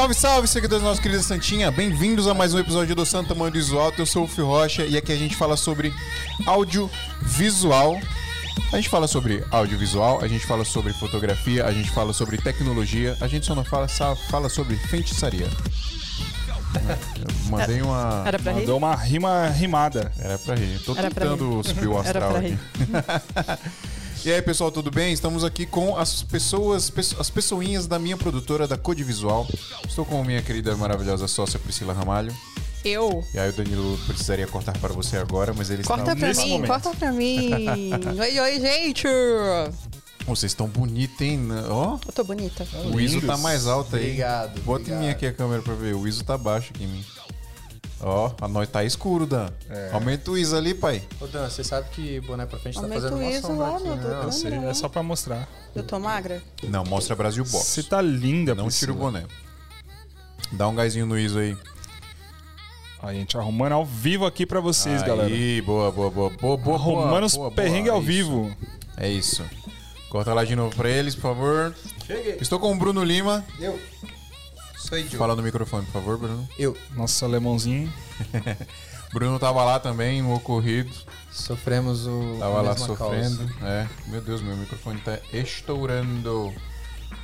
Salve, salve, seguidores da nossa querida Santinha. Bem-vindos a mais um episódio do Santa Mãe do Visual. Eu sou o Fio Rocha e aqui a gente fala sobre audiovisual. A gente fala sobre audiovisual, a gente fala sobre fotografia, a gente fala sobre tecnologia, a gente só não fala, só fala sobre feitiçaria. Eu mandei uma. Era pra rir? Mandou uma rima rimada. Era pra rir. Tô Era pra tentando rir. subir o Era astral pra aqui. E aí, pessoal, tudo bem? Estamos aqui com as pessoas, pesso- as pessoinhas da minha produtora da Code Visual. Estou com minha querida maravilhosa sócia Priscila Ramalho. Eu? E aí o Danilo precisaria cortar para você agora, mas ele Corta está... pra nesse mim, momento. corta pra mim. oi, oi, gente. Vocês estão bonitos, hein? Ó, Eu tô bonita. o ISO tá mais alto aí. Obrigado, Bota em obrigado. mim aqui a câmera pra ver. O ISO tá baixo aqui em mim. Ó, a nós tá escuro, Dan. É. Aumenta o ISO ali, pai. Ô Dan, você sabe que boné pra frente tá fazendo o uma ISO sombra lá, aqui, meu né? Não sei, é só pra mostrar. Eu tô magra? Não, mostra Brasil Box. Você tá linda, Não tira o boné. Dá um gásinho no ISO aí. A gente arrumando ao vivo aqui pra vocês, galera. Aí, boa, boa, boa, boa, boa. Arrumando os perrengues ao isso. vivo. É isso. Corta lá de novo pra eles, por favor. Cheguei. Estou com o Bruno Lima. Eu. Sou idiota. Fala no microfone, por favor, Bruno. Eu. Nosso alemãozinho. Bruno tava lá também no ocorrido. Sofremos o. Tava lá sofrendo. causa. É. Meu Deus, meu microfone tá estourando.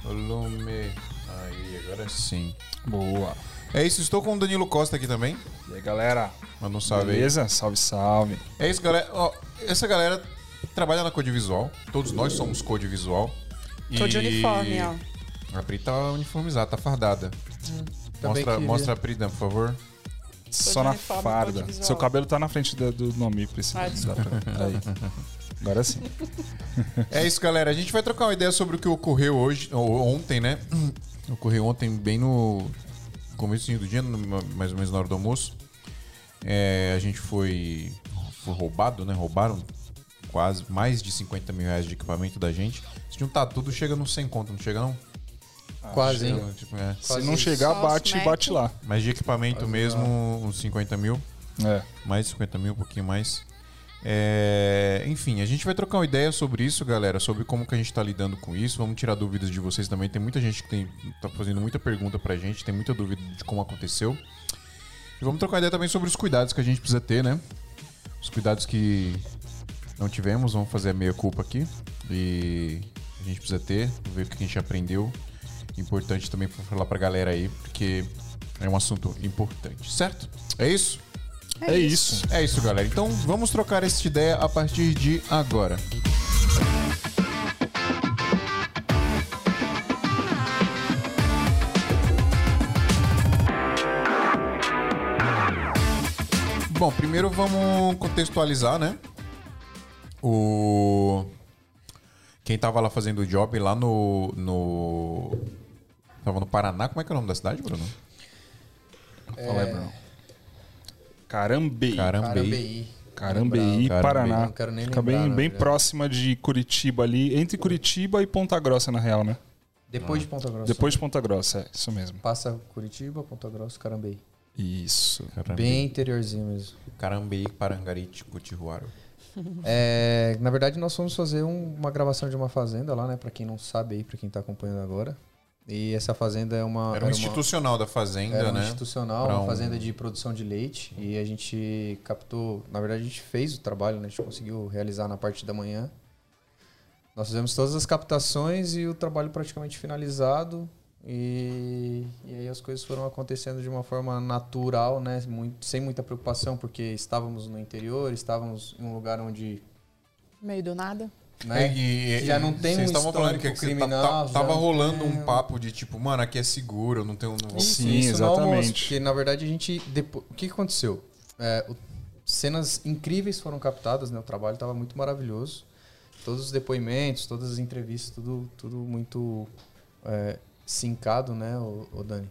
Volume. Aí, agora sim. Boa. É isso, estou com o Danilo Costa aqui também. E aí, galera? Manda um salve aí. Beleza? Salve, salve. É isso, galera. Ó, essa galera trabalha na Code Visual. Todos nós somos Code Visual. Tô E de uniforme, ó. A Pri tá uniformizada, tá fardada. Também Mostra, queria. mostra a Pri, Dan, por favor. Só de na uniforme, farda. Seu cabelo tá na frente do, do nome, Priscila. Ah, desculpa. Aí. Agora sim. É isso, galera. A gente vai trocar uma ideia sobre o que ocorreu hoje, ou ontem, né? Ocorreu ontem, bem no começo do dia, no- mais ou menos na hora do almoço. É, a gente foi, foi roubado, né? Roubaram quase mais de 50 mil reais de equipamento da gente. Se juntar tudo, chega nos 100 conto, não chega não? Quase, hein? Tipo, é. Se Quase não isso. chegar, Só os bate, Mac. bate lá. Mas de equipamento Quase mesmo, uns 50 mil. É. Mais de 50 mil, um pouquinho mais. É, enfim, a gente vai trocar uma ideia sobre isso, galera, sobre como que a gente tá lidando com isso. Vamos tirar dúvidas de vocês também. Tem muita gente que tem, tá fazendo muita pergunta pra gente, tem muita dúvida de como aconteceu. E vamos trocar ideia também sobre os cuidados que a gente precisa ter, né? Os cuidados que não tivemos, vamos fazer a meia culpa aqui. E a gente precisa ter, ver o que a gente aprendeu. Importante também pra falar pra galera aí, porque é um assunto importante, certo? É isso? É, isso. É isso, galera. Então vamos trocar essa ideia a partir de agora. Bom, primeiro vamos contextualizar, né? O quem tava lá fazendo o job lá no no tava no Paraná, como é que é o nome da cidade, Bruno? Fala aí, Bruno. Carambei. Carambei. Carambeí. Carambeí, Carambei. Paraná. Não quero nem Fica lembrar, bem, na bem verdade. próxima de Curitiba ali, entre Curitiba e Ponta Grossa, na real, né? Depois de Ponta Grossa. Depois de Ponta Grossa, é, isso mesmo. Passa Curitiba, Ponta Grossa, Carambeí. Isso. Bem interiorzinho mesmo. Carambei, Parangarite, Cutiruaro. É, na verdade, nós fomos fazer um- uma gravação de uma fazenda lá, né? Pra quem não sabe aí, pra quem tá acompanhando agora. E essa fazenda é uma. Era um institucional da fazenda, Era um né? institucional, Pra uma um- fazenda de produção de leite. E a gente captou. Na verdade, a gente fez o trabalho, né? A gente conseguiu realizar na parte da manhã. Nós fizemos todas as captações e o trabalho praticamente finalizado. E, e aí as coisas foram acontecendo de uma forma natural, né? Muito, sem muita preocupação, porque estávamos no interior, estávamos em um lugar onde. Meio do nada. Né? E- e- já não tem um estavam falando que, tá- criminal, tá- já tava rolando tem um um- papo de tipo, mano, aqui é seguro, eu não tenho. Não vou... Isso, Sim, isso almoço, exatamente. porque na verdade a gente. depo- O que que aconteceu? É, o- cenas incríveis foram captadas, né? O trabalho estava muito maravilhoso. Todos os depoimentos, todas as entrevistas, tudo, tudo muito é, sincado, né, o, o Dani?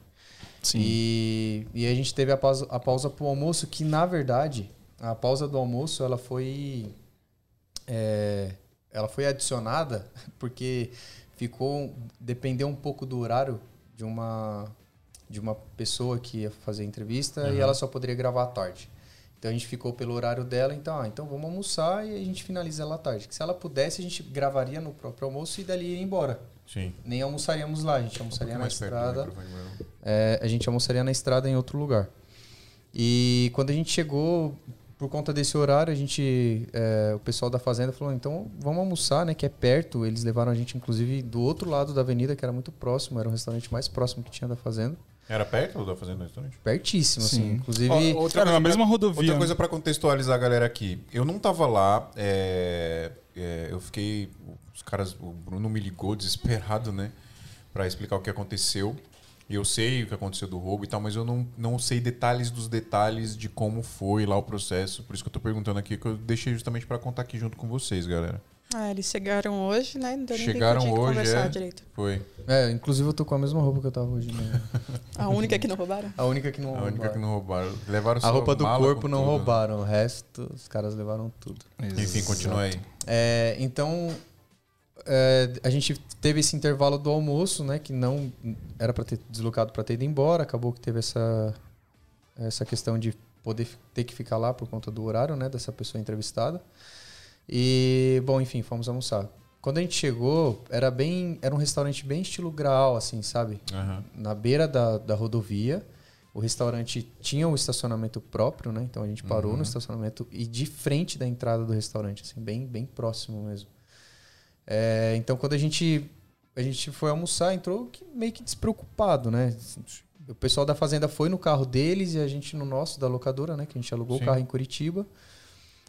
Sim. E, e a gente teve a pausa, a pausa pro almoço, que na verdade, a pausa do almoço, ela foi. é, ela foi adicionada porque ficou. Dependeu um pouco do horário de uma, de uma pessoa que ia fazer a entrevista e ela só poderia gravar à tarde. Então a gente ficou pelo horário dela, então, ah, então vamos almoçar e a gente finaliza ela à tarde. Que se ela pudesse, a gente gravaria no próprio almoço e dali ia embora. Sim. Nem almoçaríamos lá, a gente Um almoçaria pouquinho na estrada. é, a gente almoçaria na estrada em outro lugar. E quando a gente chegou, por conta desse horário, a gente, é, o pessoal da fazenda falou: então vamos almoçar, né? Que é perto. Eles levaram a gente, inclusive, do outro lado da avenida, que era muito próximo, era o restaurante mais próximo que tinha da fazenda. Era perto da fazenda do restaurante? Pertíssimo, assim. Sim. Inclusive. Ó, outra na mesma pra- rodovia, Outra coisa pra contextualizar a galera aqui. Eu não tava lá, é, é, eu fiquei. Os caras, o Bruno me ligou desesperado, né? Pra explicar o que aconteceu. E eu sei o que aconteceu do roubo e tal, mas eu não, não sei detalhes dos detalhes de como foi lá o processo. Por isso que eu tô perguntando aqui, que eu deixei justamente pra contar aqui junto com vocês, galera. Ah, eles chegaram hoje, né? Não deu nem Chegaram tempo de hoje, conversar é. direito. Foi. É, inclusive eu tô com a mesma roupa que eu tava hoje. Né? A única que não roubaram? A única que não A única roubaram. que não roubaram. Levaram A roupa do corpo não tudo, né? roubaram, o resto os caras levaram tudo. Enfim, continua aí. É, então, é, a gente teve esse intervalo do almoço, né? Que não era para ter deslocado para ter ido embora. Acabou que teve essa, essa questão de poder ter que ficar lá por conta do horário, né? Dessa pessoa entrevistada. E, bom, enfim, fomos almoçar. Quando a gente chegou, era bem, era um restaurante bem estilo grau, assim, sabe? Aham. na beira da, da rodovia. O restaurante tinha um estacionamento próprio, né? Então a gente parou Uhum. no estacionamento e de frente da entrada do restaurante, assim, bem, bem próximo mesmo. É, então quando a gente a gente foi almoçar, entrou meio que despreocupado, né? O pessoal da fazenda foi no carro deles e a gente no nosso da locadora, né? Que a gente alugou Sim. o carro em Curitiba.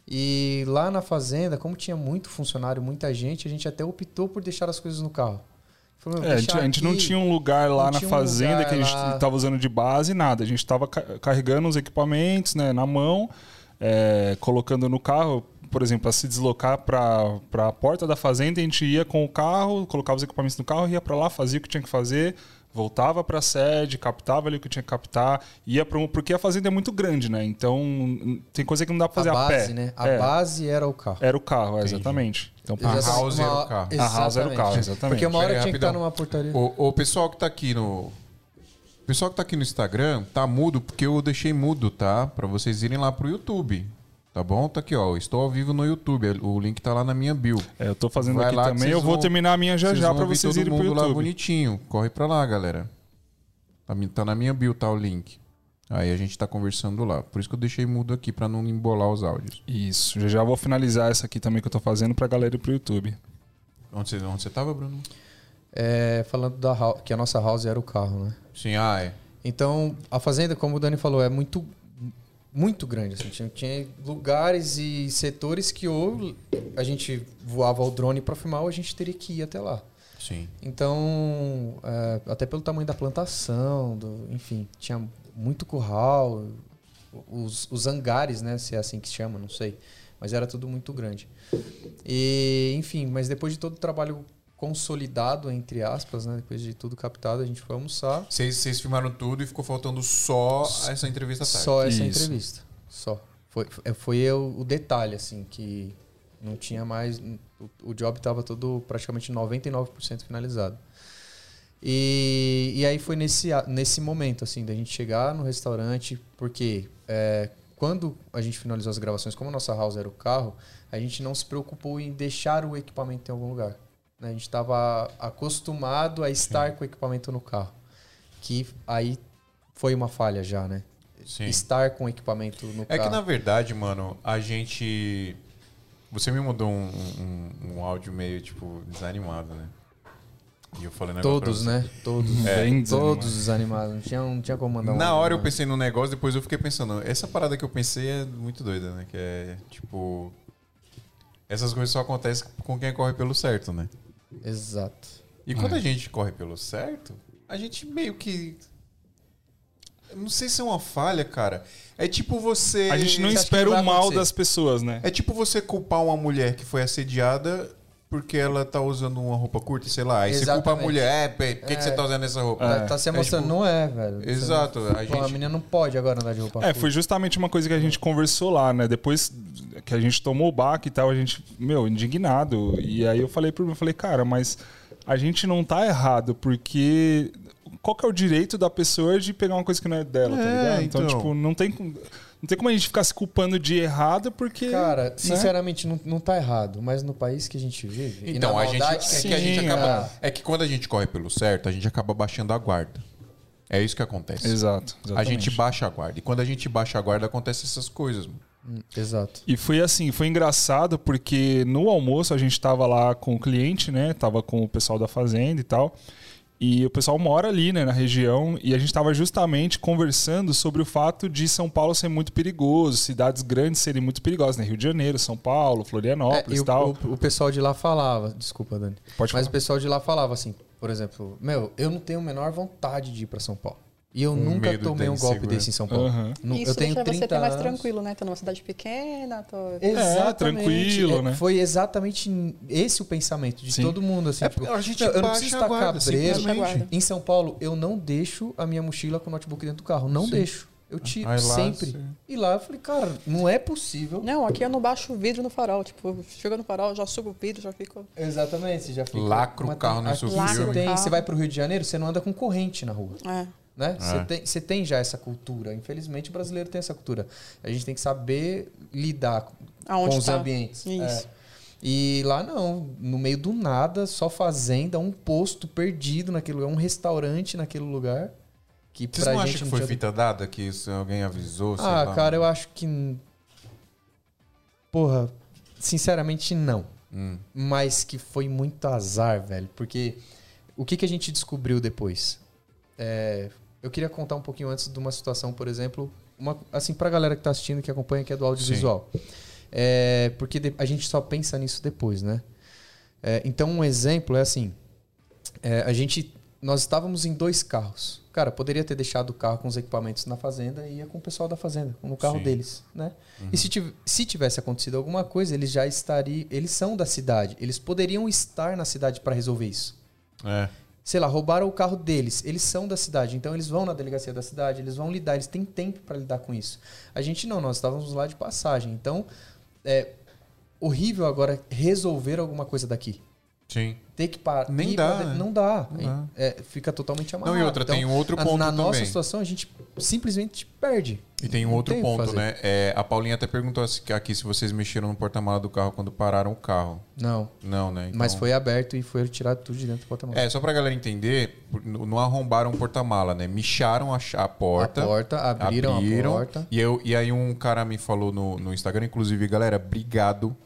E lá na fazenda, como tinha muito funcionário, muita gente, a gente até optou por deixar as coisas no carro. Falou, "Meu, É, a, gente, a gente não aqui". tinha um lugar lá na um fazenda lugar que a gente estava usando de base, nada. A gente estava carregando os equipamentos né, na mão, é, colocando no carro. Por exemplo, para se deslocar para a porta da fazenda, a gente ia com o carro, colocava os equipamentos no carro, ia para lá, fazia o que tinha que fazer, voltava para a sede, captava ali o que tinha que captar, ia para um, porque a fazenda é muito grande, né? Então tem coisa que não dá para fazer a a, base, pé. né? A É, base era o carro. Era o carro, é, Entendi. exatamente. Então, A Exatamente. house era o Uma- carro. A house era o carro, Exatamente. exatamente. Porque uma hora tinha que estar rapidão. numa portaria. O, o pessoal que tá aqui no. O pessoal que tá aqui no Instagram tá mudo porque eu deixei mudo, tá? Pra vocês irem lá pro YouTube. Tá bom? Tá aqui, ó. Estou ao vivo no YouTube. O link tá lá na minha bio. é, eu tô fazendo Vai aqui também. vocês Eu vou vão- terminar a minha já já para vocês todo irem pro mundo lá YouTube. bonitinho. Corre pra lá, galera. Tá, tá na minha bio, tá o link. Aí a gente tá conversando lá. Por isso que eu deixei mudo aqui, pra não embolar os áudios. Isso, já já vou finalizar essa aqui também que eu tô fazendo pra galera ir pro YouTube. Onde você, onde você tava, Bruno? É, falando da house, que a nossa house era o carro, né? Sim, ah, é. Então, a fazenda, como o Dani falou, é muito muito grande. Assim, tinha, tinha lugares e setores que ou a gente voava o drone para filmar ou a gente teria que ir até lá. Sim. Então, é, até pelo tamanho da plantação, do, enfim, tinha muito curral, os, os hangares, né? Se é assim que se chama, não sei. Mas era tudo muito grande. E, enfim, mas depois de todo o trabalho consolidado, entre aspas, né? Depois de tudo captado, a gente foi almoçar. Vocês, filmaram tudo e ficou faltando só essa entrevista à tarde. Só essa Isso. entrevista. Só. Foi, foi- foi o, o detalhe, assim, que não tinha mais. O, o job estava todo praticamente 99% finalizado. E, e aí foi nesse, nesse momento, assim, da gente chegar no restaurante, porque é, quando a gente finalizou as gravações, como a nossa house era o carro, a gente não se preocupou em deixar o equipamento em algum lugar. A gente estava acostumado a estar com o equipamento no carro. Que aí foi uma falha já, né? Sim. Estar com o equipamento no É carro. que na verdade, mano, a gente. Você me mandou um, um, um áudio meio, tipo, desanimado, né? E eu falei um negócio Todos, né? Todos. É, Bem Todos os animados. Não tinha, não tinha como mandar um Na hora eu pensei num negócio, depois eu fiquei pensando, essa parada que eu pensei é muito doida, né? Que é, tipo. Essas coisas só acontecem com quem corre pelo certo, né? Exato. E quando a gente corre pelo certo, a gente meio que. Não sei se é uma falha, cara. É tipo você. A gente não espera o mal acontecer? das pessoas, né? É tipo você culpar uma mulher que foi assediada porque ela tá usando uma roupa curta, sei lá. Aí você culpa a Exatamente. mulher, é, pe- por que, que você tá usando essa roupa? É. Tá se É mostrando, tipo- não é, velho. Exato. A Pô, a gente. menina não pode agora andar de roupa É, curta. foi justamente uma coisa que a gente conversou lá, né? Depois que a gente tomou o baque e tal, a gente, meu, indignado. E aí eu falei pro meu, eu falei, cara, mas a gente não tá errado, porque qual que é o direito da pessoa de pegar uma coisa que não é dela, tá É, ligado? Então, então. tipo, não tem, não tem como a gente ficar se culpando de errado, porque. Cara, né? sinceramente, não, não tá errado. Mas no país que a gente vive. Então, e na a gente. É que que a gente Sim, acaba. é. É que quando a gente corre pelo certo, a gente acaba baixando a guarda. É isso que acontece. Exato. A exatamente. gente baixa a guarda. E quando a gente baixa a guarda, acontecem essas coisas. mano. Hum, Exato. E foi assim, foi engraçado porque no almoço a gente tava lá com o cliente, né? Tava com o pessoal da fazenda e tal. E o pessoal mora ali, né, na região, e a gente tava justamente conversando sobre o fato de São Paulo ser muito perigoso, cidades grandes serem muito perigosas, né? Rio de Janeiro, São Paulo, É, Florianópolis e e o, tal. o- o pessoal de lá falava, desculpa, Dani. Pode Mas falar. o pessoal de lá falava assim, por exemplo, meu, eu não tenho a menor vontade de ir pra São Paulo. E eu nunca medo tomei um golpe desse em São Paulo. Nu- Isso eu tenho deixa 30 você ter mais anos. tranquilo, né? Tô numa cidade pequena, tô... Exatamente. tranquilo, É, né? Foi exatamente esse o pensamento de Sim. todo mundo. Assim, É tipo, porque a gente "Meu, eu não preciso estar guarda, cabreiro. Em São Paulo, eu não deixo a minha mochila com o notebook dentro do carro. Não deixo. Eu tiro Aí lá sempre. você- E lá eu falei, cara, não é possível. Não, aqui eu não baixo o vidro no farol. Tipo, chega no farol, já subo o vidro, já fico... Exatamente, você já fica. Lacra o carro nesse aqui filme. Você, tem, você vai pro Rio de Janeiro, você não anda com corrente na rua. É. Né? Você, É. tem, tem já essa cultura. Infelizmente, o brasileiro tem essa cultura. A gente tem que saber lidar com Aonde com os tá? ambientes. Isso. É. E lá não, no meio do nada, só fazenda, um posto perdido naquele lugar, um restaurante naquele lugar. Que Vocês pra não gente acham que foi tinha- fita dada? Que isso alguém avisou? sei Ah, lá? cara, eu acho que. Porra, sinceramente não. Hum. Mas que foi muito azar, velho. Porque o que, que a gente descobriu depois? É, eu queria contar um pouquinho antes de uma situação, por exemplo, uma, assim, pra galera que tá assistindo, que acompanha, que é do audiovisual. É, porque a gente só pensa nisso depois, né? É, então, um exemplo é assim: é, a gente. Nós estávamos em dois carros. Cara, poderia ter deixado o carro com os equipamentos na fazenda e ia com o pessoal da fazenda, no carro Sim. deles, né? E se, tiv- se tivesse acontecido alguma coisa, eles já estariam. Eles são da cidade. Eles poderiam estar na cidade para resolver isso. É. Sei lá, roubaram o carro deles. Eles são da cidade, então eles vão na delegacia da cidade, eles vão lidar, eles têm tempo para lidar com isso. A gente não, nós estávamos lá de passagem. Então, é horrível agora resolver alguma coisa daqui. Sim. Ter que parar. Nem dá, pra né? Não dá. Não dá. É, fica totalmente amarrado. Não, e outra, Então, tem um outro ponto Na nossa também. situação, a gente simplesmente perde. E tem um outro tem ponto, né? É, a Paulinha até perguntou se- aqui se vocês mexeram no porta-mala do carro quando pararam o carro. Não. Não, né? Então- Mas foi aberto e foi tirado tudo de dentro do porta-malas. É, só pra galera entender, não arrombaram o porta-mala, né? Micharam a, a porta. A porta, abriram, a porta. E, eu, e aí um cara me falou no, no Instagram, inclusive, galera, obrigado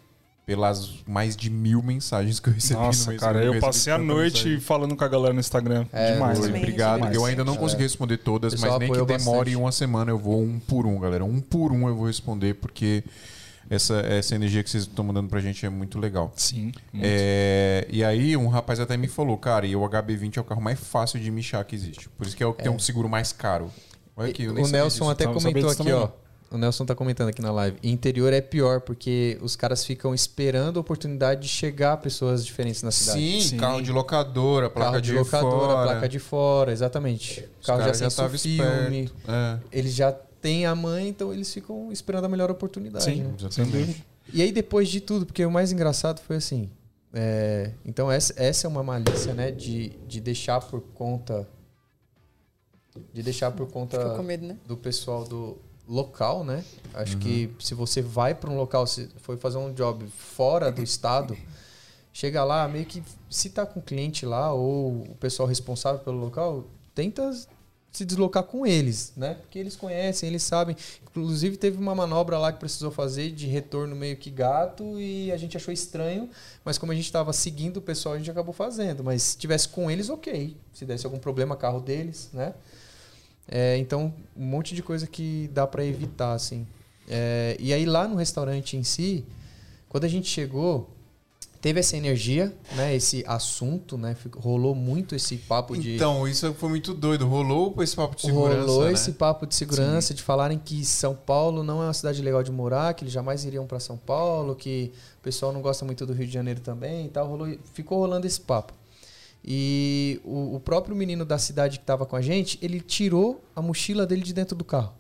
pelas mais de mil mensagens que eu recebi Nossa, no cara, eu recebi passei a noite mensagem. falando com a galera no Instagram. É, Demais. Né? obrigado. demais. Eu ainda não consegui É. responder todas, mas nem que demore bastante. uma semana, eu vou um por um, galera. Um por um eu vou responder, porque essa, essa energia que vocês estão mandando pra gente é muito legal. Sim. muito. É, e aí um rapaz até me falou, cara, e o HB20 é o carro mais fácil de michar que existe. Por isso que é o que tem um seguro mais caro. Olha aqui, eu nem o Nelson disso. até comentou aqui, ó. O Nelson tá comentando aqui na live. Interior é pior, porque os caras ficam esperando a oportunidade de chegar pessoas diferentes na cidade. Sim, Sim. carro de locadora, placa Carro de, de, locadora, fora. placa de fora, exatamente. Os carro já sem tava filme. esperto. É, Eles já têm a mãe, então eles ficam esperando a melhor oportunidade. Sim, né? dúvida. E aí, depois de tudo, porque o mais engraçado foi assim. é, então, essa, essa é uma malícia, né? De, de deixar por conta. De deixar por conta Ficou com medo, né? do pessoal do local, né? Acho Uhum. que se você vai para um local, se foi fazer um job fora do estado, chega lá, meio que se tá com o cliente lá ou o pessoal responsável pelo local, tenta se deslocar com eles, né? Porque eles conhecem, eles sabem. Inclusive teve uma manobra lá que precisou fazer de retorno meio que gato e a gente achou estranho, mas como a gente estava seguindo o pessoal, a gente acabou fazendo. Mas se tivesse com eles, ok. Se desse algum problema, carro deles, né? É, então, um monte de coisa que dá para evitar, assim. É, e aí lá no restaurante em si, quando a gente chegou, teve essa energia, né? Esse assunto, né? Rolou muito esse papo de Então, isso foi muito doido. Rolou esse papo de segurança, rolou né? esse papo de segurança, de falarem que São Paulo não é uma cidade legal de morar, que eles jamais iriam para São Paulo, que o pessoal não gosta muito do Rio de Janeiro também e tal. Rolou, ficou rolando esse papo. E o, o próprio menino da cidade que estava com a gente, ele tirou a mochila dele de dentro do carro.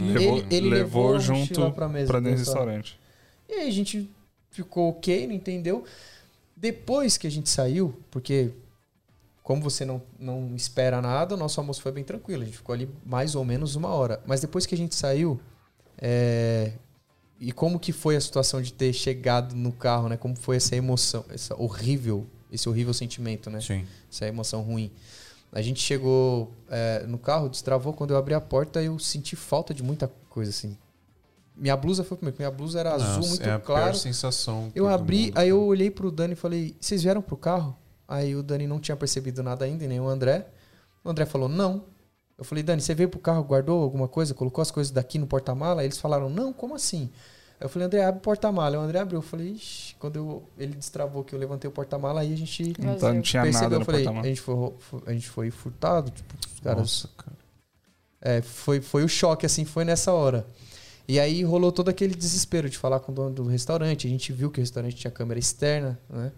Levou, Ele- ele levou levou a junto mochila pra mesa pra do dentro do restaurante. restaurante. E aí a gente ficou ok, não entendeu. Depois que a gente saiu, porque como você não, não espera nada, o nosso almoço foi bem tranquilo. A gente ficou ali mais ou menos uma hora. Mas depois que a gente saiu, é, e como que foi a situação de ter chegado no carro, né? Como foi essa emoção, essa horrível, esse horrível sentimento, né? Sim. essa emoção ruim. A gente chegou é, no carro, destravou. Quando eu abri a porta, eu senti falta de muita coisa, assim. Minha blusa foi comigo. Minha blusa era azul, Nossa, muito é a claro. pior sensação. Eu abri, mundo, aí eu olhei pro Dani e falei: Vocês vieram pro carro? Aí o Dani não tinha percebido nada ainda, nem o André. O André falou: Não. Eu falei: Dani, você veio pro carro, guardou alguma coisa, colocou as coisas daqui no porta-mala? Eles falaram: Não, como assim? Eu falei: André, abre o porta-mala. O André abriu. Eu falei: Ixi, quando eu, ele destravou que eu levantei o porta-mala, aí a gente Vazio. não tinha percebeu. nada Eu no falei: a gente, foi, a gente foi furtado. Tipo, os caras Nossa, cara. é, foi, foi o choque, assim, foi nessa hora. E aí rolou todo aquele desespero de falar com o dono do restaurante. A gente viu que o restaurante tinha câmera externa, né?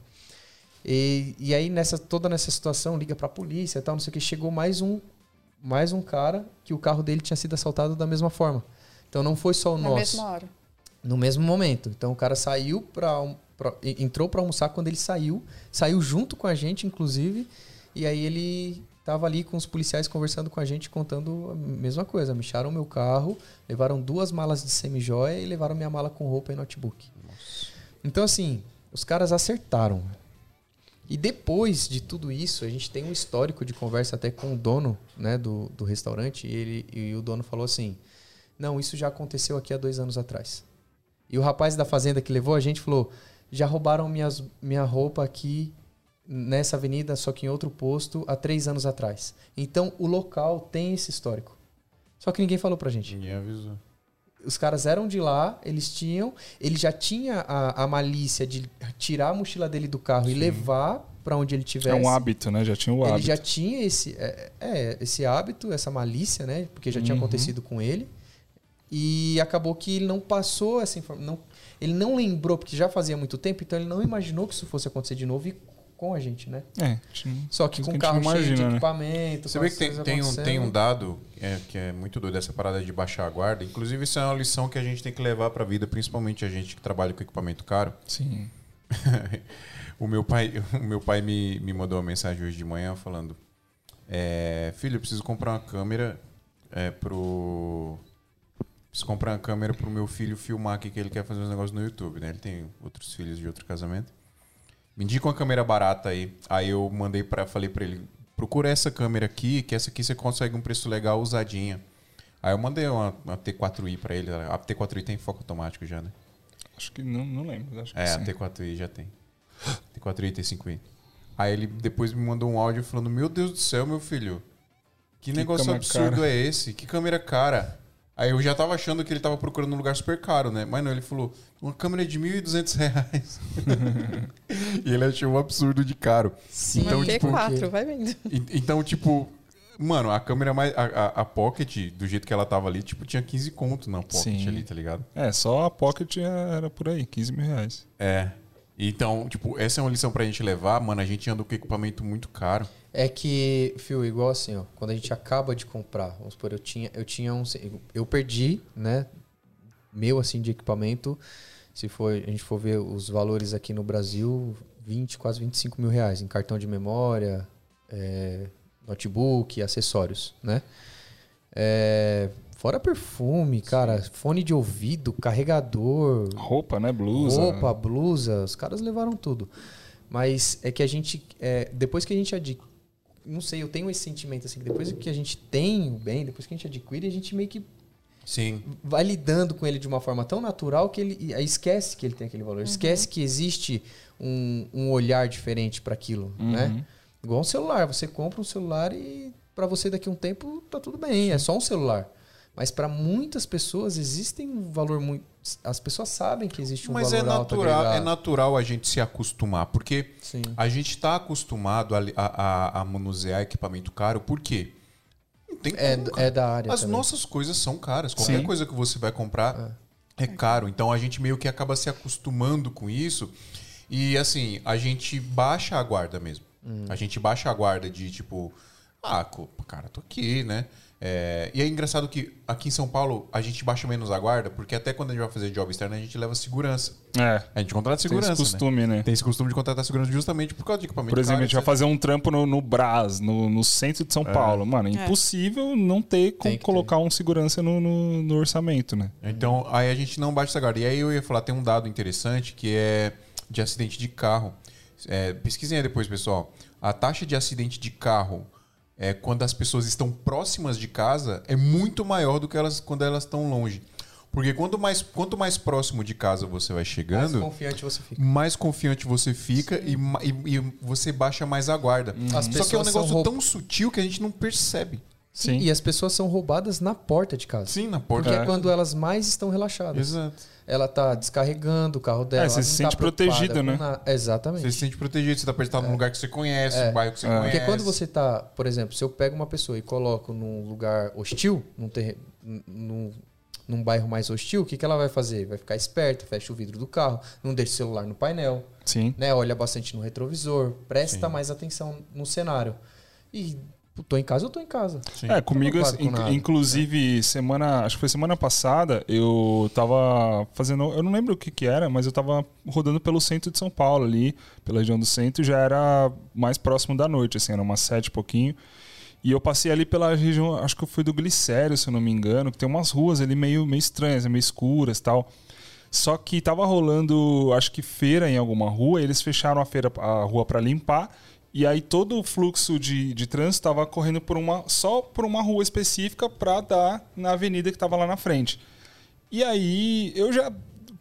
E, e aí, nessa, toda nessa situação, liga pra polícia e tal, não sei o que. Chegou mais um, mais um cara que o carro dele tinha sido assaltado da mesma forma. Então não foi só o Na nosso. mesma hora. No mesmo momento. Então o cara saiu pra entrou pra almoçar quando ele saiu. Saiu junto com a gente, inclusive. E aí ele tava ali com os policiais conversando com a gente, contando a mesma coisa. Micharam meu carro, levaram duas malas de semi-joia e levaram minha mala com roupa e notebook. Então, assim, os caras acertaram. E depois de tudo isso, a gente tem um histórico de conversa até com o dono né, do, do restaurante. E, ele, e o dono falou assim: Não, isso já aconteceu aqui há dois anos atrás. E o rapaz da fazenda que levou a gente falou: Já roubaram minhas, minha roupa aqui nessa avenida, só que em outro posto, há três anos atrás. Então o local tem esse histórico. Só que ninguém falou pra gente Ninguém avisou. os caras eram de lá, eles tinham, ele já tinha a, a malícia de tirar a mochila dele do carro e levar pra onde ele É tivesse. um hábito, né? Já tinha o Ele hábito. já tinha esse, é, é, esse hábito, essa malícia, né? Porque já tinha Uhum. acontecido com ele. E acabou que ele não passou essa informação. Ele não lembrou, porque já fazia muito tempo, então ele não imaginou que isso fosse acontecer de novo e com a gente, né? É, tinha- Só que com que a carro não cheio de imagina, né? equipamento. Você vê que tem, tem, um, tem um dado é, que é muito doido, essa parada de baixar a guarda. Inclusive, isso é uma lição que a gente tem que levar pra vida, principalmente a gente que trabalha com equipamento caro. sim. o meu pai, o meu pai me, me mandou uma mensagem hoje de manhã falando: é, Filho, eu preciso comprar uma câmera é, pro. Preciso comprar uma câmera pro meu filho filmar aqui, que ele quer fazer uns negócios no YouTube, né? Ele tem outros filhos de outro casamento. Me indica uma câmera barata aí. Aí eu mandei para, falei pra ele: procura essa câmera aqui, que essa aqui você consegue um preço legal usadinha. Aí eu mandei uma, uma T4i pra ele. A T4i tem foco automático já, né? Acho que não, não lembro. Acho que É, a sim. T4i já tem. T4i e T5i. Aí ele depois me mandou um áudio falando: Meu Deus do céu, meu filho. Que, Que negócio absurdo cara." é esse? Que câmera cara. Aí eu já tava achando que ele tava procurando um lugar super caro, né? Mas não, ele falou: Uma câmera de 1.200 reais. e ele achou um absurdo de caro. Sim, Então, Uma tipo, T4, vai vendo. Então, tipo. Mano, a câmera mais. A, a, a Pocket, do jeito que ela tava ali, tipo, tinha 15 conto na Pocket Sim. ali, tá ligado? É, só a Pocket era por aí, 15 mil reais. É. Então, tipo, essa é uma lição pra gente levar, mano. A gente anda com equipamento muito caro. É que, Fio, igual assim, ó, quando a gente acaba de comprar, vamos supor, eu tinha, eu tinha um. Eu perdi, né? Meu assim de equipamento. Se for, a gente for ver os valores aqui no Brasil, 20, quase 25 mil reais em cartão de memória, é, notebook, acessórios, né? É, fora perfume, cara, fone de ouvido, carregador, Roupa, né? Blusa. roupa, blusa, os caras levaram tudo. Mas é que a gente, é, depois que a gente adquire, não sei, eu tenho esse sentimento assim, que depois que a gente tem o bem, depois que a gente adquire, a gente meio que Sim. vai lidando com ele de uma forma tão natural que ele aí esquece que ele tem aquele valor, esquece que existe um, um olhar diferente para aquilo, Uhum. né? Igual um celular, você compra um celular e para você daqui a um tempo tá tudo bem, é só um celular. Mas para muitas pessoas existem um valor muito. As pessoas sabem que existe um Mas é valor alto natural, é natural a gente se acostumar, porque Sim. a gente tá acostumado a, a, a- manusear equipamento caro, por quê? Não tem É, como, é da área. As também. nossas coisas são caras. Qualquer Sim. coisa que você vai comprar é. caro. Então a gente meio que acaba se acostumando com isso. E assim, a gente baixa a guarda mesmo. Hum. A gente baixa a guarda de tipo, ah, cara, tô aqui, né? É, e é engraçado que aqui em São Paulo a gente baixa menos a guarda, porque até quando a gente vai fazer job externo a gente leva segurança. É. A gente contrata Tem segurança. esse né? costume, né? Tem esse costume de contratar segurança justamente por causa de equipamento. Por exemplo, a gente vai fazer um trampo no, no Brás, no, no centro de São Paulo. Mano, é É. impossível não ter como Tem colocar um segurança no, no, no orçamento, né? Então, aí a gente não baixa essa guarda. E aí eu ia falar, tem um dado interessante que é de acidente de carro. É, pesquisem aí depois, pessoal. A taxa de acidente de carro é, quando as pessoas estão próximas de casa é muito maior do que elas quando elas estão longe. Porque quanto mais, quanto mais próximo de casa você vai Mais chegando, confiante você fica. mais confiante você fica e, e- e você baixa mais a guarda. As Só que é um negócio tão sutil que a gente não percebe. Sim. E as pessoas são roubadas na porta de casa. Sim, na porta. Porque é É. quando elas mais estão relaxadas. Exato. Ela tá descarregando o carro dela. É, você se não sente tá com né? na- Exatamente. Você se sente protegido, você tá perto num lugar que você conhece, um bairro que você É. conhece. Porque quando você tá, por exemplo, se eu pego uma pessoa e coloco num lugar hostil, num, terre... num, num bairro mais hostil, o que, que ela vai fazer? Vai ficar esperta, fecha o vidro do carro, não deixa o celular no painel, Sim. né? Olha bastante no retrovisor, presta Sim. mais atenção no cenário. E tô em casa, eu tô em casa. Sim. É, comigo, inc- nada. inclusive, semana, acho que foi semana passada, eu tava fazendo, eu não lembro o que que era, mas eu tava rodando pelo centro de São Paulo ali, pela região do centro, e já era mais próximo da noite, assim, era umas sete e pouquinho. E eu passei ali pela região, acho que eu fui do Glicério, se eu não me engano, que tem umas ruas ali meio, meio estranhas, meio escuras e tal. Só que tava rolando, acho que feira em alguma rua, e eles fecharam a feira, a rua para limpar. E aí todo o fluxo de, de trânsito estava correndo por uma só por uma rua específica para dar na avenida que estava lá na frente. E aí eu já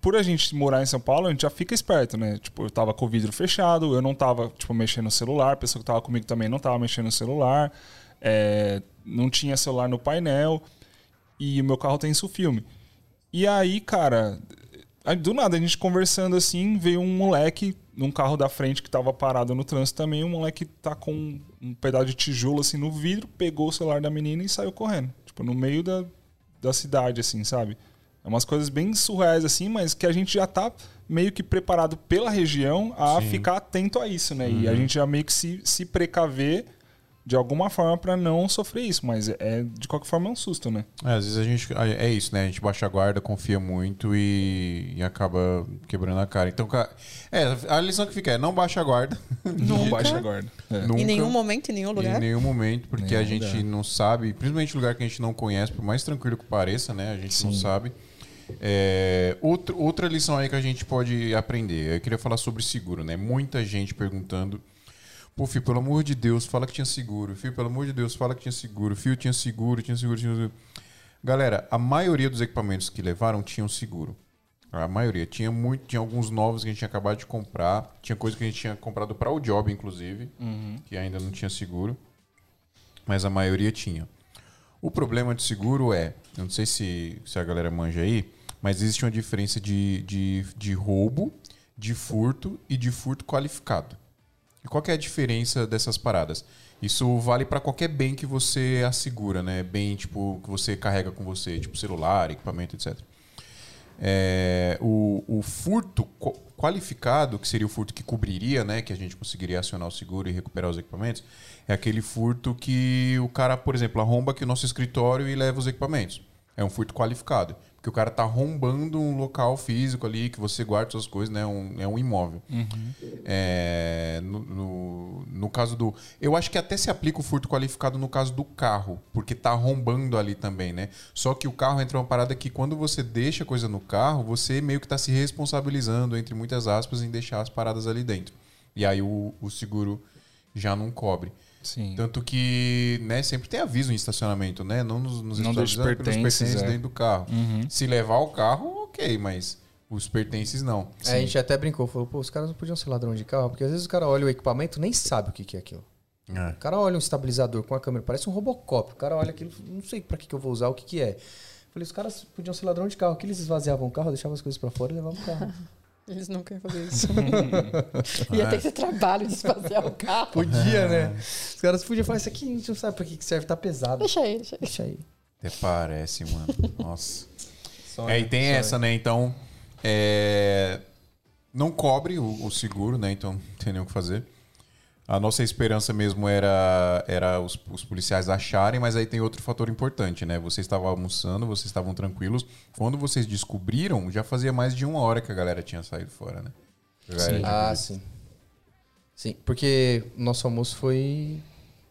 por a gente morar em São Paulo, a gente já fica esperto, né? Tipo, eu tava com o vidro fechado, eu não tava, tipo, mexendo no celular, a pessoa que tava comigo também não tava mexendo no celular, é, não tinha celular no painel, e o meu carro tem isso filme. E aí, cara, aí, do nada, a gente conversando assim, veio um moleque num carro da frente que tava parado no trânsito também, um moleque tá com um pedaço de tijolo assim no vidro, pegou o celular da menina e saiu correndo. Tipo, no meio da, da cidade, assim, sabe? É umas coisas bem surreais, assim, mas que a gente já tá meio que preparado pela região a Sim. ficar atento a isso, né? E a gente já meio que se, se precaver de alguma forma para não sofrer isso, mas é de qualquer forma é um susto, né? É, às vezes a gente. É isso, né? A gente baixa a guarda, confia muito e, e acaba quebrando a cara. Então, é, a lição que fica é não baixa a guarda. Não baixa a guarda. É. Nunca. Em nenhum momento, em nenhum lugar. Em nenhum momento, porque Nenhum a gente lugar. não sabe, principalmente lugar que a gente não conhece, por mais tranquilo que pareça, né? A gente não Sim. sabe. É, outro, outra lição aí que a gente pode aprender. Eu queria falar sobre seguro, né? Muita gente perguntando. Pô, Fio, pelo amor de Deus, fala que tinha seguro. Fio, pelo amor de Deus, fala que tinha seguro. Fio, tinha seguro, tinha seguro, tinha seguro. Galera, a maioria dos equipamentos que levaram tinham seguro. A maioria. Tinha muito, tinha alguns novos que a gente tinha acabado de comprar. Tinha coisa que a gente tinha comprado para o job, inclusive, que ainda não tinha seguro. Mas a maioria tinha. O problema de seguro é, eu não sei se, se a galera manja aí, mas existe uma diferença de, de, de roubo, de furto e de furto qualificado. E qual é a diferença dessas paradas? Isso vale para qualquer bem que você assegura, né? Bem tipo que você carrega com você, tipo celular, equipamento, etc. É, o, o furto qualificado, que seria o furto que cobriria, né? Que a gente conseguiria acionar o seguro e recuperar os equipamentos, é aquele furto que o cara, por exemplo, arromba aqui o nosso escritório e leva os equipamentos. É um furto qualificado. Porque o cara tá arrombando um local físico ali que você guarda suas coisas, né? Um, é um imóvel. É, no, no, no caso do. Eu acho que até se aplica o furto qualificado no caso do carro, porque tá arrombando ali também, né? Só que o carro entra uma parada que quando você deixa coisa no carro, você meio que tá se responsabilizando, entre muitas aspas, em deixar as paradas ali dentro. E aí o, o seguro já não cobre. Sim. Tanto que, né, sempre tem aviso em estacionamento, né? Não nos, nos Não pelos pertences, pertences é. dentro do carro. Uhum. Se levar o carro, ok, mas os pertences não. Aí a gente até brincou, falou, pô, os caras não podiam ser ladrão de carro, porque às vezes o cara olha o equipamento e nem sabe o que que é aquilo. É. O cara olha um estabilizador com a câmera, parece um Robocop. O cara olha aquilo, não sei pra que, que eu vou usar, o que que é. Falei, os caras podiam ser ladrão de carro, que eles esvaziavam o carro, deixavam as coisas pra fora e levavam o carro. Eles nunca iam fazer isso. Ia ter esse trabalho de esvaziar o carro. Podia, né? Os caras podiam falar, isso aqui a gente não sabe pra que que serve, tá pesado. Deixa aí, deixa aí. Deixa aí. Até parece, mano. Nossa. Sonho, É, e tem sonho. essa, né? Então, é, não cobre o, o seguro, né? Então, não tem nem o que fazer. A nossa esperança mesmo era, era os, os policiais acharem, mas aí tem outro fator importante, né? Vocês estavam almoçando, vocês estavam tranquilos. Quando vocês descobriram, já fazia mais de uma hora que a galera tinha saído fora, né? Sim. Ah, sim. Sim, porque o nosso almoço foi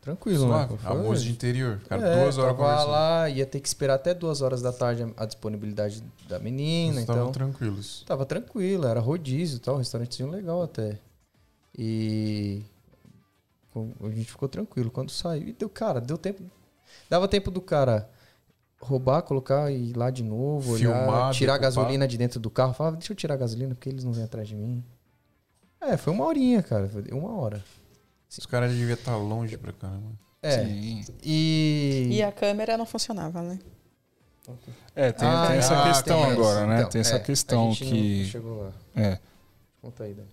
tranquilo, Suave. né? Foi- Almoço de interior. Cara, É, duas horas tava conversando. lá, ia ter que esperar até duas horas da tarde a- disponibilidade da menina, Vocês estavam então tranquilos. tava tranquilo, era rodízio e tal, um restaurantezinho legal até. E A gente ficou tranquilo. Quando saiu, e deu, cara, deu tempo. Dava tempo do cara roubar, colocar e ir lá de novo, olhar, Filmar, tirar a gasolina de dentro do carro. Falava, deixa eu tirar a gasolina porque eles não vêm atrás de mim. É, foi uma horinha, cara. Foi uma hora. Os caras deviam estar longe pra caramba. É. Sim. E. E a câmera não funcionava, né? É, tem, Ah, tem essa ah, questão tem agora, né? Então, tem essa é, questão a gente que. Chegou lá. É. Conta aí, Dani.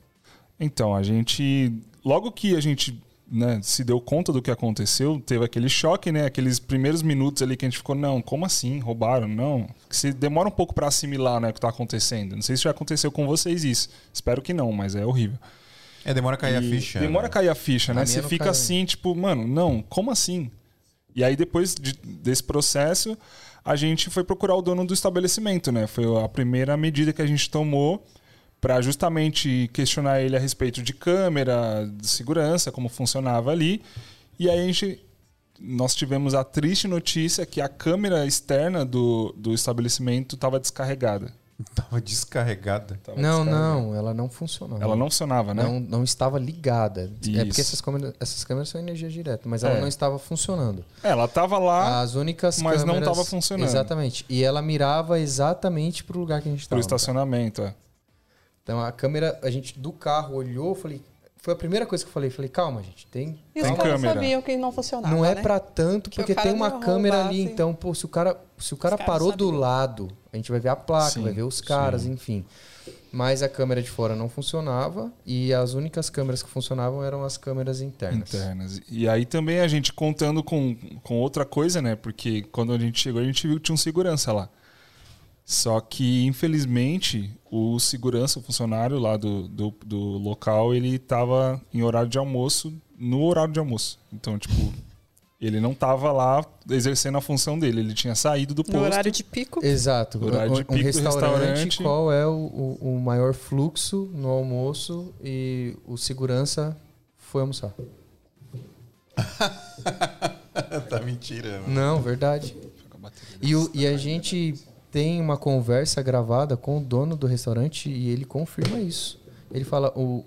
Então, a gente. Logo que a gente né, se deu conta do que aconteceu, teve aquele choque, né? Aqueles primeiros minutos ali que a gente ficou, não, como assim? Roubaram? Não. Se demora um pouco pra assimilar né, o que tá acontecendo. Não sei se já aconteceu com vocês isso. Espero que não, mas é horrível. É, demora a cair a E ficha. Demora né? a cair a ficha, né? minha Você fica caiu. assim, tipo, mano, não, como assim? E aí, depois de- desse processo, a gente foi procurar o dono do estabelecimento, né? Foi a primeira medida que a gente tomou para justamente questionar ele a respeito de câmera, de segurança, como funcionava ali. E aí a gente nós tivemos a triste notícia que a câmera externa do, do estabelecimento estava descarregada. Tava descarregada. Tava Não, descarregada. não, ela não funcionava. Ela não funcionava, né? não, não estava ligada. É Isso. porque essas câmeras, essas câmeras são energia direta, mas ela É. não estava funcionando. Ela tava lá As únicas mas não câmeras... tava funcionando. Exatamente. E ela mirava exatamente pro lugar que a gente estava. estacionamento. é. Então a câmera, a gente do carro olhou, falei, foi a primeira coisa que eu falei, falei, calma, gente, tem E os Tem caras câmera. sabiam que não funcionava. não é né? pra tanto, porque tem uma câmera roubasse. ali, então, pô, se o cara, se o cara parou do lado, a gente vai ver a placa, Sim, vai ver os caras, sim. enfim. Mas a câmera de fora não funcionava e as únicas câmeras que funcionavam eram as câmeras internas. internas. E aí também a gente contando com, com outra coisa, né? Porque quando a gente chegou, a gente viu que tinha um segurança lá. Só que, infelizmente, o segurança, o funcionário lá do, do, do local, ele tava em horário de almoço, no horário de almoço. Então, tipo, ele não tava lá exercendo a função dele. Ele tinha saído do posto. No horário de pico. Exato. Horário de um, pico um restaurante, restaurante. qual é o, o, o maior fluxo no almoço e o segurança foi almoçar. tá mentira. mano. Não, verdade. E, o- e a gente tem uma conversa gravada com o dono do restaurante e ele confirma isso. Ele fala, o,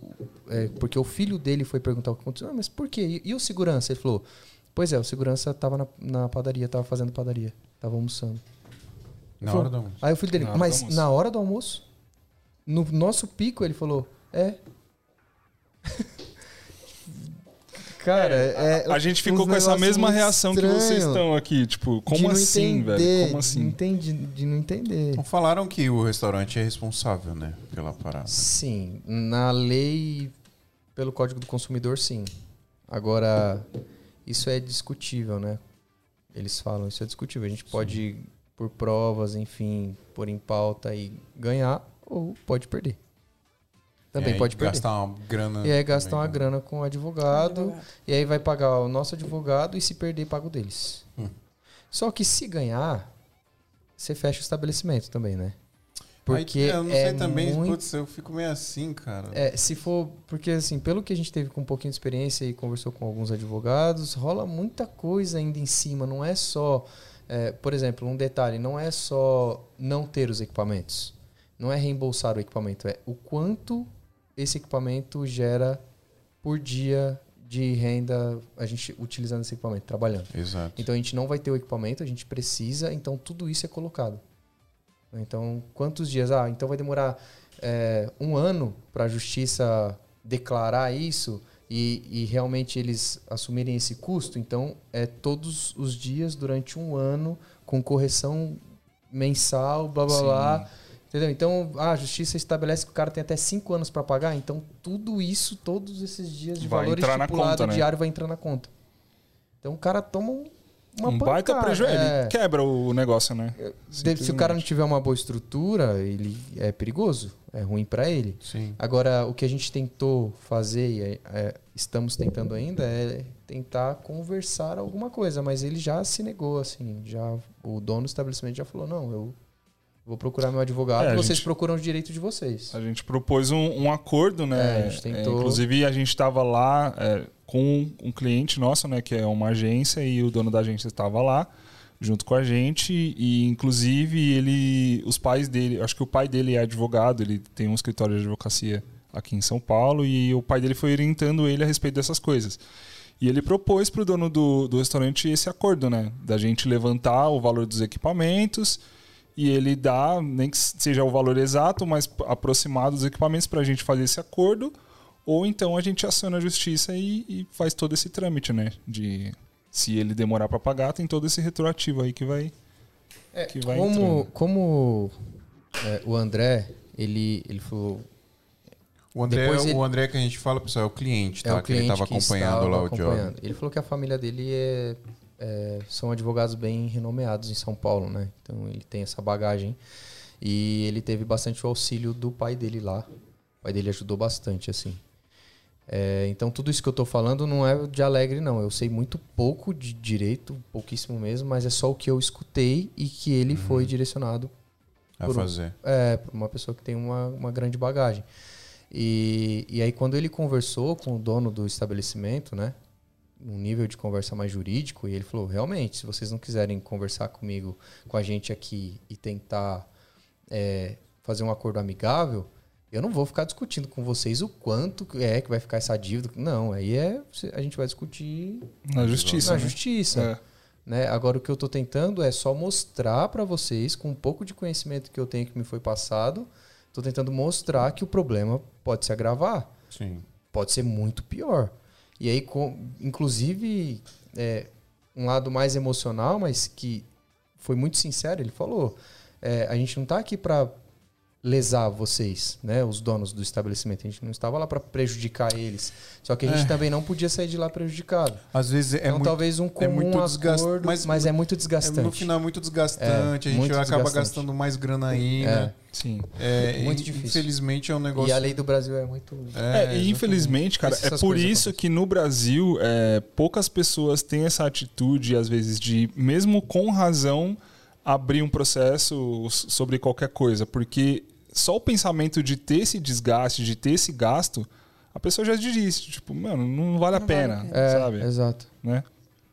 é, porque o filho dele foi perguntar o que aconteceu. Ah, mas por quê? E, e o segurança? Ele falou, pois é, o segurança tava na, na padaria, tava fazendo padaria, tava almoçando. Na Falou. hora do almoço. Aí o filho dele, Na mas na hora do almoço? No nosso pico, ele falou, é. Cara, é, A gente ficou com essa mesma reação que vocês estão aqui. Tipo, De como não assim, entender, velho? Como assim? entendi, de não entender. Então falaram que o restaurante é responsável, né? Pela parada. Sim, na lei, pelo Código do Consumidor, sim. Agora, isso é discutível, né? Eles falam, isso é discutível. A gente pode, por provas, enfim, pôr em pauta e ganhar, ou pode perder. Também aí pode perder. Gastar uma grana. E aí gastar também, uma né? grana com o advogado, e aí vai pagar o nosso advogado e se perder, paga o deles. Hum. Só que se ganhar, você fecha o estabelecimento também, né? Porque Aí, eu não é sei também, muito putz, eu fico meio assim, cara. é, se for. Porque, assim, pelo que a gente teve com um pouquinho de experiência e conversou com alguns advogados, rola muita coisa ainda em cima. Não é só. é, por exemplo, um detalhe: não é só não ter os equipamentos. Não é reembolsar o equipamento. É o quanto esse equipamento gera por dia de renda a gente utilizando esse equipamento, trabalhando. Exato. Então a gente não vai ter o equipamento, a gente precisa, então tudo isso é colocado. Então, quantos dias? Ah, então vai demorar é, um ano para a justiça declarar isso e, e realmente eles assumirem esse custo. Então, é todos os dias durante um ano com correção mensal, blá blá Sim. blá. Entendeu? Então, a justiça estabelece que o cara tem até cinco anos para pagar. Então, tudo isso, todos esses dias de Vai valor estipulado conta, né? diário vai entrar na conta. Então, o cara toma um, uma um baita prejuízo. É. Ele quebra o negócio, né? Deve- se o cara não tiver uma boa estrutura, ele é perigoso, é ruim para ele. Sim. Agora, o que a gente tentou fazer e é- é, estamos tentando ainda é tentar conversar alguma coisa, mas ele já se negou, assim, já o dono do estabelecimento já falou não, eu vou procurar meu advogado, É, vocês gente- procuram os direitos de vocês. A gente propôs um, um acordo, né? É, a gente tentou- É, inclusive, a gente estava lá é, com um cliente nosso, né? Que é uma agência, e o dono da agência estava lá junto com a gente. E, inclusive, ele. Os pais dele. Acho que o pai dele é advogado, ele tem um escritório de advocacia aqui em São Paulo, e o pai dele foi orientando ele a respeito dessas coisas. E ele propôs pro dono do, do restaurante esse acordo, né? Da gente levantar o valor dos equipamentos e ele dá, nem que seja o valor exato, mas aproximado dos equipamentos pra gente fazer esse acordo. Ou então a gente aciona a justiça e, e faz todo esse trâmite, né? De se ele demorar para pagar, tem todo esse retroativo aí que vai. É, que vai como entrando. como é, o André, ele, ele falou. O André, Depois ele- o André que a gente fala, pessoal, é o cliente, tá? é o que cliente ele tava que acompanhando estava lá o job. acompanhando. Ele falou que a família dele é, é- são advogados bem renomeados em São Paulo, né? Então ele tem essa bagagem. E ele teve bastante o auxílio do pai dele lá. O pai dele ajudou bastante, assim. É, então tudo isso que eu tô falando não é de alegre, não. Eu sei muito pouco de direito, pouquíssimo mesmo, mas é só o que eu escutei e que ele foi direcionado A por fazer. é, pra uma pessoa que tem uma, uma grande bagagem. E, e aí, quando ele conversou com o dono do estabelecimento, né? Um nível de conversa mais jurídico, e ele falou: realmente, se vocês não quiserem conversar comigo, com a gente aqui e tentar é, fazer um acordo amigável, eu não vou ficar discutindo com vocês o quanto é que vai ficar essa dívida. Não, aí é a gente vai discutir Na justiça. na né? justiça. É. Né? Agora o que eu estou tentando é só mostrar para vocês, com um pouco de conhecimento que eu tenho que me foi passado, estou tentando mostrar que o problema pode se agravar, Sim. pode ser muito pior. E aí, com, inclusive, é, um lado mais emocional, mas que foi muito sincero, ele falou: é, a gente não está aqui para lesar vocês, né, os donos do estabelecimento. A gente não estava lá para prejudicar eles. Só que a gente É. também não podia sair de lá prejudicado. Às vezes é então, muito. talvez um comum muito desgast- acordo, mas- mas, é muito é, desgastante. no final é muito desgastante, É, a gente acaba desgastante. gastando mais grana ainda. Sim. É, Muito difícil. Infelizmente é um negócio. E a lei do Brasil é muito. É, e infelizmente, cara, é por isso acontecem. que no Brasil é, poucas pessoas têm essa atitude, às vezes, de, mesmo com razão, abrir um processo sobre qualquer coisa. Porque só o pensamento de ter esse desgaste, de ter esse gasto, a pessoa já diz, tipo, mano, não vale a Não vale pena, a pena. É, sabe? exato. Né?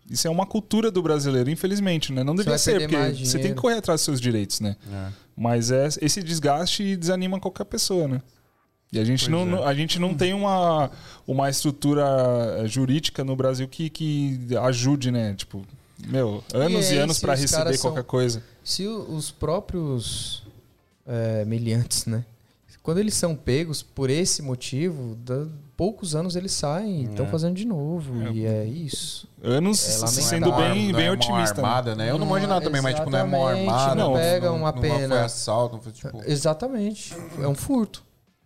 Isso é uma cultura do brasileiro, infelizmente, né? Não deveria ser, porque você tem que correr atrás dos seus direitos, né? É. Mas é, esse desgaste desanima qualquer pessoa, né? E a gente, Pois não, é. não- a gente não tem uma, uma estrutura jurídica no Brasil que, que ajude, né? Tipo, meu, anos e, aí, anos se pra os receber caras são- qualquer coisa. Se os próprios é, meliantes, né? Quando eles são pegos por esse motivo, da- poucos anos eles saem e estão É. fazendo de novo. É. E é isso. Anos É sendo Não é bem, bem não é otimista. né? armada, né? Eu não manjo nada também, mas tipo, não é mão Exatamente, armada. não pega uma não pena. foi assalto, não foi tipo. Exatamente. É um furto.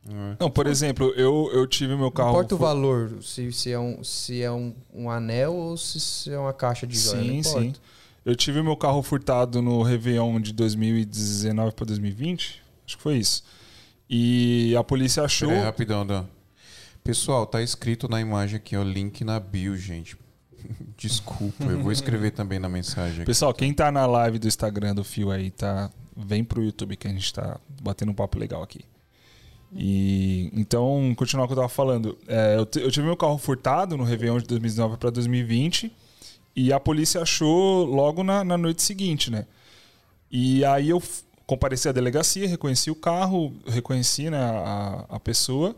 É. Não, por exemplo, eu, eu tive meu Não carro. importa o valor, se, se é, um, se é um, um anel ou se, se é uma caixa de joia. não Sim, sim. Eu tive meu carro furtado no Réveillon de 2019 para 2020. Acho que foi isso. E a polícia achou. Aí, rapidão, Dan. Pessoal, tá escrito na imagem aqui, ó, link na bio, gente. Desculpa, eu vou escrever também na mensagem. aqui. Pessoal, quem tá na live do Instagram do Fio aí, tá? Vem pro YouTube que a gente tá batendo um papo legal aqui. E então, continuar o que eu tava falando. É, eu, eu tive meu carro furtado no Réveillon de 2019 para 2020 e a polícia achou logo na, na noite seguinte, né? E aí eu compareci à delegacia, reconheci o carro, reconheci né, a, a pessoa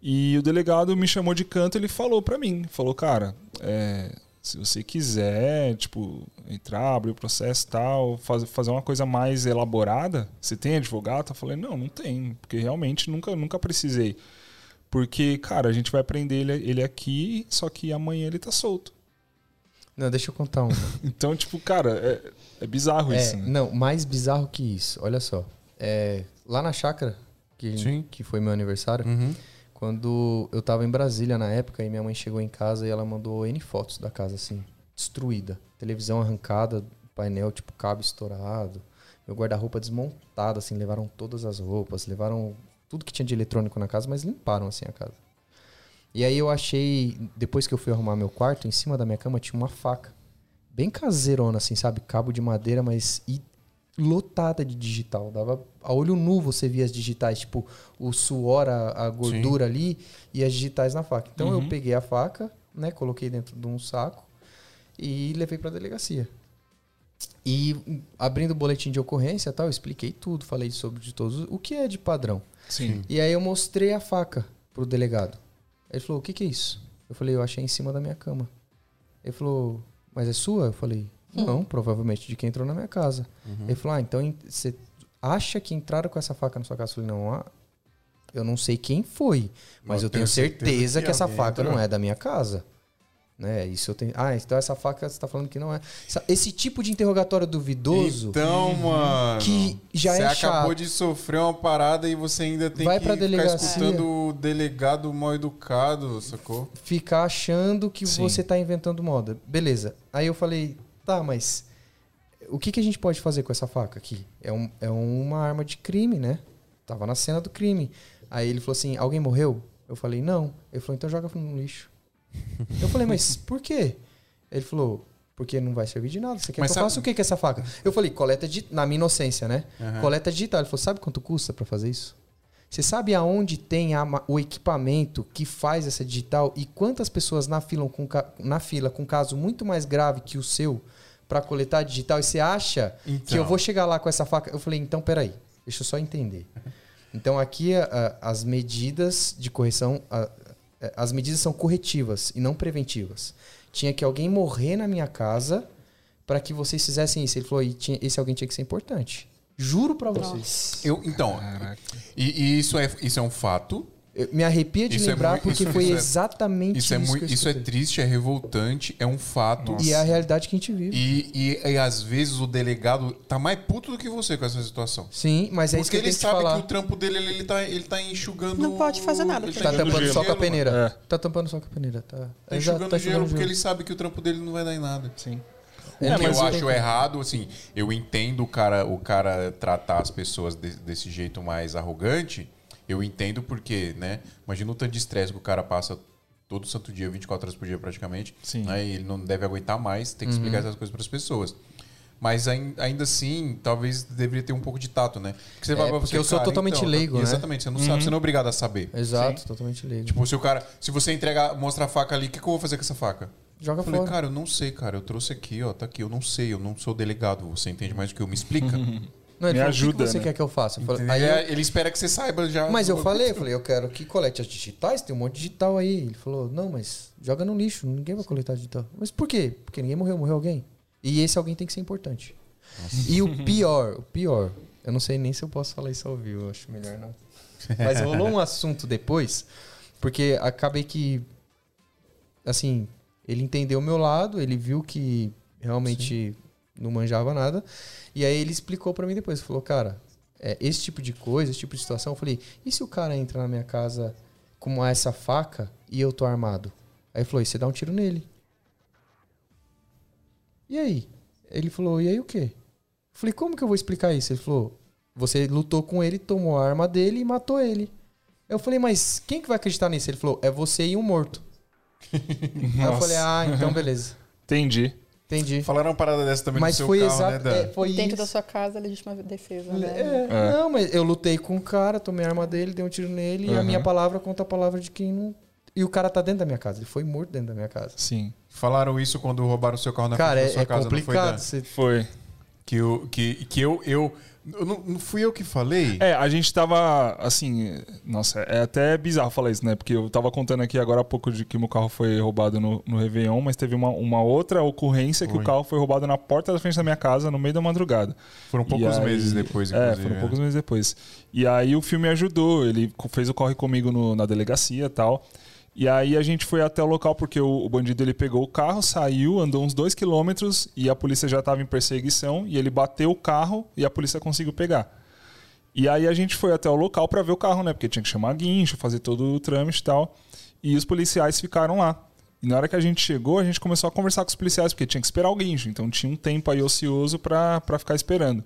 e o delegado me chamou de canto e ele falou pra mim, falou, cara, é, se você quiser, tipo, entrar, abrir o processo e tal, faz, fazer uma coisa mais elaborada, você tem advogado? Eu falei, não, não tem, porque realmente nunca, nunca precisei. Porque, cara, a gente vai prender ele, ele aqui, só que amanhã ele tá solto. Não, deixa eu contar uma. Então, tipo, cara, é, é bizarro É, isso, né? Não, mais bizarro que isso. Olha só. É, lá na chácara, que, Sim. que foi meu aniversário, Uhum. Quando eu tava em Brasília na época, e minha mãe chegou em casa e ela mandou N fotos da casa, assim, destruída. Televisão arrancada, painel, tipo, cabo estourado. Meu guarda-roupa desmontado, assim, levaram todas as roupas, levaram tudo que tinha de eletrônico na casa, mas limparam, assim, a casa. E aí eu achei, depois que eu fui arrumar meu quarto, em cima da minha cama tinha uma faca. Bem caseirona, assim, sabe? Cabo de madeira, mas lotada de digital. Dava a olho nu você via as digitais, tipo, o suor, a, a gordura ali e as digitais na faca. Então Uhum. eu peguei a faca, né? Coloquei dentro de um saco e levei pra delegacia. E hum, abrindo o boletim de ocorrência e tal, eu expliquei tudo, falei sobre de todos o que é de padrão. Sim. E aí eu mostrei a faca pro delegado. Ele falou: "O que que é isso?" Eu falei: "Eu achei em cima da minha cama." Ele falou, mas é sua? Eu falei, não, provavelmente de quem entrou na minha casa. Ele falou, ah, então en- você acha que entraram com essa faca na sua casa? Eu falei, não, ah, eu não sei quem foi, mas eu, tenho certeza, que, essa alguém faca entrou. não é da minha casa. Né? Isso eu tenho. Ah, então essa faca você tá falando que não é. Essa- Esse tipo de interrogatório duvidoso Então, mano. que já você é acabou chato. de sofrer uma parada e você ainda tem Vai que pra ficar delegacia. escutando o delegado mal educado, sacou? ficar achando que Sim. você tá inventando moda. Beleza. Aí eu falei, tá, mas o que, que a gente pode fazer com essa faca aqui? É, um, é uma arma de crime, né? Tava na cena do crime. Aí ele falou assim: alguém morreu? Eu falei, não. Ele falou, então joga no lixo. eu falei, mas por quê? Ele falou, porque não vai servir de nada. Você quer Mas que eu sabe- faça o que com essa faca? Eu falei, coleta de. Na minha inocência, né? Aham. Coleta digital. Ele falou, sabe quanto custa pra fazer isso? Você sabe aonde tem a o equipamento que faz essa digital e quantas pessoas na fila com, na fila com caso muito mais grave que o seu pra coletar digital? E você acha que Então. eu vou chegar lá com essa faca? Eu falei, então peraí, deixa eu só entender. Então aqui a- a- as medidas de correção, a- a- as medidas são corretivas e não preventivas. Tinha que alguém morrer na minha casa para que vocês fizessem isso. Ele falou, e tinha- esse alguém tinha que ser importante. Juro pra vocês. Nossa. Eu, então, e, e isso, é, isso é um fato. Eu me arrepia de Isso é lembrar muito- porque isso- foi isso é- exatamente Isso é, isso. muito, que eu isso é triste, é revoltante, é um fato. E é a realidade que a gente vive. E, e, e às vezes o delegado tá mais puto do que você com essa situação. Sim, mas é isso Porque que eu ele tenho que te sabe falar. que o trampo dele ele, ele, tá, ele tá enxugando. Não pode fazer nada Ele pra Tá Enxugando tampando só com a peneira. É. Tá tampando só com a peneira. Tá, Tá enxugando tá gelo porque ele sabe que o trampo dele não vai dar em nada. Sim. O É, que eu eu acho tenho- errado, assim, eu entendo o cara, o cara tratar as pessoas de- desse jeito mais arrogante. Eu entendo porque, né? Imagina o tanto de estresse que o cara passa todo santo dia, 24 horas por dia praticamente. Sim. Né? E ele não deve aguentar mais, tem que Uhum. explicar essas coisas para as pessoas. Mas ain- ainda assim, talvez deveria ter um pouco de tato, né? Porque, você É, porque você, eu sou cara, totalmente então, leigo, né? Exatamente, você não sabe, você não é obrigado a saber. Exato, totalmente leigo. Tipo, se o cara. Se você entregar, mostra a faca ali, o que, que eu vou fazer com essa faca? Joga Eu falei, fora. cara, eu não sei, cara. Eu trouxe aqui, ó, tá aqui. Eu não sei, eu não sou delegado. Você entende mais do que eu? Me explica. Não, ele Me falou, ajuda, O que você né? quer que eu faça? Eu falei, aí eu- Ele, ele espera que você saiba já. Mas eu falei, eu falei, eu quero que colete as digitais, tem um monte de digital aí. Ele falou, não, mas joga no lixo, ninguém vai coletar digital. Mas por quê? Porque ninguém morreu, morreu alguém. E esse alguém tem que ser importante. E o pior, o pior, eu não sei nem se eu posso falar isso ao vivo, eu acho melhor não. Mas rolou um assunto depois, porque acabei que, assim, ele entendeu o meu lado, ele viu que realmente não manjava nada, e aí ele explicou pra mim depois, falou, cara, é, esse tipo de coisa, esse tipo de situação, eu falei, e se o cara entra na minha casa com essa faca e eu tô armado? Aí ele falou, e você dá um tiro nele. E aí? Ele falou, e aí o quê? Eu falei, como que eu vou explicar isso? Ele falou, você lutou com ele, tomou a arma dele e matou ele. Eu falei, mas quem que vai acreditar nisso? Ele falou, é você e um morto. Aí eu falei, ah, então beleza. Entendi. Entendi. Falaram uma parada dessa também Mas no seu foi carro, exato. né, Dan? é, foi Dentro isso. da sua casa, legítima defesa, né? É, É. Não, mas eu lutei com o cara, tomei a arma dele, dei um tiro nele e a Uhum. minha palavra conta a palavra de quem não. E o cara tá dentro da minha casa. Ele foi morto dentro da minha casa. Sim. Falaram isso quando roubaram o seu carro na cara, frente é, da sua é casa, não foi, complicado. Dan? Você... Foi. Que, eu, que, que eu, eu não, não fui eu que falei? É, a gente tava, assim, nossa, é até bizarro falar isso, né? Porque eu tava contando aqui agora há pouco de que meu carro foi roubado no, no Réveillon, mas teve uma, uma outra ocorrência que Foi. o carro foi roubado na porta da frente da minha casa, no meio da madrugada. Foram poucos aí- meses depois, É, inclusive. foram né? poucos meses depois. E aí o filme ajudou, ele fez o corre comigo no- na delegacia e tal. E aí a gente foi até o local porque o, o bandido ele pegou o carro, saiu, andou uns dois quilômetros e a polícia já estava em perseguição e ele bateu o carro e a polícia conseguiu pegar. E aí a gente foi até o local para ver o carro, né? Porque tinha que chamar guincho, fazer todo o trâmite e tal. E os policiais ficaram lá. E na hora que a gente chegou, a gente começou a conversar com os policiais, porque tinha que esperar o guincho. Então tinha um tempo aí ocioso pra ficar esperando.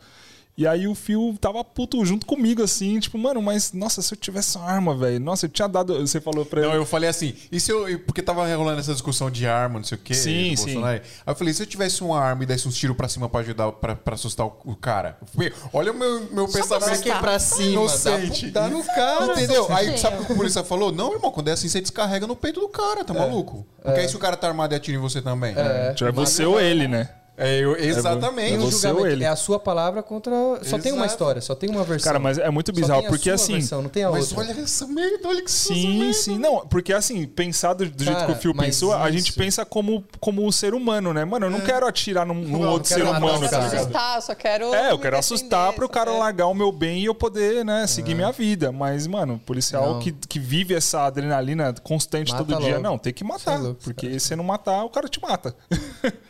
E aí o Fio tava puto junto comigo, assim, tipo, mano, mas nossa, se eu tivesse uma arma, velho. Nossa, eu tinha dado. Você falou pra Não, ele. eu falei assim, e se eu. Porque tava rolando essa discussão de arma, não sei o quê. Sim, sim. Bolsonaro. Aí eu falei, se eu tivesse uma arma e desse uns tiros pra cima pra ajudar, pra, pra assustar o, o cara. Porque Olha o meu, meu pensamento. assustar. aqui pra cima, Inocente. dá- dá no cara. Entendeu? Aí sabe o que o polícia falou? Não, irmão, quando é assim, você descarrega no peito do cara, tá maluco? Porque aí se o cara tá armado e atira em você também. Tipo, é você ou ele, né? É, eu- exatamente. É Tem um você ou ele. É a sua palavra contra. Só tem uma Exato. história, só tem uma versão. Cara, mas é muito Só bizarro, tem a porque sua assim. versão, não tem a Mas outra. olha essa merda, olha que Sim, merda. sim. Não, porque assim, pensar do, do jeito Cara, que o Phil pensou, a gente isso- pensa como, como um ser humano, né? Mano, eu não quero atirar num, num Não, outro não ser quero matar humano, os tá caras. ligado? assustar, só quero. É, eu quero assustar pro cara quero- largar o meu bem e eu poder, né, seguir minha vida. Mas, mano, policial Não. que, que vive essa adrenalina constante Mata todo dia, logo. não, tem que matar. É louco, porque se não matar, o cara te mata.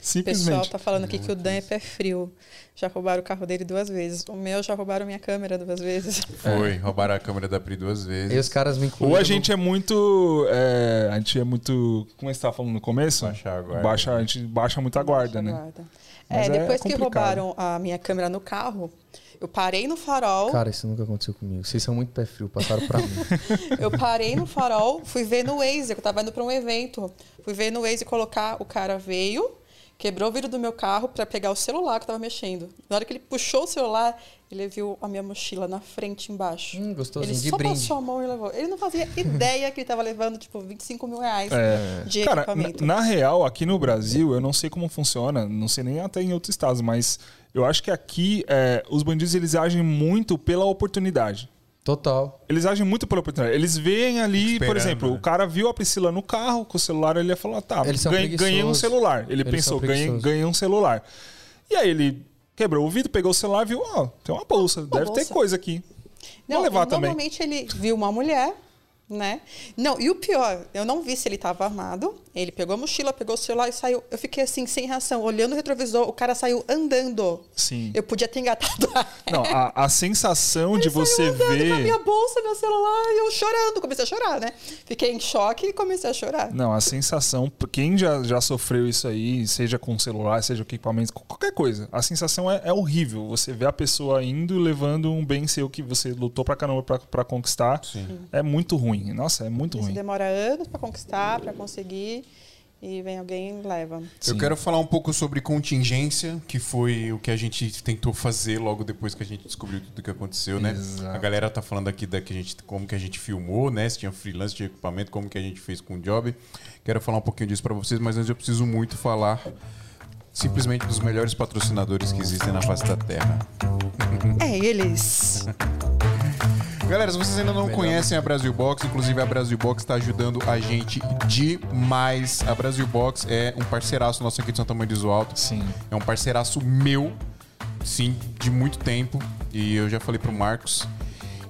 O pessoal Simplesmente. tá falando aqui que o Dan é pé frio. Já roubaram o carro dele duas vezes. O meu já roubaram minha câmera duas vezes. Foi, roubaram a câmera da Pri duas vezes. Aí os caras me incluíram. Ou a gente é muito. é, a gente é muito. Como você tava falando no começo? Baixar a guarda. Baixa, a gente baixa muito a guarda, né? Guarda. É, é depois que complicado. roubaram a minha câmera no carro, eu parei no farol. Cara, isso nunca aconteceu comigo. Vocês são muito pé frio, passaram pra mim. Eu parei no farol, fui ver no Waze, eu tava indo pra um evento. Fui ver no Waze colocar, o cara veio, quebrou o vidro do meu carro pra pegar o celular que eu tava mexendo. Na hora que ele puxou o celular, ele viu a minha mochila na frente embaixo. Hum, gostosinho, ele de só brinde. passou a mão e levou. Ele não fazia ideia que ele tava levando, tipo, 25 mil reais É. de Cara, equipamento. na, na real, aqui no Brasil, eu não sei como funciona, não sei nem até em outros estados, mas eu acho que aqui é, os bandidos eles agem muito pela oportunidade. Total. Eles agem muito pela oportunidade. Eles veem ali, por Esperando, exemplo, né? o cara viu a Priscila no carro com o celular, ele ia falar, tá, ganhei, ganhei um celular. Ele Eles pensou, ganhei, ganhei um celular. E aí ele quebrou o vidro, pegou o celular, viu, ó, tem uma bolsa, deve ter bolsa. coisa aqui. Vou Não, levar e também. Normalmente ele viu uma mulher, né? Não, e o pior, eu não vi se ele estava armado. Ele pegou a mochila, pegou o celular e saiu. Eu fiquei assim, sem reação, olhando o retrovisor, o cara saiu andando. Sim. Eu podia ter engatado a Não, a, a sensação de você andando com a ver. minha bolsa, meu celular, e eu chorando. Comecei a chorar, né? Fiquei em choque e comecei a chorar. Não, a sensação, quem já, já sofreu isso aí, seja com celular, seja com equipamento, qualquer coisa, a sensação é, é horrível. Você vê a pessoa indo levando um bem seu que você lutou pra caramba pra, pra conquistar. É muito ruim. Nossa, é muito Isso ruim. demora anos para conquistar, para conseguir, e vem alguém e leva. Eu Sim. quero falar um pouco sobre contingência, que foi o que a gente tentou fazer logo depois que a gente descobriu tudo que aconteceu, né? Exato. A galera tá falando aqui da que a gente, como que a gente filmou, né? Se tinha freelance, tinha equipamento, como que a gente fez com o job. Quero falar um pouquinho disso pra vocês, mas antes eu preciso muito falar simplesmente dos melhores patrocinadores que existem na face da Terra. É eles. Galera, se vocês ainda não conhecem a Brasil Box, inclusive a Brasil Box está ajudando a gente demais. A Brasil Box é um parceiraço nosso aqui de Santa Mãe do Iso Alto. Sim. É um parceiraço meu, sim, de muito tempo. E eu já falei pro Marcos.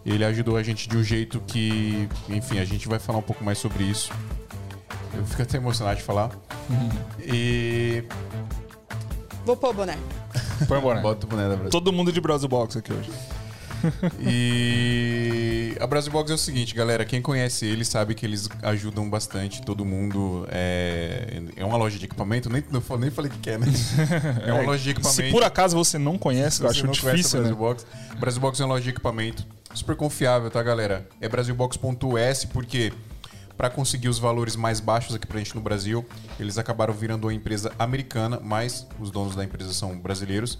Ele ajudou a gente de um jeito que, enfim, a gente vai falar um pouco mais sobre isso. Eu fico até emocionado de falar. E. Vou pôr o boné. Põe embora. Bota o boné da Brasil. Todo mundo de Brasil Box aqui hoje. E a Brasil Box é o seguinte, galera. Quem conhece eles sabe que eles ajudam bastante todo mundo. É, é uma loja de equipamento, nem, não, nem falei que é, né? É uma loja de equipamento. Se por acaso você não conhece, Se eu acho difícil, a né? Brasil Box. Brasil Box é uma loja de equipamento super confiável, tá, galera? É brasilbox.us porque para conseguir os valores mais baixos aqui pra gente no Brasil, eles acabaram virando uma empresa americana, mas os donos da empresa são brasileiros.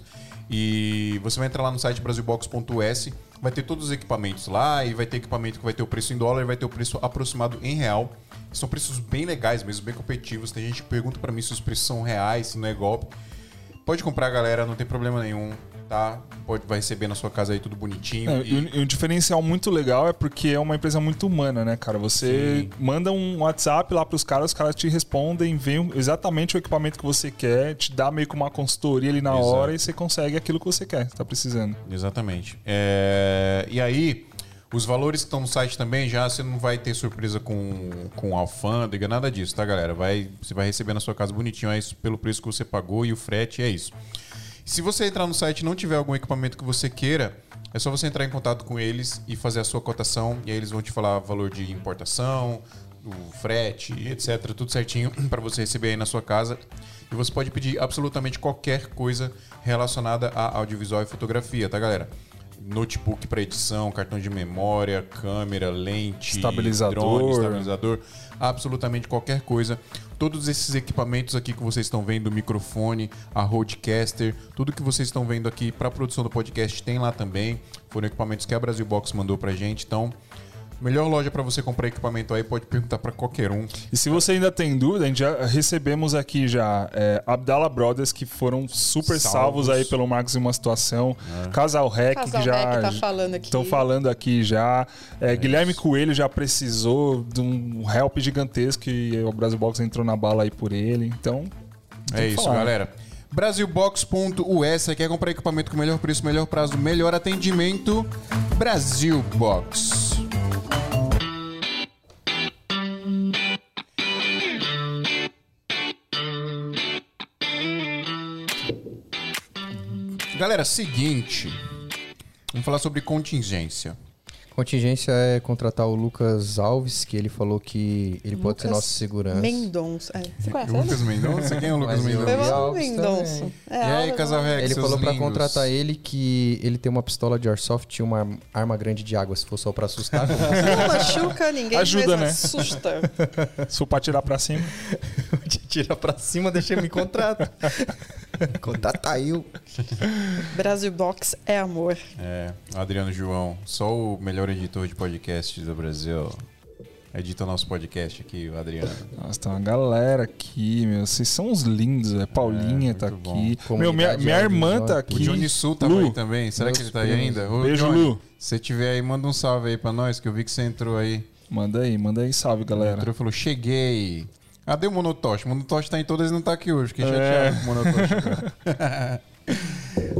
E você vai entrar lá no site brasilbox.us, vai ter todos os equipamentos lá e vai ter equipamento que vai ter o preço em dólar e vai ter o preço aproximado em real. São preços bem legais mesmo, bem competitivos. Tem gente que pergunta para mim se os preços são reais, se não é golpe. Pode comprar, galera, não tem problema nenhum, tá? Pode, vai receber na sua casa aí tudo bonitinho. É, e- um- um diferencial muito legal é porque é uma empresa muito humana, né, cara? Você manda um WhatsApp lá pros caras, os caras te respondem, veem exatamente o equipamento que você quer, te dá meio que uma consultoria ali na Exato. hora e você consegue aquilo que você quer, tá precisando. Exatamente. É, E aí, os valores que estão no site também, já você não vai ter surpresa com, com alfândega, nada disso, tá, galera? Vai, você vai receber na sua casa bonitinho, é isso pelo preço que você pagou e o frete é isso. Se você entrar no site e não tiver algum equipamento que você queira, é só você entrar em contato com eles e fazer a sua cotação, e aí eles vão te falar o valor de importação, o frete, etc, tudo certinho para você receber aí na sua casa. E você pode pedir absolutamente qualquer coisa relacionada a audiovisual e fotografia, tá, galera? Notebook para edição, cartão de memória, câmera, lente, Estabilizador. drone, estabilizador, absolutamente qualquer coisa. Todos esses equipamentos aqui que vocês estão vendo, microfone, a roadcaster, tudo que vocês estão vendo aqui para produção do podcast tem lá também. Foram equipamentos que a Brasil Box mandou pra gente, então Melhor loja pra você comprar equipamento aí, pode perguntar pra qualquer um. E se você ainda tem dúvida, a gente já recebemos aqui já é, Abdala Brothers, que foram super salvos, Salvos. aí pelo Marcos em uma situação. Casal Rec, Casal que já Rec tá falando aqui. estão falando aqui já. É, Guilherme Coelho já precisou de um help gigantesco e o Brasil Box entrou na bala aí por ele. Então, É isso, falar. galera. Brasilbox.us, você quer comprar equipamento com melhor preço, melhor prazo, melhor atendimento? Brasil Box. Galera, seguinte. Vamos falar sobre contingência. Contingência é contratar o Lucas Alves, que ele falou que ele pode ser Lucas nosso segurança. Mendonça. É, você conhece? Lucas Mendonça? Quem é o Lucas Mas eu- Mendonça? Mendonça. É, E aí, Alves, casal Rex, Ele falou pra lindos? contratar ele que ele tem uma pistola de airsoft e uma arma grande de água, se for só pra assustar. Não machuca ninguém, Ajuda, né? assusta. se for pra tirar pra cima. Tira pra cima, deixa ele me contrata. Contrata eu. Brasil Box é amor. É, Adriano João, só o melhor editor de podcast do Brasil. Edita nosso podcast aqui, o Adriano. Nossa, tem uma galera aqui, meu. Vocês são uns lindos, é. Paulinha É, tá muito aqui. bom. Meu, minha, minha irmã tá O aqui. Johnny Sul Lu, aí também. Será que ele tá aí ainda? Ô, Beijo, Johnny, Lu. Se tiver aí, manda um salve aí pra nós, que eu vi que você entrou aí. Manda aí, manda aí, salve, galera. Entrou e falou, cheguei. Cadê o Monotoche? O Monotoche tá em todas e não tá aqui hoje. Fiquei É. chateado com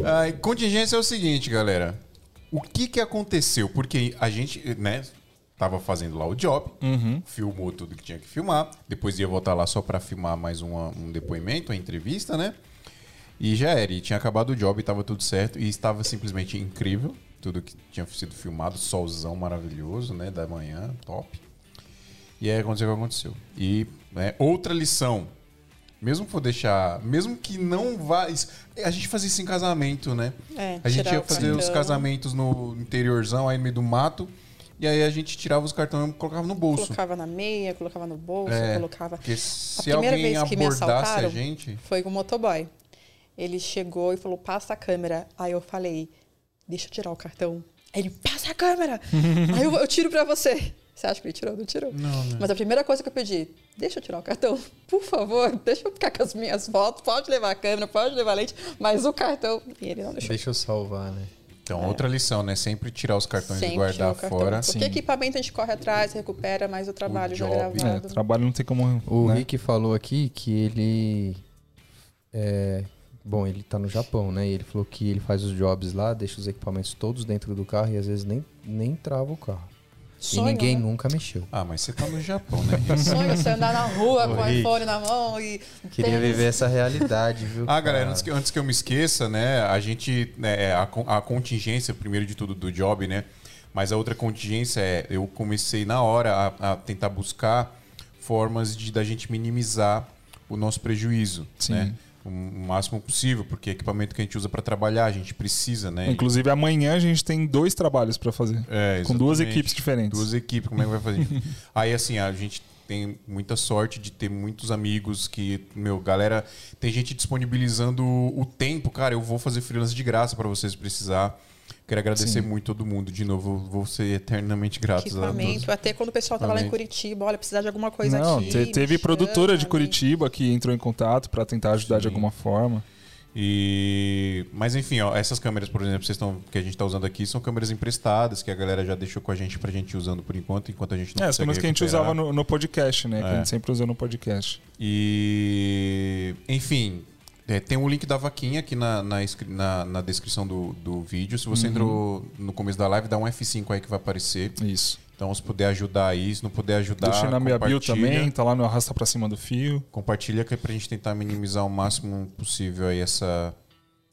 o. Ai, contingência é o seguinte, galera. O que que aconteceu? Porque a gente, né, tava fazendo lá o job, Uhum. filmou tudo que tinha que filmar, depois ia voltar lá só pra filmar mais uma- um depoimento, uma entrevista, né? E já era, e tinha acabado o job, tava tudo certo, e estava simplesmente incrível, tudo que tinha sido filmado, solzão maravilhoso, né, da manhã, top. E aí aconteceu o que aconteceu. E né, outra lição, mesmo que for deixar, mesmo que não vá, isso- a gente fazia isso em casamento, né? É, A gente ia fazer os casamentos no interiorzão, aí no meio do mato, e aí a gente tirava os cartões e colocava no bolso. Colocava na meia, colocava no bolso, É. colocava. Porque se primeira alguém vez que me abordasse a assaltaram, gente. Foi com o motoboy. Ele chegou e falou: passa a câmera. Aí eu falei: deixa eu tirar o cartão. Aí ele, passa a câmera! Aí eu, eu tiro pra você. Você acha que ele tirou? Não tirou. Não, né? Mas a primeira coisa que eu pedi, deixa eu tirar o cartão, por favor, deixa eu ficar com as minhas fotos, pode levar a câmera, pode levar a lente, mas o cartão. E ele não deixou. Deixa eu salvar, né? Então, outra lição, né? Sempre tirar os cartões Sempre e guardar o fora. Porque Sim. equipamento a gente corre atrás, recupera, mas o trabalho já job. É, gravado. trabalho não tem como. O né? Rick falou aqui que ele. É, bom, ele tá no Japão, né? E ele falou que ele faz os jobs lá, deixa os equipamentos todos dentro do carro e às vezes nem, nem trava o carro. Sonho, e ninguém né? nunca mexeu. Ah, mas você tá no Japão, né? Sonho você andar na rua com o iPhone na mão e. Queria tênis. viver essa realidade, viu? Ah, galera, antes que, antes que eu me esqueça, né? A gente. né, a, con- a contingência, primeiro de tudo, do job, né? Mas a outra contingência é. Eu comecei na hora a, a tentar buscar formas de da gente minimizar o nosso prejuízo, Sim. né? O máximo possível, porque é equipamento que a gente usa para trabalhar, a gente precisa, né? Inclusive, amanhã a gente tem dois trabalhos pra fazer. É, com duas equipes diferentes. Duas equipes, como é que vai fazer? Aí, assim, a gente tem muita sorte de ter muitos amigos que, meu, galera, tem gente disponibilizando o tempo, cara, eu vou fazer freelance de graça pra vocês precisar. Quero agradecer muito todo mundo. De novo, vou ser eternamente grato a todos. Equipamento, até quando o pessoal tava lá em. Curitiba, olha, precisar de alguma coisa Não, aqui. te- teve produtora de Curitiba que entrou em contato pra tentar ajudar de Sim. alguma forma. E mas enfim, ó, essas câmeras, por exemplo, vocês estão que a gente está usando aqui são câmeras emprestadas que a galera já deixou com a gente pra gente ir usando por enquanto, enquanto a gente não É, as câmeras que a gente usava no, no podcast, né? Que a É. gente sempre usou no podcast. E enfim, é, tem um link da vaquinha aqui na, na, na- na descrição do, do vídeo. Se Uhum. você entrou no começo da live, dá um F5 aí que vai aparecer. Isso. Então, se puder ajudar aí, se não puder ajudar, Deixei na minha bio também, tá lá no Arrasta Pra Cima do Fio. Compartilha que é pra gente tentar minimizar o máximo possível aí essa,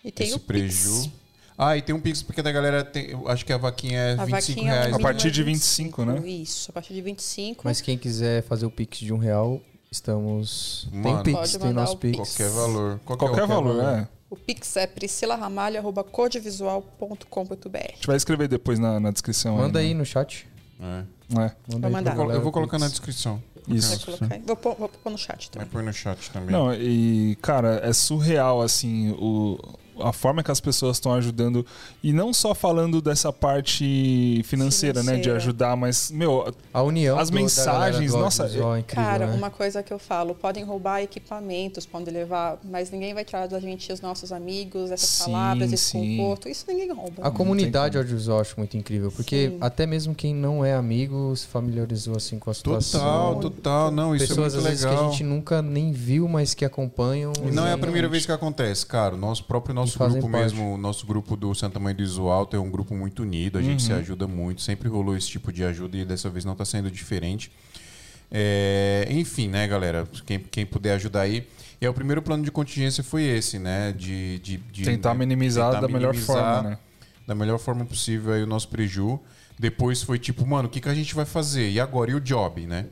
E tem esse o preju. Pix. Ah, e tem um Pix, porque da galera tem. Eu acho que a vaquinha é A 25 vaquinha, o reais. A partir é de 25, né? Isso, a partir de 25. Mas quem quiser fazer o Pix de um real, estamos. Mano, tem Pix, tem nosso Pix. Qualquer valor. Qualquer, valor, é. O Pix é priscilaramalho.codevisual.com.br. A gente vai escrever depois na, na descrição. Manda aí né? no chat. É. É, Manda Vou aí mandar. Eu eu vou colocar na descrição. Vai isso. aí. Vou pôr, vou pôr no chat Vai também. pôr no chat também. Não, e, cara, é surreal, assim, o, a forma que as pessoas estão ajudando. E não só falando dessa parte financeira, né? De Financeira. ajudar, mas, meu, A união As do- mensagens, do nossa, audiovisual é incrível, Cara, né? uma coisa que eu falo, podem roubar equipamentos, podem levar, mas ninguém vai tirar da gente os nossos amigos, essas Sim, palavras, esse sim. conforto. Isso ninguém rouba. A comunidade audiovisual acho muito incrível, porque Sim. até mesmo quem não é amigo se familiarizou assim com a situação. Total, total. Não, isso Pessoas é às muito vezes que legal. a gente nunca nem viu, mas que acompanham. E não é a primeira vez que acontece, cara. O nosso próprio nosso Fazem grupo parte. mesmo, o nosso grupo do Santa Mãe do Iso Alto é um grupo muito unido, a gente se ajuda muito, sempre rolou esse tipo de ajuda e dessa vez não está sendo diferente. É, enfim, né, galera? Quem, quem puder ajudar aí. E aí, o primeiro plano de contingência foi esse, né? De, de, de tentar minimizar tentar da melhor minimizar forma, né? Da melhor forma possível aí o nosso preju. Depois foi tipo, mano, o que, que a gente vai fazer? E agora? E o job, né?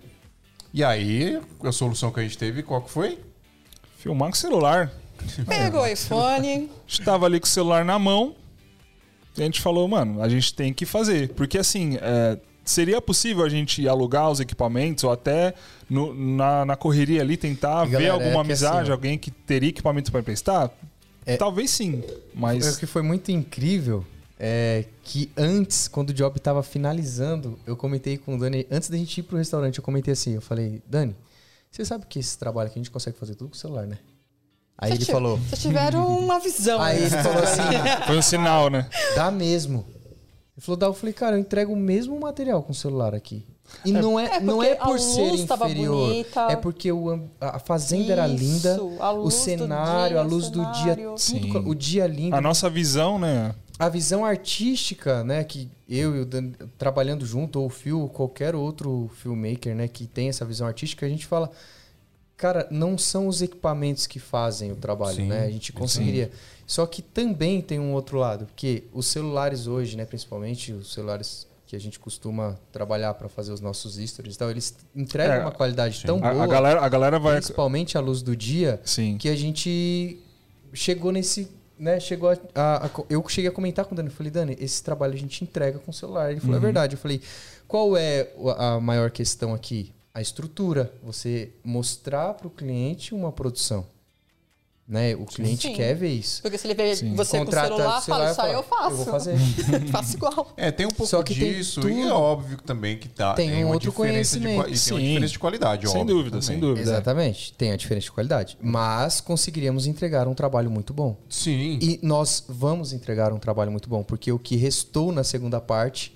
E aí, a solução que a gente teve, qual que foi? Filmar com o celular. Pegou o iPhone, A gente tava ali com o celular na mão. E a gente falou, mano, a gente tem que fazer. Porque assim, é, seria possível a gente alugar os equipamentos ou até no- na, na correria ali tentar E, ver galera, alguma é amizade, assim, alguém que teria equipamento para emprestar? É- Talvez sim, mas. O que foi muito incrível é que antes, quando o job tava finalizando, eu comentei com o Dani, antes da gente ir pro restaurante, eu comentei assim, eu falei, Dani, você sabe que esse trabalho aqui a gente consegue fazer tudo com o celular, né? Aí ele Vocês falou, Vocês tiveram uma visão. aí ele né? falou assim, Foi um sinal, né? dá mesmo. Ele falou, dá, eu falei, cara, eu entrego o mesmo material com o celular aqui. E não é, É não é por a ser inferior, é porque o, a fazenda era linda, Isso, a o luz do cenário, dia, a luz do dia, tudo, Sim. o dia lindo. A nossa visão, né? a visão artística, né, que eu e o Dan, trabalhando junto, ou o Phil, ou qualquer outro filmmaker, né, que tem essa visão artística, a gente fala, cara, não são os equipamentos que fazem o trabalho, Sim, né? A gente conseguiria. Só que também tem um outro lado, porque os celulares hoje, né, principalmente os celulares que a gente costuma trabalhar para fazer os nossos stories e tal, eles entregam É, uma qualidade sim. tão A, boa, a galera, a galera vai. principalmente à luz do dia, Sim. que a gente chegou nesse. Né, chegou a, a- a- eu cheguei a comentar com o Dani. Eu falei, Dani, esse trabalho a gente entrega com o celular. Ele falou, Uhum. é verdade. Eu falei, qual é a maior questão aqui? A estrutura. Você mostrar para o cliente uma produção. Né? O cliente Sim. quer ver isso. Porque se ele vê Sim. você Contrata com o celular, fala, isso aí eu faço. Eu vou fazer. faço igual. É, tem um pouco Só que tem disso tudo. e é óbvio também que tá, Tem um uma outro diferença de, conhecimento. e tem uma Sim. diferença de qualidade, Sem óbvio, dúvida, sem também. dúvida. Exatamente. Tem a diferença de qualidade. Mas conseguiríamos entregar um trabalho muito bom. Sim. E nós vamos entregar um trabalho muito bom, porque o que restou na segunda parte,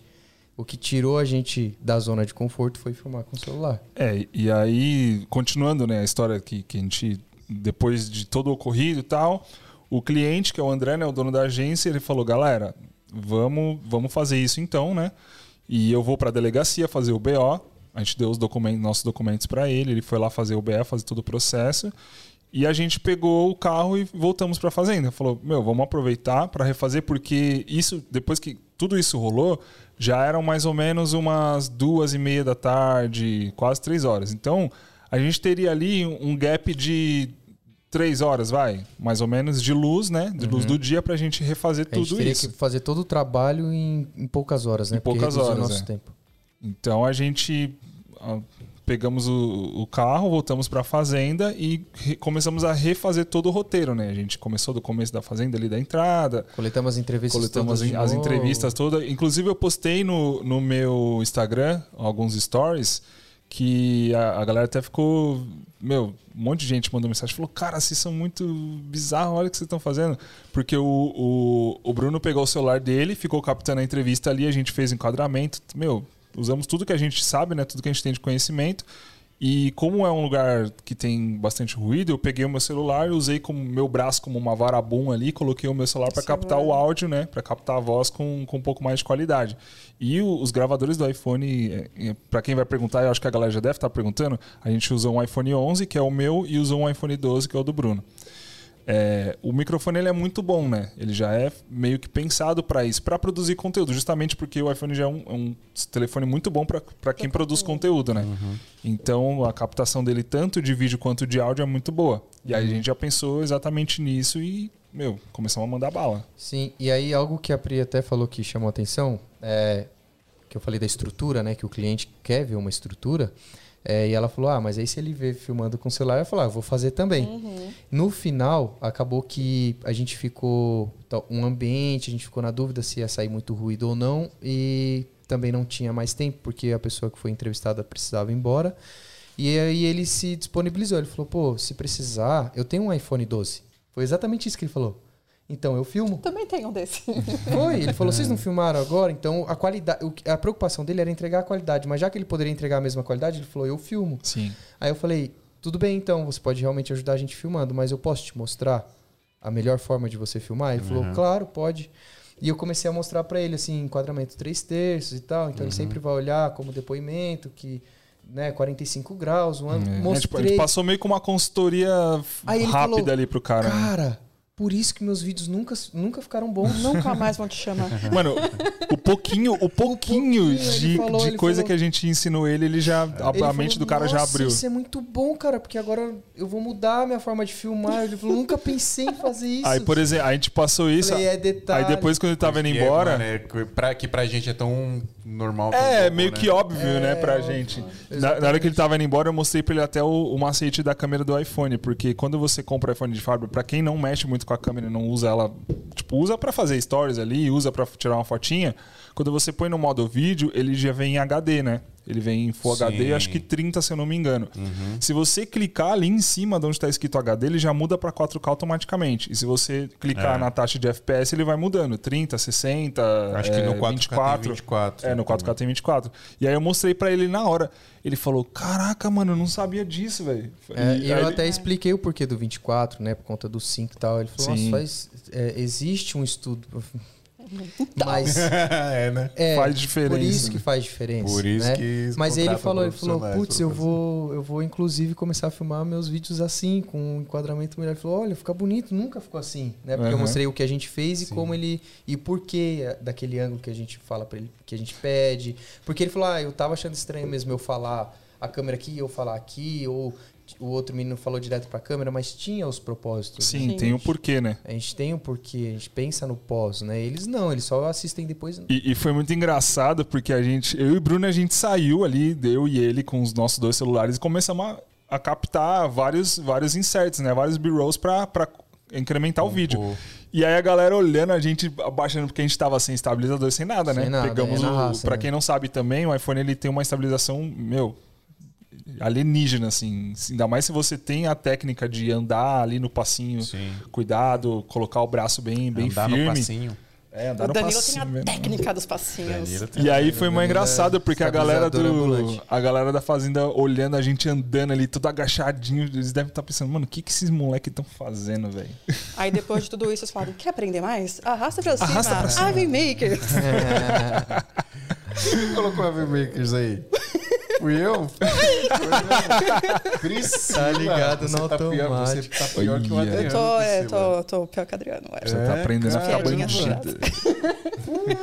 o que tirou a gente da zona de conforto foi filmar com o celular. É, e aí, continuando né, a história que, que a gente, depois de todo o ocorrido e tal, o cliente, que é o André, né, o dono da agência, ele falou, galera, vamos, vamos fazer isso então, né? E eu vou para a delegacia fazer o BO, a gente deu os documentos, nossos documentos para ele, ele foi lá fazer o BO, fazer todo o processo, e a gente pegou o carro e voltamos para a fazenda. Falou, meu, vamos aproveitar para refazer, porque isso, depois que tudo isso rolou, já eram mais ou menos umas duas e meia da tarde, quase três horas. Então, a gente teria ali um gap de três horas, vai, mais ou menos, de luz, né? De luz do dia para a gente refazer A gente tudo teria isso. que fazer todo o trabalho em, em poucas horas, né? Em poucas horas, é. tempo. Então a gente pegamos o, o carro, voltamos para a fazenda e começamos a refazer todo o roteiro, né? A gente começou do começo da fazenda ali da entrada, Coletamos as entrevistas coletamos as novo. entrevistas todas. Inclusive eu postei no, no meu Instagram alguns stories que a, a galera até ficou, meu, um monte de gente mandou mensagem, falou, cara, vocês são muito bizarros, olha o que vocês estão fazendo. Porque o, o, o Bruno pegou o celular dele, ficou captando a entrevista ali, a gente fez enquadramento, meu, usamos tudo que a gente sabe, né, tudo que a gente tem de conhecimento. E como é um lugar que tem bastante ruído, eu peguei o meu celular usei como meu braço como uma varabum ali, coloquei o meu celular para captar o áudio, né, para captar a voz com, com um pouco mais de qualidade. E o- os gravadores do iPhone, para quem vai perguntar, eu acho que a galera já deve estar perguntando, a gente usou um iPhone 11, que é o meu, e usou um iPhone 12, que é o do Bruno. É, o microfone ele é muito bom, né? Ele já é meio que pensado para isso, para produzir conteúdo, justamente porque o iPhone já é um, é um telefone muito bom para quem produz conteúdo, né? Então a captação dele, tanto de vídeo quanto de áudio, é muito boa. E aí a gente já pensou exatamente nisso e, meu, começamos a mandar bala. Sim, e aí algo que a Pri até falou que chamou atenção, é, que eu falei da estrutura, né? Que o cliente quer ver uma estrutura. É, e ela falou: Ah, mas aí se ele vê filmando com o celular, eu falei: ah, vou fazer também. Uhum. No final, acabou que a gente ficou. tá, Um ambiente, a gente ficou na dúvida se ia sair muito ruído ou não. E também não tinha mais tempo, porque a pessoa que foi entrevistada precisava ir embora. E aí ele se disponibilizou. Ele falou: pô, se precisar, eu tenho um iPhone 12. Foi exatamente isso que ele falou. Então eu filmo. Também tem um desse. Foi, ele falou, vocês não filmaram agora? Então a qualidade, a preocupação dele era entregar a qualidade, mas já que ele poderia entregar a mesma qualidade, ele falou, eu filmo. Sim. Aí eu falei, tudo bem então, você pode realmente ajudar a gente filmando, mas eu posso te mostrar a melhor forma de você filmar? Ele falou, claro, pode. E eu comecei a mostrar pra ele assim, enquadramento 3 terços e tal, então ele sempre vai olhar como depoimento que né, 45 graus, um ano, É, tipo, a mostrei. gente passou meio com uma consultoria Aí ele rápida falou, ali pro cara. né? Cara, por isso que meus vídeos nunca, nunca ficaram bons. Nunca mais vão te chamar. Mano, o pouquinho, o pouquinho, pouquinho, ele de, falou, de coisa falou. que a gente ensinou ele, ele já. A, Ele a mente falou, do cara já "Nossa, abriu. Isso é muito bom, cara, porque agora eu vou mudar a minha forma de filmar. Ele falou, nunca pensei em fazer isso. Aí, por exemplo, a gente passou isso. Falei, é detalhe. Aí depois, quando ele tava indo é, embora. mano, é que pra, que pra gente é tão normal. É, meio né? que óbvio, né, pra óbvio. gente. Na, na hora que ele tava indo embora, eu mostrei pra ele até o, o macete da câmera do iPhone, porque quando você compra iPhone de fábrica, pra quem não mexe muito com a câmera e não usa ela, tipo, usa pra fazer stories ali, usa pra tirar uma fotinha, quando você põe no modo vídeo, ele já vem em HD, né? Ele vem em Full Sim. HD, acho que 30, se eu não me engano. Se você clicar ali em cima de onde está escrito HD, ele já muda para 4K automaticamente. E se você clicar É. na taxa de FPS, ele vai mudando. 30, 60, Acho que é, no 4K 24. tem 24. É, no 4K tem 24. E aí eu mostrei pra ele na hora. Ele falou: Caraca, mano, eu não sabia disso, velho. É, E eu aí até expliquei o porquê do 24, né? Por conta do 5 e tal. Ele falou, Sim. nossa, faz, é, existe um estudo. Mas é, né? é, Faz diferença, Por isso né? que faz diferença. Por isso né? que Mas ele falou, ele falou, profissionais putz, eu fazer." vou, eu vou inclusive começar a filmar meus vídeos assim, com um enquadramento melhor. Ele falou, olha, fica bonito, nunca ficou assim, né? Porque eu Aham. mostrei o que a gente fez e como ele e por que daquele ângulo que a gente fala para ele, que a gente pede. Porque ele falou, ah, eu tava achando estranho mesmo eu falar a câmera aqui, eu falar aqui, ou o outro menino falou direto pra câmera, mas tinha os propósitos. Sim, né? tem o porquê, né? A gente tem o porquê, a gente pensa no pós, né? Eles não, eles só assistem depois. E, e foi muito engraçado porque a gente, eu e o Bruno, a gente saiu ali, eu e ele, com os nossos dois celulares e começamos a, a captar vários, vários inserts, né? Vários B-rolls pra, pra incrementar o vídeo. pô. E aí a galera olhando, a gente abaixando, porque a gente tava sem estabilizador, sem nada, né? Sem nada, Pegamos é na o. raça, pra né? quem não sabe também, o iPhone ele tem uma estabilização, meu, alienígena, assim. Ainda mais se você tem a técnica de andar ali no passinho, Sim. cuidado, colocar o braço bem, bem Andar firme. no passinho. É, andar O no Danilo passinho. tem a mesmo. técnica dos passinhos. E aí foi mais engraçado, porque a galera do. A galera da fazenda olhando a gente andando ali, tudo agachadinho. Eles devem estar pensando, mano, o que, que esses moleques estão fazendo, velho? Aí depois de tudo isso, vocês falam, quer aprender mais? Arrasta pra cima. Arrasta pra cima. Ave Makers. Quem colocou a V-Makers aí? Fui eu? Priscila, Tá ligado você no tá pior, Você tá pior que o. Adriano. Eu tô, é, tô, tô pior que o Adriano, eu acho. Você tá aprendendo a ficar bandida.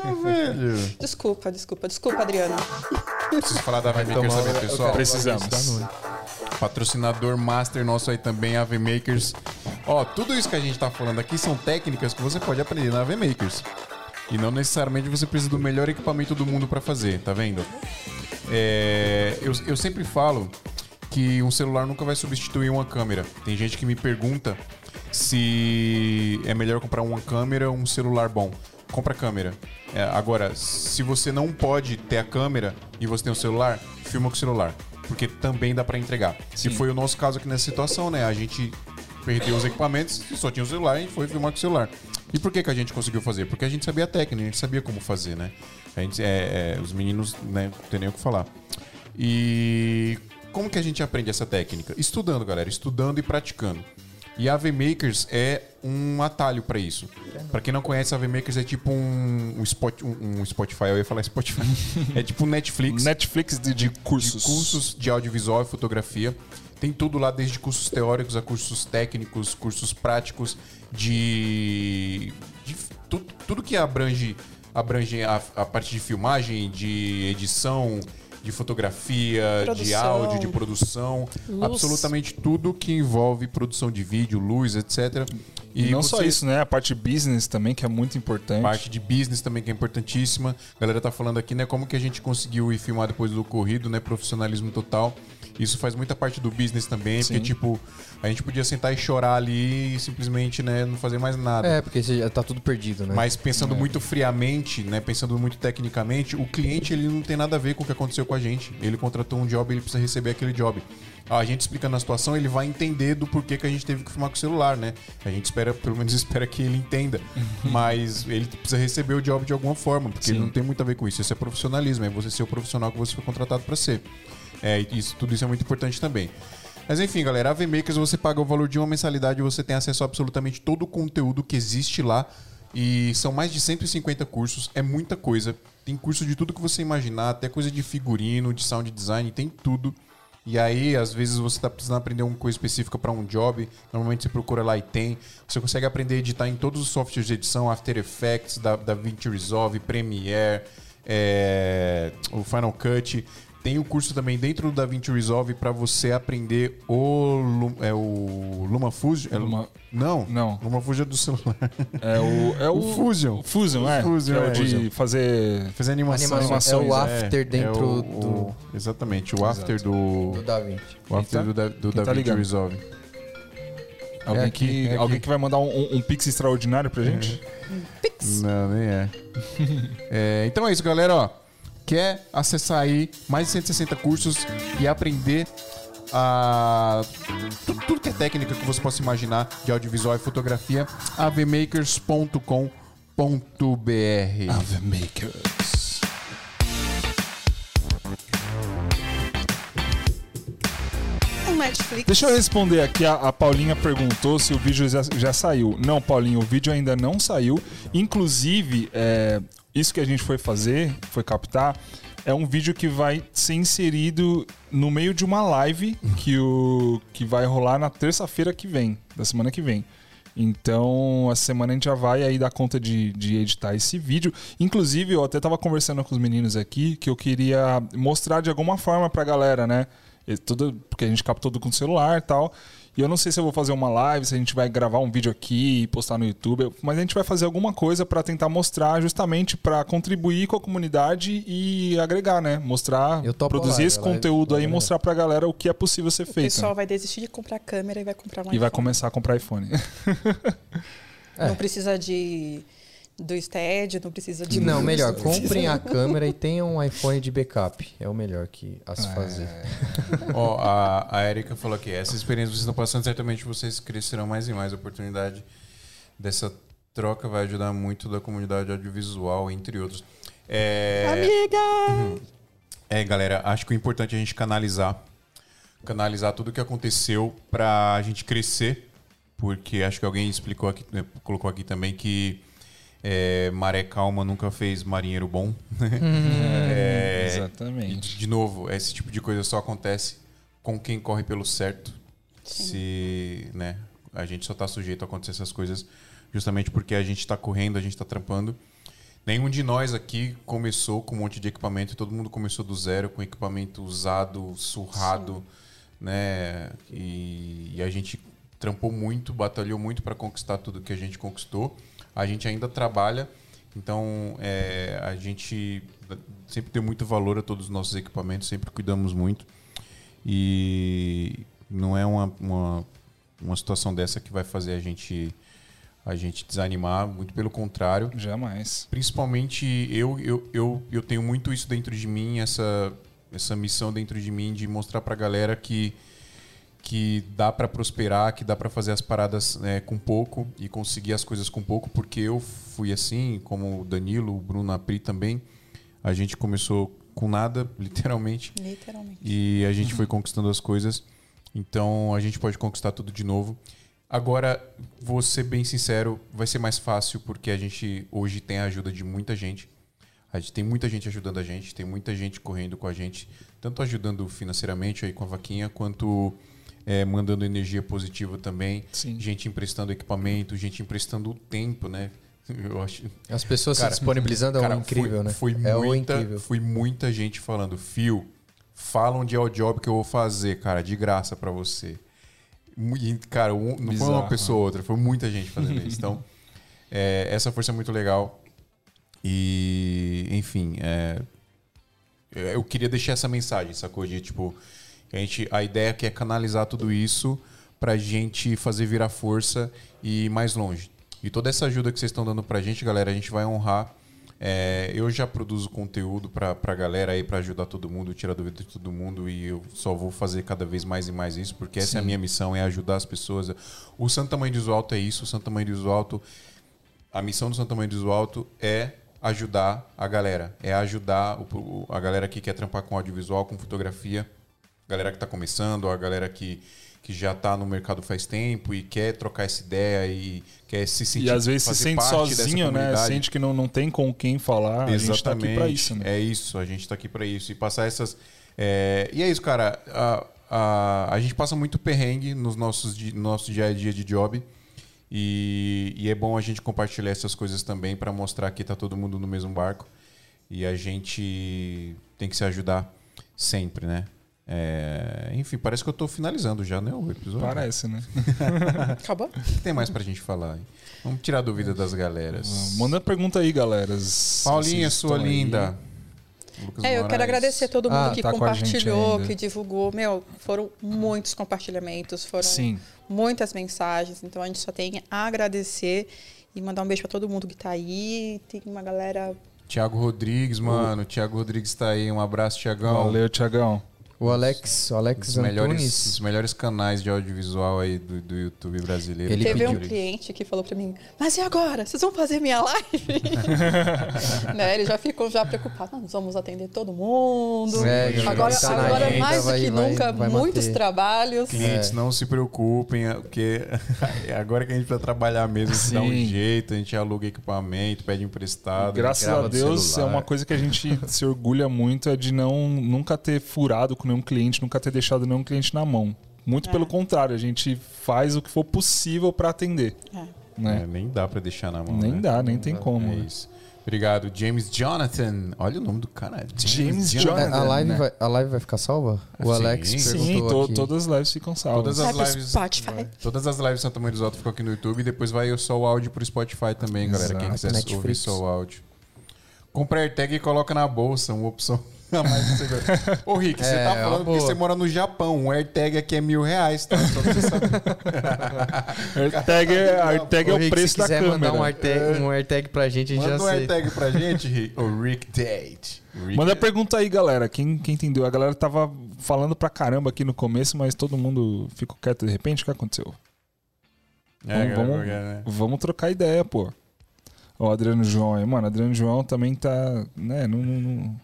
Ah, velho. Desculpa, desculpa, desculpa, Adriano. Preciso falar da V-Makers tomar também, o- pessoal. Precisamos. Patrocinador master nosso aí também, a V-Makers. Ó, tudo isso que a gente tá falando aqui são técnicas que você pode aprender na V-Makers. E não necessariamente você precisa do melhor equipamento do mundo pra fazer, tá vendo? É, eu, eu sempre falo que um celular nunca vai substituir uma câmera. Tem gente que me pergunta se é melhor comprar uma câmera ou um celular bom. Compra a câmera. É, agora, se você não pode ter a câmera e você tem um celular, filma com o celular. Porque também dá pra entregar. Se foi o nosso caso aqui nessa situação, né? A gente perdeu os equipamentos, só tinha o celular e foi filmar com o celular. E por que, que a gente conseguiu fazer? Porque a gente sabia a técnica, a gente sabia como fazer, né? A gente, é, é, os meninos, né, não tem nem o que falar. E como que a gente aprende essa técnica? Estudando, galera, estudando e praticando. E a VMakers é um atalho pra isso. Pra quem não conhece, a VMakers é tipo um, um, Spot, um, um Spotify, eu ia falar Spotify. é tipo um Netflix Netflix de, de cursos. de cursos de audiovisual e fotografia. Tem tudo lá, desde cursos teóricos a cursos técnicos, cursos práticos, de. de tu- tudo que abrange, abrange a, a parte de filmagem, de edição, de fotografia, de Produção. áudio, de produção. Luz. Absolutamente tudo que envolve produção de vídeo, luz, etc. E, não só isso, né? A parte business também, que é muito importante. Parte de business também que é importantíssima. A galera tá falando aqui, né, como que a gente conseguiu ir filmar depois do ocorrido, né, profissionalismo total. Isso faz muita parte do business também, Sim. porque tipo, a gente podia sentar e chorar ali e simplesmente, né, não fazer mais nada. É, porque você já tá tudo perdido, né? Mas pensando É. muito friamente, né, pensando muito tecnicamente, o cliente ele não tem nada a ver com o que aconteceu com a gente. Ele contratou um job, ele precisa receber aquele job. A gente explicando a situação, ele vai entender do porquê que a gente teve que filmar com o celular, né? A gente espera, pelo menos espera que ele entenda. Mas ele precisa receber o job de alguma forma, porque ele Sim. não tem muito a ver com isso. Isso é profissionalismo, é você ser o profissional que você foi contratado para ser. É, isso, tudo isso é muito importante também. Mas enfim, galera, a VMakers você paga o valor de uma mensalidade e você tem acesso a absolutamente todo o conteúdo que existe lá. E são mais de 150 cursos, é muita coisa. Tem curso de tudo que você imaginar, até coisa de figurino, de sound design, tem tudo. E aí, às vezes, você está precisando aprender uma coisa específica para um job. Normalmente você procura lá e tem. Você consegue aprender a editar em todos os softwares de edição, After Effects, da, da DaVinci Resolve, Premiere, é, o Final Cut. Tem o curso também dentro do DaVinci Resolve para você aprender o, é, o LumaFusion. É, Luma- Não, Não. LumaFusion é do celular. É o, é o, O Fusion. o Fusion, é. Fusion, que é o é. de fazer. Fazer animação. Animação. É o Animações, after dentro o- do- o- Exatamente, o after do. Do Da Vinci. O after tá? do, da, do tá DaVinci ligado? Resolve. Alguém, aqui, que, é alguém que vai mandar um, um- um pix extraordinário pra gente? Não, nem é. É, Então é isso, galera. Ó, quer acessar aí mais de 160 cursos e aprender a tudo, tudo que é técnica que você possa imaginar de audiovisual e fotografia, avmakers.com.br. Ave Makers. Um Netflix. Deixa eu responder aqui. A, a Paulinha perguntou se o vídeo já, já saiu. Não, Paulinho, o vídeo ainda não saiu. Inclusive, é, isso que a gente foi fazer, foi captar, é um vídeo que vai ser inserido no meio de uma live que, o, que vai rolar na terça-feira que vem, da semana que vem. Então, a semana a gente já vai aí dar conta de, de editar esse vídeo. Inclusive, eu até tava conversando com os meninos aqui que eu queria mostrar de alguma forma pra galera, né? Tudo, porque a gente captou tudo com o celular e tal. E eu não sei se eu vou fazer uma live, se a gente vai gravar um vídeo aqui e postar no YouTube, mas a gente vai fazer alguma coisa pra tentar mostrar justamente pra contribuir com a comunidade e agregar, né? Mostrar, a produzir live, esse a live conteúdo aí mostrar pra galera o que é possível ser O feito. pessoal vai desistir de comprar câmera e vai comprar um E vai iPhone. começar a comprar iPhone. É. Não precisa de do stead, não precisa de Não, luz, melhor, comprem a câmera e tenham um iPhone de backup. É o melhor que a É. se fazer. Ó, a, a Erika falou aqui, essa experiência que vocês estão passando, certamente vocês crescerão mais e mais. A oportunidade dessa troca vai ajudar muito da comunidade audiovisual, entre outros. É, Amiga! é, galera, acho que o importante é a gente canalizar. Canalizar tudo o que aconteceu pra gente crescer. Porque acho que alguém explicou aqui, né, colocou aqui também que é, maré calma nunca fez marinheiro bom. É, E, Exatamente. de de novo, esse tipo de coisa só acontece com quem corre pelo certo. Se, né, a gente só tá sujeito a acontecer essas coisas justamente porque a gente tá correndo, a gente tá trampando. Nenhum de nós aqui começou com um monte de equipamento, todo mundo começou do zero com equipamento usado, surrado, né? E, e a gente trampou muito, batalhou muito para conquistar tudo que a gente conquistou. A gente ainda trabalha, então é, a gente sempre deu muito valor a todos os nossos equipamentos, sempre cuidamos muito. E não é uma, uma, uma situação dessa que vai fazer a gente a gente desanimar, muito pelo contrário. Jamais. Principalmente eu, eu, eu, eu tenho muito isso dentro de mim, essa, essa missão dentro de mim de mostrar pra galera que, que dá pra prosperar, que dá pra fazer as paradas né, com pouco e conseguir as coisas com pouco, porque eu fui assim, como o Danilo, o Bruno, a Pri também. A gente começou com nada, literalmente. Literalmente. E a gente foi conquistando as coisas. Então a gente pode conquistar tudo de novo. Agora, vou ser bem sincero, vai ser mais fácil porque a gente hoje tem a ajuda de muita gente. A gente tem muita gente ajudando a gente, tem muita gente correndo com a gente, tanto ajudando financeiramente aí com a vaquinha, quanto é, mandando energia positiva também. Sim. Gente emprestando equipamento, gente emprestando o tempo, né? Eu acho, As pessoas Cara, se disponibilizando é Cara, o incrível, foi, né? Foi é o muita, incrível. foi muita gente falando, Fio, fala onde é o job que eu vou fazer, cara, de graça pra você. Cara, um- não foi Bizarro, uma pessoa ou outra, foi muita gente fazendo isso. Então, é, essa força é muito legal. E, enfim, é, eu queria deixar essa mensagem, sacou? De tipo, a, gente, a ideia que é canalizar tudo isso pra gente fazer virar força e ir mais longe. E toda essa ajuda que vocês estão dando pra gente, galera, a gente vai honrar. É, eu já produzo conteúdo pra, pra galera aí, pra ajudar todo mundo, tirar dúvida de todo mundo, e eu só vou fazer cada vez mais e mais isso, porque essa é a minha missão, é ajudar as pessoas. O Santo Mãe do Alto é isso, o Santo Mãe do Alto a missão do Santa Mãe do Alto é ajudar a galera. É ajudar o- a galera que quer trampar com audiovisual, com fotografia. Galera que está começando, a galera que, que já está no mercado faz tempo e quer trocar essa ideia e quer se sentir E às vezes se sente sozinho, né? Sente que não, não tem com quem falar. A gente tá aqui pra isso, né? É isso, a gente tá aqui pra isso. E passar essas. é, E é isso, cara. A, a, a gente passa muito perrengue nos nossos, no nosso dia a dia de job. E, e é bom a gente compartilhar essas coisas também pra mostrar que tá todo mundo no mesmo barco. E a gente tem que se ajudar sempre, né? É, Enfim, parece que eu tô finalizando já, né? O episódio. Parece, né? Acabou? O que tem mais pra gente falar? aí? Vamos tirar a dúvida das galeras. Manda pergunta aí, galera. Paulinha, sua linda. Lucas É, eu quero Moraes. agradecer a todo mundo Ah, que tá compartilhou, que divulgou. Meu, foram muitos compartilhamentos, foram Sim. muitas mensagens. Então a gente só tem a agradecer e mandar um beijo pra todo mundo que tá aí. Tem uma galera. Tiago Rodrigues, mano. Tiago Rodrigues tá aí. Um abraço, Tiagão. Valeu, Tiagão. O Alex, o Um Alex dos melhores, dos melhores canais de audiovisual aí do, do YouTube brasileiro. Ele Teve um cliente que falou pra mim, mas e agora? Vocês vão fazer minha live? né? Ele já ficou já preocupado. "Não, Nós vamos atender todo mundo. É, agora, agora mais do vai- que vai- nunca, vai muitos trabalhos. Clientes, É. não se preocupem, é porque é agora que a gente precisa trabalhar mesmo, se dá um jeito, a gente aluga equipamento, pede emprestado. Graças grava a Deus, é uma coisa que a gente se orgulha muito, é de não nunca ter furado com nenhum cliente, nunca ter deixado nenhum cliente na mão. Muito É. pelo contrário, a gente faz o que for possível pra atender. É. Né? É, nem dá pra deixar na mão. Nem né? dá, nem tem como. É né? isso. Obrigado, James Jonathan. Olha o nome do cara. James É, Jonathan. a, live né? vai, a live vai ficar salva? O Sim. Alex Sim, Sim, perguntou to- aqui. todas as lives ficam salvas. Todas as lives- Spotify. Todas as lives Santa Mãe dos Altos ficam aqui no YouTube e depois vai só o áudio pro Spotify também, galera. Quem Exato. quiser Netflix. ouvir só o áudio. Compra AirTag e coloca na bolsa, uma opção a mais segurança. Ô, Rick, você É, tá é falando porque você mora no Japão. Um AirTag aqui é mil reais, tá? Só pra você saber. AirTag é, AirTag é o Rick, preço se da quiser câmera. mandar um AirTag, um AirTag pra gente, a gente Manda já um aceita. AirTag pra gente, Rick. O Rick Date. Rick Manda pergunta aí, galera. Quem, quem entendeu? A galera tava falando pra caramba aqui no começo, mas todo mundo ficou quieto de repente. O que aconteceu? É, vamos, vamos, né? vamos trocar ideia, pô. Ó, Adriano João aí. Mano, Adriano João também tá. Né, não, não,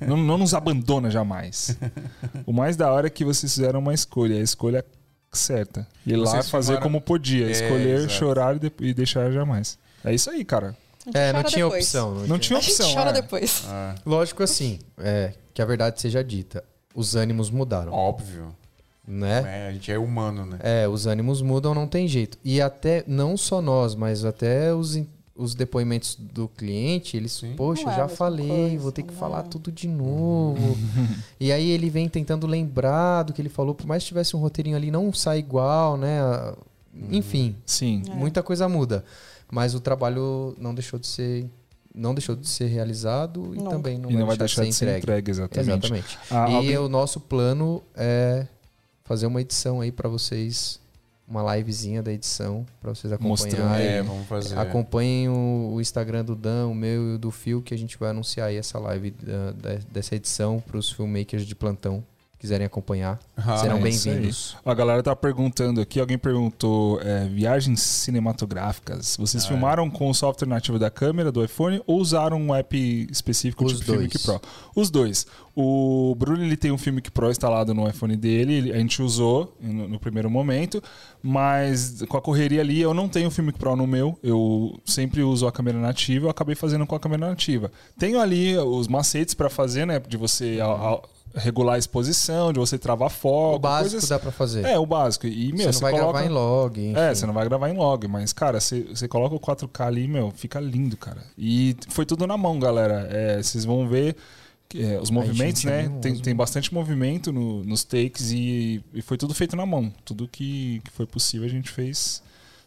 não, não, nos abandona jamais. O mais da hora é que vocês fizeram uma escolha, a escolha certa. Ir lá Vocês fazer como podia. É, escolher, exato. chorar e, de- e deixar jamais. É isso aí, cara. É, não tinha depois. opção. Não tinha A gente opção. chora é. depois. Ah, Lógico assim, é, que a verdade seja dita. Os ânimos mudaram, óbvio. né? É, a gente é humano, né? É, os ânimos mudam, não tem jeito. E até, não só nós, mas até os, in- os depoimentos do cliente, eles, Sim. poxa, Não é já falei, coisa, vou ter que não. falar tudo de novo. e aí ele vem tentando lembrar do que ele falou, por mais que tivesse um roteirinho ali, não sai igual, né? Enfim, Sim. É. muita coisa muda. Mas o trabalho não deixou de ser. Não deixou de ser realizado e Nunca. também não, e não vai deixar, deixar de ser entregue. entregue, exatamente. Exatamente. Ah, e alguém- o nosso plano é fazer uma edição aí pra vocês, uma livezinha da edição pra vocês Mostrando. acompanharem. É, vamos fazer. Acompanhem o, o Instagram do Dan, o meu e o do Fio, que a gente vai anunciar aí essa live da- da- dessa edição para os filmmakers de plantão quiserem acompanhar. Ah, Serão é bem-vindos. A galera tá perguntando aqui, alguém perguntou é, viagens cinematográficas. Vocês Ah, filmaram com o software nativo da câmera do iPhone ou usaram um app específico Os tipo dois. Filmic Pro? Os dois. O Bruno ele tem um Filmic Pro instalado no iPhone dele, ele- a gente usou no, no primeiro momento, mas com a correria ali eu não tenho o Filmic Pro no meu, eu sempre uso a câmera nativa, eu acabei fazendo com a câmera nativa. Tenho ali os macetes para fazer, né, de você a- a- regular a exposição, de você travar foco, O básico coisas dá pra fazer. é, o básico. E, meu, você você, não vai coloca... gravar em log, enfim. É, você não vai gravar em log, mas, cara, você, você coloca o 4K ali, meu, fica lindo, cara. E foi tudo na mão, galera. É, vocês vão ver é, os movimentos, né? Tem, tem bastante movimento no- nos takes e, e foi tudo feito na mão. Tudo que, que foi possível a gente fez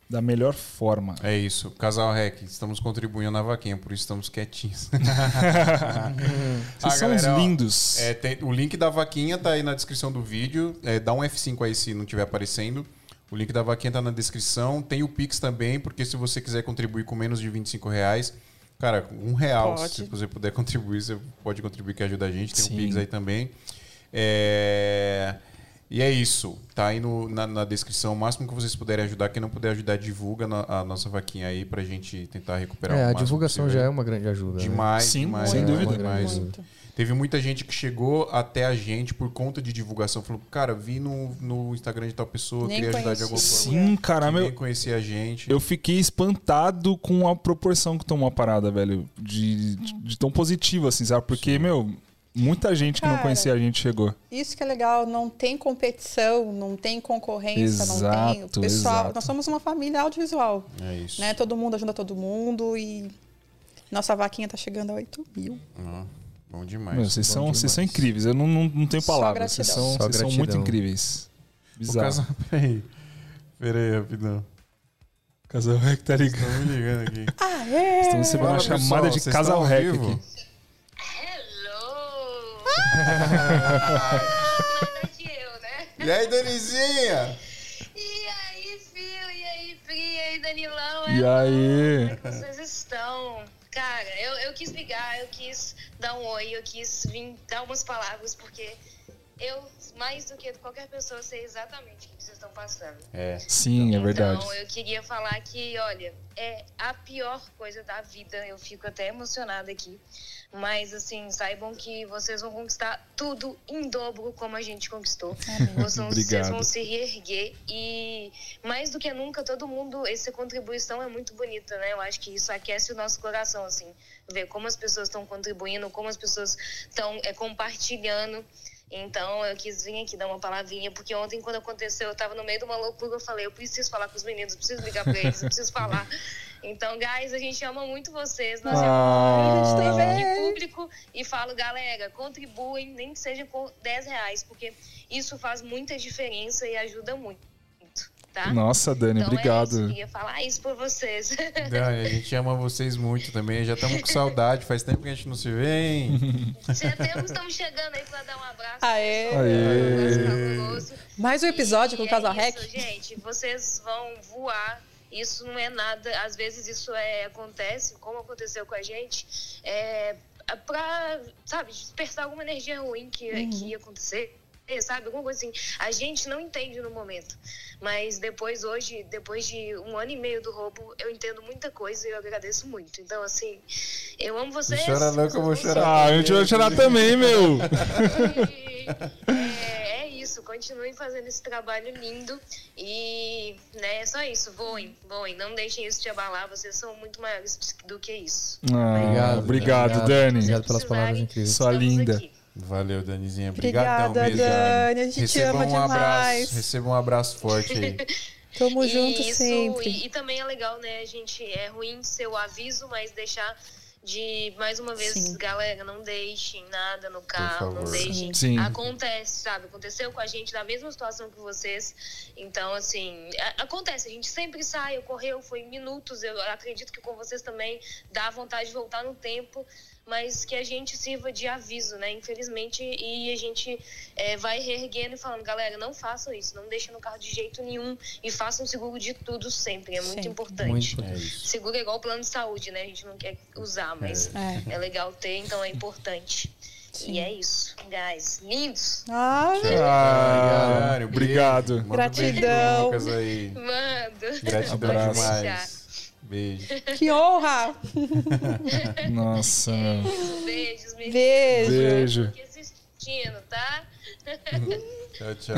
da melhor forma. É isso. Casal Rec, estamos contribuindo na vaquinha, por isso estamos quietinhos. Vocês Ah, são galera, ó, lindos. É, tem- o link da vaquinha tá aí na descrição do vídeo. É, dá um F5 aí se não estiver aparecendo. O link da vaquinha tá na descrição. Tem o Pix também, porque se você quiser contribuir com menos de 25 reais, cara, um real, Pode. se você puder contribuir, você pode contribuir que ajuda a gente. Tem Sim. o Pix aí também. É, E é isso. Tá aí no- na, na descrição. O máximo que vocês puderem ajudar. Quem não puder ajudar, divulga na- a nossa vaquinha aí pra gente tentar recuperar É, o a divulgação possível. já é uma grande ajuda. né? Demais, Sim, demais, sem demais, dúvida. demais. Muito. Teve muita gente que chegou até a gente por conta de divulgação. Falou, cara, vi no, no Instagram de tal pessoa, Nem queria ajudar de alguma forma. Sim, cara, meu. conhecia a gente. Eu fiquei espantado com a proporção que tomou a parada, velho. De, de, de tão positivo, assim, sabe? Porque, meu, muita gente que não Cara, conhecia a gente chegou. Isso que é legal, não tem competição, não tem concorrência, não tem. Exato, O pessoal, exato. nós somos uma família audiovisual, É isso. né? Todo mundo ajuda todo mundo e nossa vaquinha tá chegando a 8 mil. Ah, bom demais. Meu, vocês bom são, vocês são demais. incríveis. Eu não, não, não tenho palavras. Vocês são, Só vocês são muito incríveis. Bizarro. casal... Peraí. Peraí, rapidão. Casal Rec tá ligado. Estão me ligando aqui. Ah, é? Estamos recebendo uma chamada pessoal, de Casal Rec aqui. Nada de eu, né? E aí, Danizinha? E aí, Fio? E aí, Pri? E aí, Danilão? E aí? Como é que vocês estão? Cara, eu, eu quis ligar, eu quis dar um oi, eu quis vir dar umas palavras, porque eu, mais do que qualquer pessoa, sei exatamente o que vocês estão passando. É. Sim, é verdade. Então, eu queria falar que, olha, é a pior coisa da vida. Eu fico até emocionada aqui. Mas, assim, saibam que vocês vão conquistar tudo em dobro como a gente conquistou. Vocês, vão- vocês Obrigado. vão se reerguer. E, mais do que nunca, todo mundo, essa contribuição é muito bonita, né? Eu acho que isso aquece o nosso coração, assim. Ver como as pessoas estão contribuindo, como as pessoas estão é, compartilhando. Então, eu quis vir aqui dar uma palavrinha, porque ontem, quando aconteceu, eu tava no meio de uma loucura, eu falei, eu preciso falar com os meninos, eu preciso ligar pra eles, eu preciso falar. Então, guys, a gente ama muito vocês, nós Ah. amamos A gente público e falo, galera, contribuem, nem que seja com 10 reais, porque isso faz muita diferença e ajuda muito, tá? Nossa, Dani, então É isso, obrigado. queria falar isso por vocês. Dani, a gente ama vocês muito também. Já estamos com saudade. Faz tempo que a gente não se vê, hein? Já temos, estamos chegando aí pra dar um abraço. Aê. pessoal, Aê. um abraço. Mais um episódio E com o Casal é Rec. isso, Gente, vocês vão voar. Isso não é nada. Às vezes isso é, acontece, como aconteceu com a gente, é, pra, sabe, dispersar alguma energia ruim que, que ia acontecer. Sabe, alguma coisa assim. A gente não entende no momento. Mas depois, hoje, depois de um ano e meio do roubo, eu entendo muita coisa e eu agradeço muito. Então, assim, eu amo vocês. chora não que eu vou chorar. Ah, eu vou chorar também, meu. é, é isso, continuem fazendo esse trabalho lindo e né, é só isso, voem, voem, não deixem isso te abalar, vocês são muito maiores do que isso. Ah, Obrigado, obrigado, Dani. Obrigado pelas palavras incríveis. Sua linda. aqui. Valeu, Danizinha. Obrigadão Obrigada, mesmo. Dani. A gente te Receba ama um abraço. demais. Receba um abraço forte aí. Tamo E junto isso- sempre. E, e também é legal, né, gente, é ruim ser o aviso, mas deixar de, mais uma vez, Sim. galera, não deixem nada no carro, não favor. deixem. Sim. Acontece, sabe? Aconteceu com a gente na mesma situação que vocês. Então, assim, a- acontece. A gente sempre sai, ocorreu, foi minutos. Eu acredito que com vocês também dá vontade de voltar no tempo, mas que a gente sirva de aviso, né? Infelizmente, e a gente é, vai reerguendo e falando, galera, não façam isso, não deixem no carro de jeito nenhum e façam seguro de tudo sempre. É muito Sempre. importante. Muito. É. Seguro é igual plano de saúde, né? A gente não quer usar, mas É. é, legal ter, então é importante. Sim. E é isso, guys. Lindos! Ai, Ah, Dani, obrigado. Manda Gratidão. Aí. Mando! Gratidão Abraço. Beijo. que honra! Nossa. Beijos, meninas. Beijo. Beijo. Fique assistindo, tá? Tchau, tchau.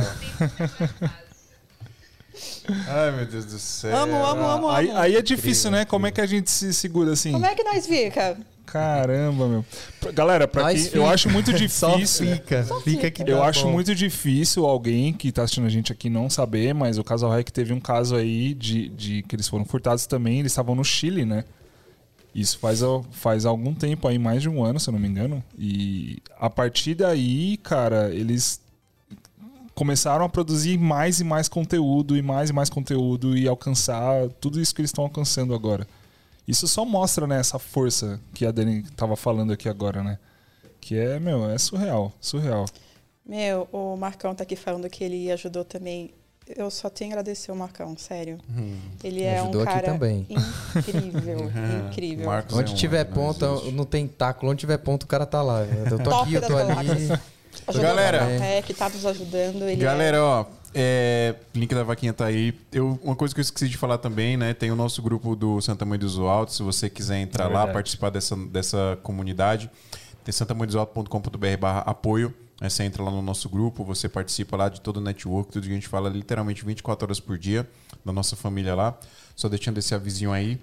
Ai, meu Deus do céu. Amo, amo, amo, Aí, amo. aí é difícil, né? Como é que a gente se segura assim? Como é que nós fica? Caramba, meu. Galera, quem. fica. Eu acho muito Só difícil. fica, fica que Eu acho bom. muito difícil alguém que tá assistindo a gente aqui não saber, mas o Casal Rec teve um caso aí de, de que eles foram furtados também, eles estavam no Chile, né? Isso faz, faz algum tempo aí, mais de um ano, se eu não me engano. E a partir daí, cara, eles começaram a produzir mais e mais conteúdo e mais e mais conteúdo e alcançar tudo isso que eles estão alcançando agora. Isso só mostra, né, essa força que a Dani tava falando aqui agora, né? Que é, meu, é surreal, surreal. Meu, o Marcão tá aqui falando que ele ajudou também. Eu só tenho a agradecer o Marcão, sério. Ele é um cara também. incrível, incrível. Marcos Onde é um- tiver não ponta, existe. no tentáculo, onde tiver ponto, o cara tá lá. Eu tô Top aqui, eu tô ali. Galera. o Café, que tá nos ajudando. Ele Galera, ó, é, link da vaquinha tá aí. Eu, uma coisa que eu esqueci de falar também, né? Tem o nosso grupo do Santa Mãe dos Altos. Se você quiser entrar É lá, participar dessa, dessa comunidade, tem santamanhodosalto.com.br barra apoio. Aí você entra lá no nosso grupo, você participa lá de todo o network, tudo que a gente fala literalmente 24 horas por dia da nossa família lá. Só deixando esse avisinho aí.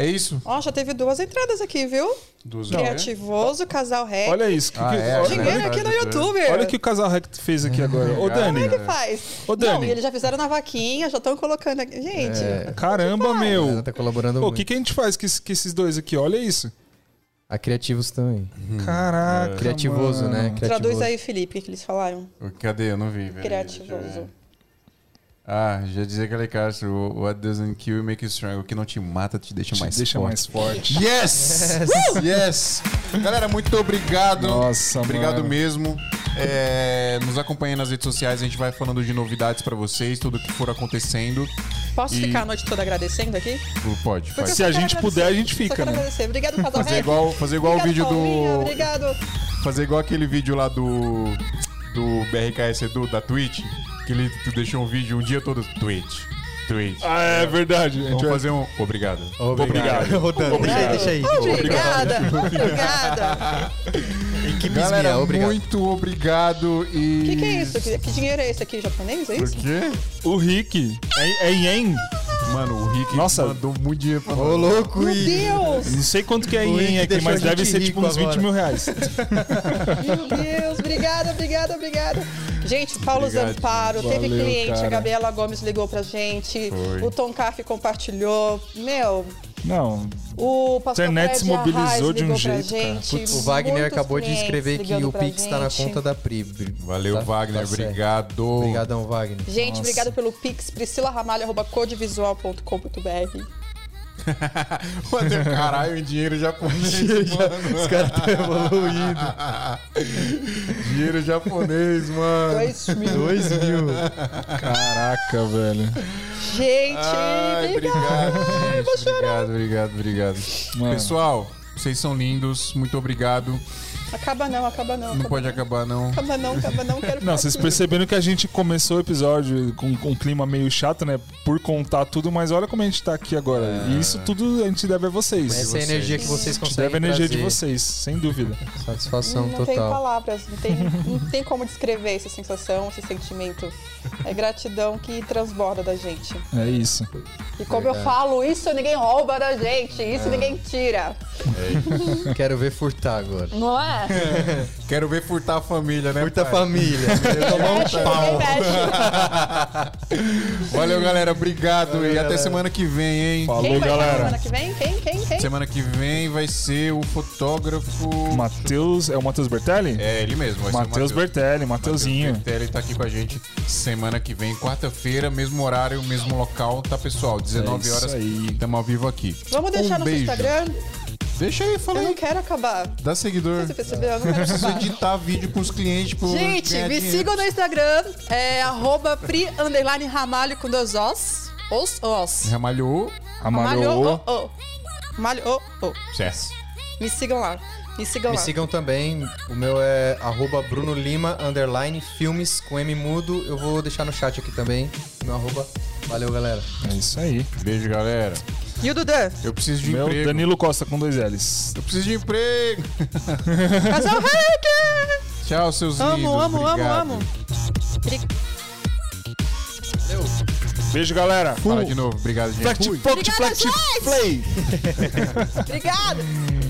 É isso. Ó, já teve duas entradas aqui, viu? Dos Criativoso, casal rec. Olha isso. que Ah, que- é, olha, Dinheiro né? aqui no YouTube. olha o que o casal Rec fez aqui agora. Ô, Dani. Como é que faz? Ô, Dani. Não, e eles já fizeram na vaquinha, já estão colocando aqui. Gente, É. Caramba, Ela meu. tá colaborando Ô, O que, que a gente faz com, esse- com esses dois aqui? Olha isso. A Criativos também. Caraca. Criativoso, mano. né? Criativoso. traduz aí, Felipe, o que eles falaram. Cadê? Eu não vi. Criativoso. Ah, já dizia aquele Castro, what doesn't kill you make you strong. O que não te mata te deixa Te mais deixa forte. mais forte. Yes! yes! Galera, muito obrigado. Nossa, Obrigado mano. mesmo. É, nos acompanhem nas redes sociais, a gente vai falando de novidades pra vocês, tudo que for acontecendo. Posso E- ficar a noite toda agradecendo aqui? Pode, Porque Se a gente puder, a gente Só fica, quero né? agradecer. Obrigado, casal Fazer Rec. igual, fazer igual o Obrigado, vídeo Paulinha, do. Obrigado. Fazer igual aquele vídeo lá do. Do BRKS Edu, da Twitch. Que ele deixou um vídeo um dia todo. Twitch. Twitch. Ah, é verdade. A gente Vamos vai- fazer um. Obrigado. Obrigado. Rodando, deixa aí, deixa aí. Obrigada. Obrigada. Equipe Galera, minha, obrigado. muito obrigado e. O que, que é isso? Que, que dinheiro é esse aqui? Japonês? É Por isso? quê? O Rick. É, é ien? Mano, o Rick Nossa. mandou muito dinheiro pra Ô, nós. louco, Meu. Deus! Não sei quanto que é ien aqui, mas deve ser tipo uns 20 agora. mil reais. Meu Deus, obrigada, obrigada, obrigada. Gente, Paulo Obrigado, Zamparo, teve Valeu, cliente, cara. a Gabriela Gomes ligou pra gente, Foi. o Tom Caff compartilhou. Meu, Não, o pastor Internet se mobilizou de um jeito, cara. gente, Putz, o Wagner acabou de escrever que o Pix tá na conta da Pri. Valeu, Tá- Wagner. tá obrigado. Obrigadão, Wagner. Gente, Nossa. obrigada pelo Pix, priscilaramalho.codevisual.com.br. Mano, caralho, em dinheiro japonês, mano. Os caras estão evoluindo. dinheiro japonês, mano. Dois mil. Dois mil. caraca, velho. Gente, Ai, obrigado, gente. Obrigado, obrigado, obrigado. Mano. Pessoal, vocês são lindos. Muito obrigado. Acaba não, acaba não. Não acaba pode não. acabar, não. Acaba não, acaba não, quero Não, vocês perceberam que a gente começou o episódio com, com um clima meio chato, né? Por contar tudo, mas olha como a gente tá aqui agora. E isso tudo a gente deve a vocês. Essa é a vocês. energia que vocês A gente conseguem deve a energia de trazer. vocês, sem dúvida. Satisfação Não tem total. palavras, não tem, não tem como descrever essa sensação, esse sentimento. É gratidão que transborda da gente. É isso. E como eu Verdade. falo, isso ninguém rouba da gente, isso ninguém tira. Quero ver furtar agora. Não é? Quero ver furtar a família, né? Furta a família. Eu tomar um pau. Valeu, galera. Obrigado. e até semana que vem, hein? Falou, Quem galera. semana que vem? Quem? Quem? Quem? Semana que vem vai ser o fotógrafo. Matheus. É o Matheus Bertelli? É, ele mesmo. Matheus Bertelli, Mateuzinho. Ele tá aqui com a gente semana que vem, quarta-feira, mesmo horário, mesmo local, tá, pessoal? 19 É isso horas. aí. Estamos ao vivo aqui. Vamos deixar um no beijo. Instagram? Deixa aí, fala Eu não aí. quero acabar. Dá seguidor. Você percebeu? Eu não quero Preciso acabar. editar vídeo com os clientes. Pro Gente, me sigam no Instagram, é arroba pri underline ramalho com dois os. Os, os. Ramalhou. Amalhou. oh, oh. Ramalho, oh, oh. Certo. Me sigam lá. Me sigam Me lá. sigam também. O meu é arroba Bruno Lima, underline, filmes com M mudo. Eu vou deixar no chat aqui também. Meu arroba. Valeu, galera. É isso aí. Beijo, galera. E o Dudan? Eu preciso de Meu emprego. Danilo Costa com dois L's. Eu preciso de emprego. Casal Hacker! Tchau, seus lindos. Amo, amo, amo, Obrigado. amo. Beijo, galera. Fala de novo. Obrigado, gente. Flex, gente. play. Obrigada!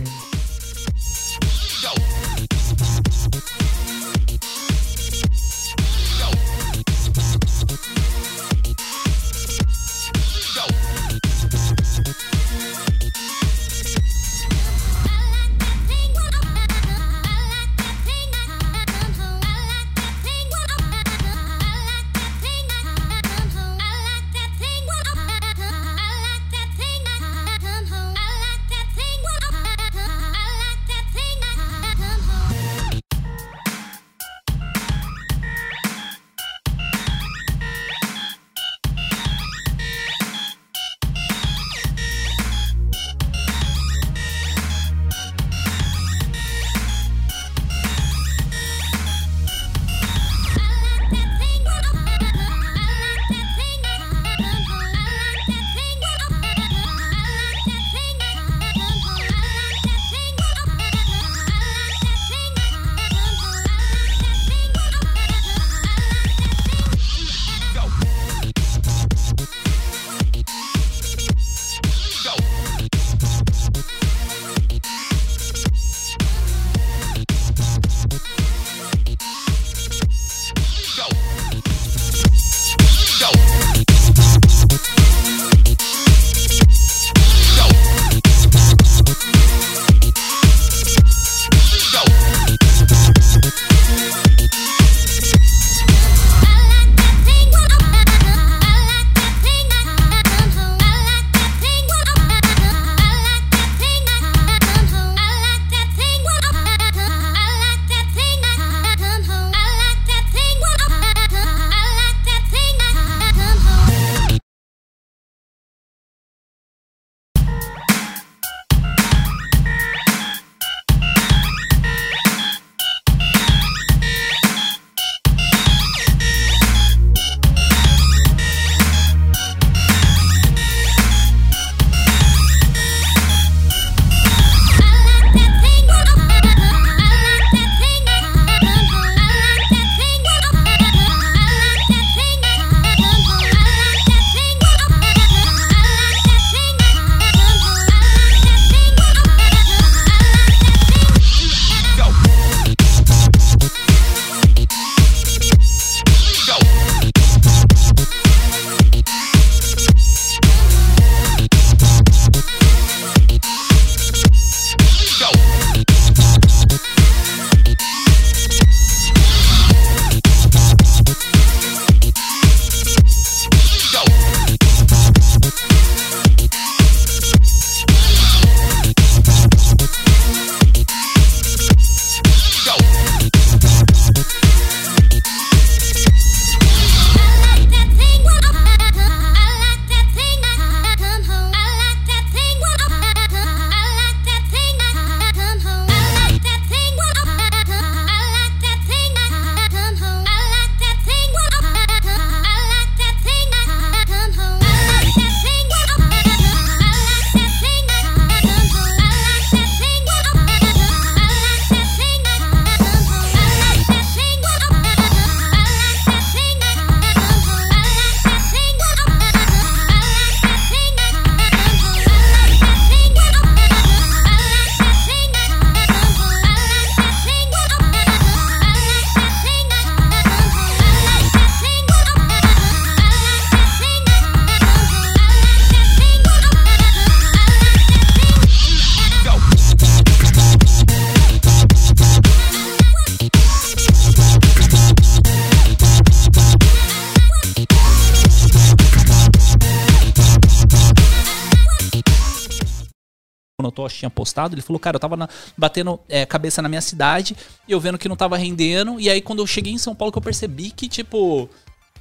Tosh tinha postado, ele falou, cara, eu tava na- batendo é, cabeça na minha cidade, e eu vendo que não tava rendendo, e aí quando eu cheguei em São Paulo que eu percebi que, tipo,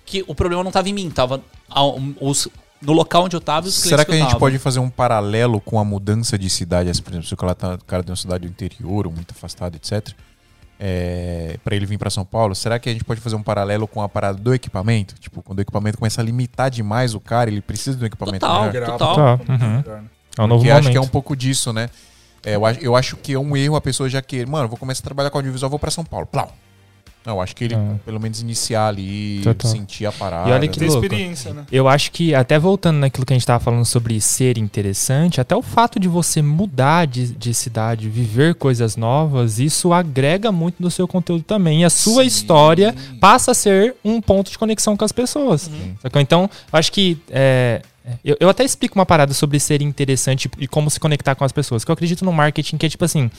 que o problema não tava em mim, tava ao- os- no local onde eu tava e os clientes Será que a eu gente tava. pode fazer um paralelo com a mudança de cidade? Por exemplo, se o cara, tá, o cara tem uma cidade do interior ou muito afastado, etc. É, para ele vir para São Paulo, será que a gente pode fazer um paralelo com a parada do equipamento? Tipo, quando o equipamento começa a limitar demais o cara, ele precisa de um equipamento Total, melhor? total. Tá, uhum. É um novo Porque momento. acho que é um pouco disso, né? É, eu, acho, eu acho que é um erro a pessoa já querer. Mano, vou começar a trabalhar com audiovisual, vou pra São Paulo. Plau. Não, eu acho que ele, É. pelo menos, iniciar ali, Total. sentir a parada. E olha que Ter louco. experiência, né? Eu acho que, até voltando naquilo que a gente estava falando sobre ser interessante, até o fato de você mudar de, de cidade, viver coisas novas, isso agrega muito no seu conteúdo também. E a sua Sim. história passa a ser um ponto de conexão com as pessoas. Sacou? Então, eu acho que. é, eu, eu até explico uma parada sobre ser interessante e como se conectar com as pessoas. Que eu acredito no marketing que é tipo assim.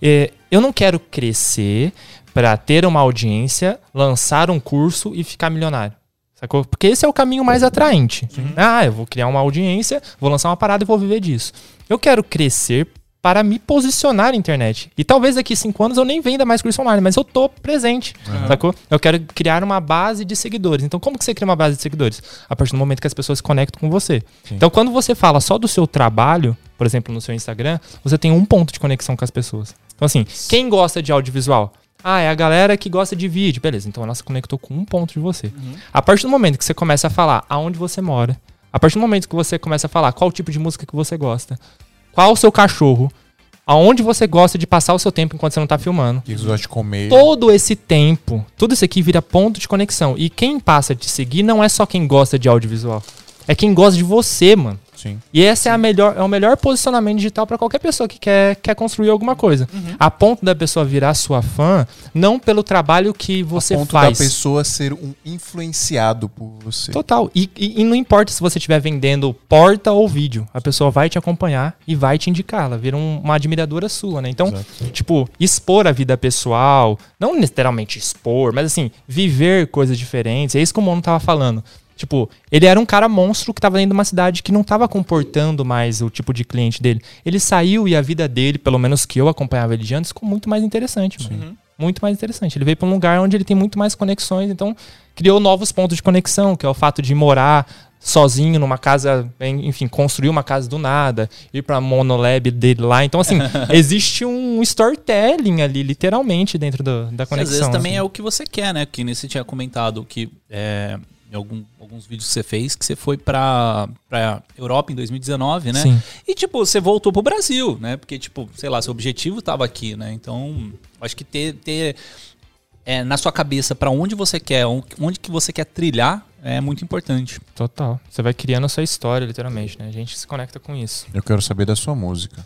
é, eu não quero crescer para ter uma audiência, lançar um curso e ficar milionário. Sacou? Porque esse é o caminho mais atraente. Ah, eu vou criar uma audiência, vou lançar uma parada e vou viver disso. Eu quero crescer para me posicionar na internet. E talvez daqui cinco anos eu nem venda mais curso online, mas eu tô presente. Sacou? Eu quero criar uma base de seguidores. Então, como que você cria uma base de seguidores? A partir do momento que as pessoas se conectam com você. Então, quando você fala só do seu trabalho, por exemplo, no seu Instagram, você tem um ponto de conexão com as pessoas. Então, assim, quem gosta de audiovisual? Ah, é a galera que gosta de vídeo. Beleza, então ela se conectou com um ponto de você. A partir do momento que você começa a falar aonde você mora, a partir do momento que você começa a falar qual tipo de música que você gosta, qual o seu cachorro, aonde você gosta de passar o seu tempo enquanto você não tá filmando. O que você gosta de comer? Todo esse tempo, tudo isso aqui vira ponto de conexão. E quem passa a te seguir não é só quem gosta de audiovisual. É quem gosta de você, mano. Sim. E esse é, a melhor, é o melhor posicionamento digital para qualquer pessoa que quer, quer construir alguma coisa. A ponto da pessoa virar sua fã, não pelo trabalho que você a ponto faz. da pessoa ser um influenciado por você. Total. E, e- e não importa se você estiver vendendo porta ou vídeo, a pessoa vai te acompanhar e vai te indicar. Ela vira um- uma admiradora sua, né? Então, tipo, expor a vida pessoal, não literalmente expor, mas assim, viver coisas diferentes. É isso que o Mono tava falando. Tipo, ele era um cara monstro que tava dentro de uma cidade que não tava comportando mais o tipo de cliente dele. Ele saiu e a vida dele, pelo menos que eu acompanhava ele de antes, ficou muito mais interessante, mano. Muito mais interessante. Ele veio pra um lugar onde ele tem muito mais conexões, então criou novos pontos de conexão, que é o fato de morar sozinho numa casa, enfim, construir uma casa do nada, ir pra monolab dele lá. Então, assim, existe um storytelling ali, literalmente, dentro do- da Que às conexão. vezes também assim. é o que você quer, né? Que nem você tinha comentado que é, em algum- alguns vídeos que você fez, que você foi pra, pra Europa em 2019, né? Sim. E, tipo, você voltou pro Brasil, né? Porque, tipo, sei lá, seu objetivo tava aqui, né? Então, acho que ter, ter é, na sua cabeça pra onde você quer, on- onde que você quer trilhar, é muito importante. Total. Você vai criando a sua história, literalmente, né? A gente se conecta com isso. Eu quero saber da sua música.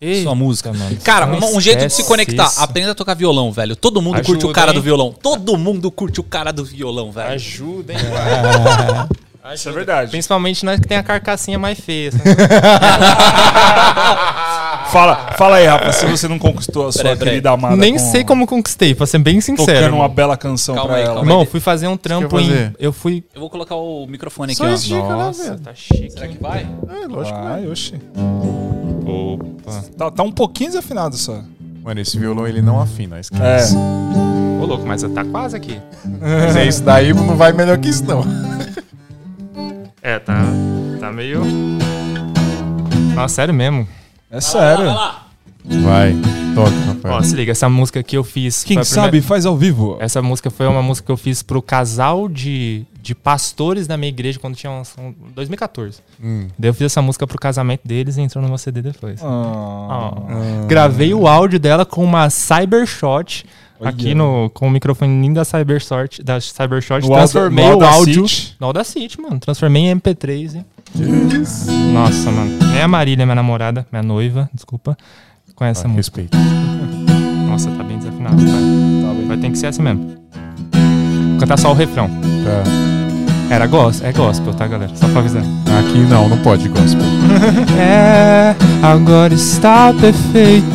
Eita, Sua música. mano. Cara, uma- um jeito de se conectar. isso. Aprenda a tocar violão, velho. Todo mundo curte o Ajuda, cara hein? do violão. Todo mundo curte o cara do violão, velho. Ajuda, hein? Isso é verdade. Principalmente nós que tem a carcassinha mais feia. Fala, fala aí, Rafa, se você não conquistou a sua Peraí, querida amada. Nem com- sei como conquistei, pra ser bem sincero. Tocando uma bela canção Calma pra aí, ela. Irmão, fui fazer um trampo quer em. Eu fui. Eu vou colocar o microfone aqui, Só ó. estica, né, Nossa, velho? tá chique. Será que vai? É, lógico que Ai, vai. oxi. Opa. Tá, tá um pouquinho desafinado só. Mano, esse violão ele não afina, esquece. É. Ô, louco, mas tá quase aqui. Mas é isso daí, não vai melhor que isso, não. É, tá. Tá meio. Nossa, sério mesmo. É sério. Vai, toca, Ó, Rafael. se liga, essa música que eu fiz. Quem foi a sabe primeira- faz ao vivo. Essa música foi uma música que eu fiz pro casal de, de pastores da minha igreja quando tinha uns, um, 2014. Hum. Daí eu fiz essa música pro casamento deles e entrou no meu CD depois. Ah. Ó. Gravei o áudio dela com uma Cybershot Olha. aqui no com o microfone da Cybershot, da Cybershot, No transformei no o áudio Audacity. no Audacity, mano. Transformei em MP3. hein? Nossa, mano. Nem a Marília, minha namorada, minha noiva, desculpa, conhece essa Ah, música. respeito. Nossa, tá bem desafinado, vai. Vai ter que ser assim mesmo. Vou cantar só o refrão. Tá. Era gospel, é gospel, tá, galera? Só pra avisar. Aqui não, não pode gospel. É, agora está perfeito.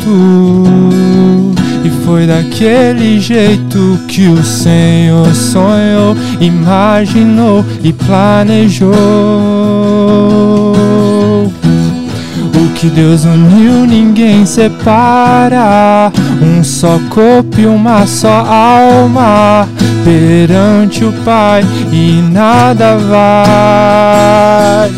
E foi daquele jeito que o Senhor sonhou, imaginou e planejou. Que Deus uniu, ninguém separa. Um só corpo e uma só alma perante o Pai e nada vai.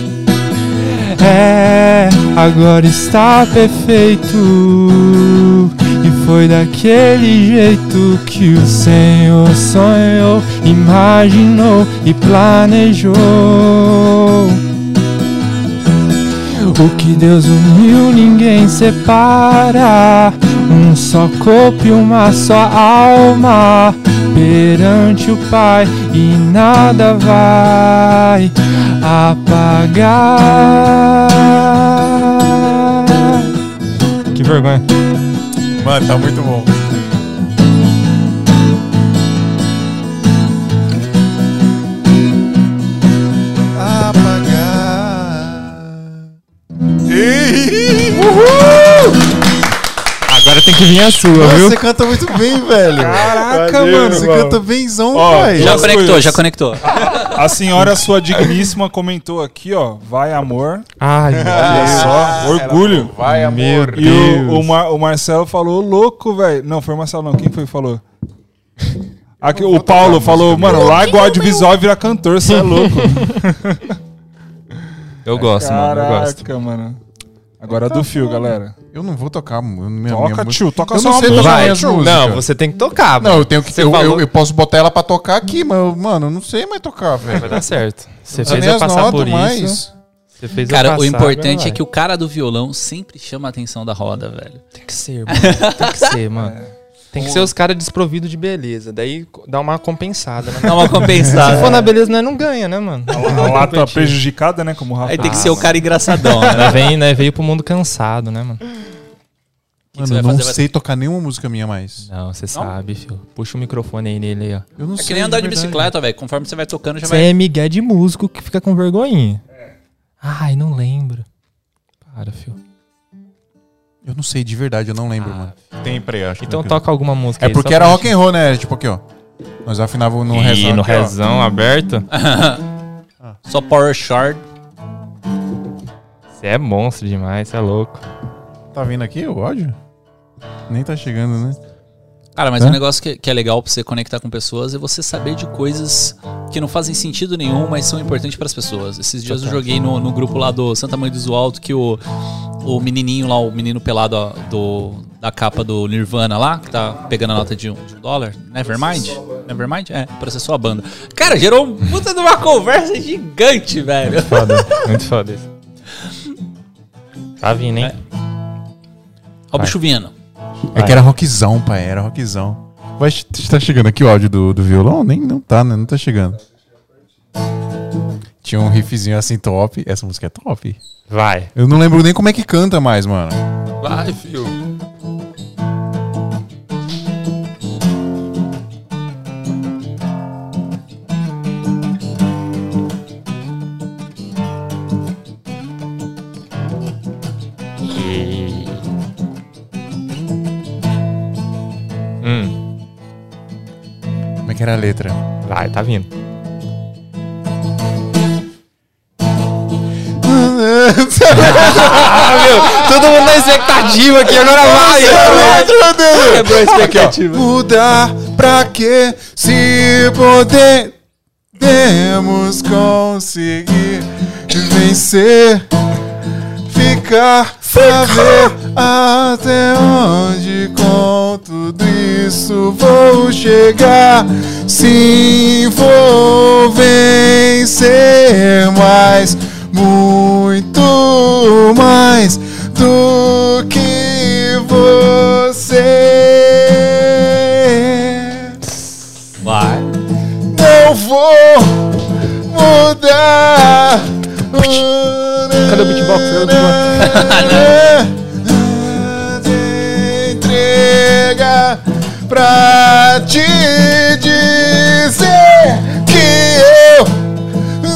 É, agora está perfeito. E foi daquele jeito que o Senhor sonhou, imaginou e planejou. O que Deus uniu, ninguém separa. Um só corpo e uma só alma perante o Pai, e nada vai apagar. Que vergonha. Mano, tá muito bom. Agora tem que vir a sua, Nossa, viu? você canta muito bem, velho. Caraca, Valeu, mano. Você canta benzão, Ó, pai. Já conectou, coisas. já conectou. A senhora, sua digníssima, comentou aqui, ó. Vai, amor. Ai, Olha só, orgulho. Vai, Meu amor. E o, o, Mar- o Marcelo falou, louco, velho. Não, foi o Marcelo, não. Quem foi que falou? Aqui, o Paulo falou, mano, larga o audiovisual e vira cantor, você é louco. eu gosto, mano, eu gosto. Caraca, mano. Agora é do fio, galera. Eu não vou tocar. Minha, minha Toca, música. tio, toca eu só não sei música. Vai, não, você tem que tocar, Não, eu tenho que. Eu, falou- eu, eu posso botar ela pra tocar aqui, mas, mano, eu não sei mais tocar, velho. Vai dar certo. Você fez eu as passar notas, por mas. isso. Você fez Cara, passar, o importante agora é que o cara do violão sempre chama a atenção da roda, velho. Tem que ser, mano. Tem que ser, mano. Tem que ser os caras desprovidos de beleza. Daí dá uma compensada, né? Dá uma compensada. Se for na beleza, nós não ganha, né, mano? A lata prejudicada, né? Como o Rafa. Aí tem que ser o cara engraçadão, né? Vem, nós veio pro mundo cansado, né, mano? que Mano, você vai eu não fazer? Vai- sei tocar nenhuma música minha mais. Não, você sabe, filho. Puxa o microfone aí nele aí, ó. Eu não É sei. que nem andar de verdade. bicicleta, velho. Conforme você vai tocando, já Você vai. é migué de músico que fica com vergonhinha. Ai, não lembro. Para, filho. Eu não sei, de verdade, eu não lembro, Ah, mano. Tem pré, acho. Então que- toca alguma música É aí, porque era pra rock and roll, né? Tipo aqui, ó. Nós afinávamos no rezão. Ih, no aqui, ó. rezão aberto. Só Power Shard. Você é monstro demais, você é louco. Tá vindo aqui o áudio? Nem tá chegando, né? Cara, mas Hã? um negócio que, que é legal pra você conectar com pessoas é você saber de coisas que não fazem sentido nenhum, mas são importantes pras pessoas. Esses dias eu joguei no, no grupo lá do Santa Mãe do Alto que o, o menininho lá, o menino pelado ó, do, da capa do Nirvana lá, que tá pegando a nota de um, de um dólar, Nevermind? Nevermind? É, processou a banda. Cara, gerou um puta de uma conversa gigante, velho. Foda, muito foda isso. Tá vindo, hein? Ó o bicho vindo. É que era rockzão, pai. Era rockzão. Vai, tá chegando aqui o áudio do, do violão? Nem não tá, né? Não tá chegando. Tinha um riffzinho assim top. Essa música é top. Vai. Eu não lembro nem como é que canta mais, mano. Vai, filho. Hum, Como é que era a letra? vai, tá vindo. Ah, meu, todo mundo na expectativa aqui, agora vai. Quebrou a expectativa. Mudar pra quê? Se podemos conseguir vencer, ficar pra ver até onde com tudo isso vou chegar. Sim, vou vencer mais, muito mais do que você. Vai. Não vou mudar. Cadê o beatbox? Cadê o Entrega pra te dizer que eu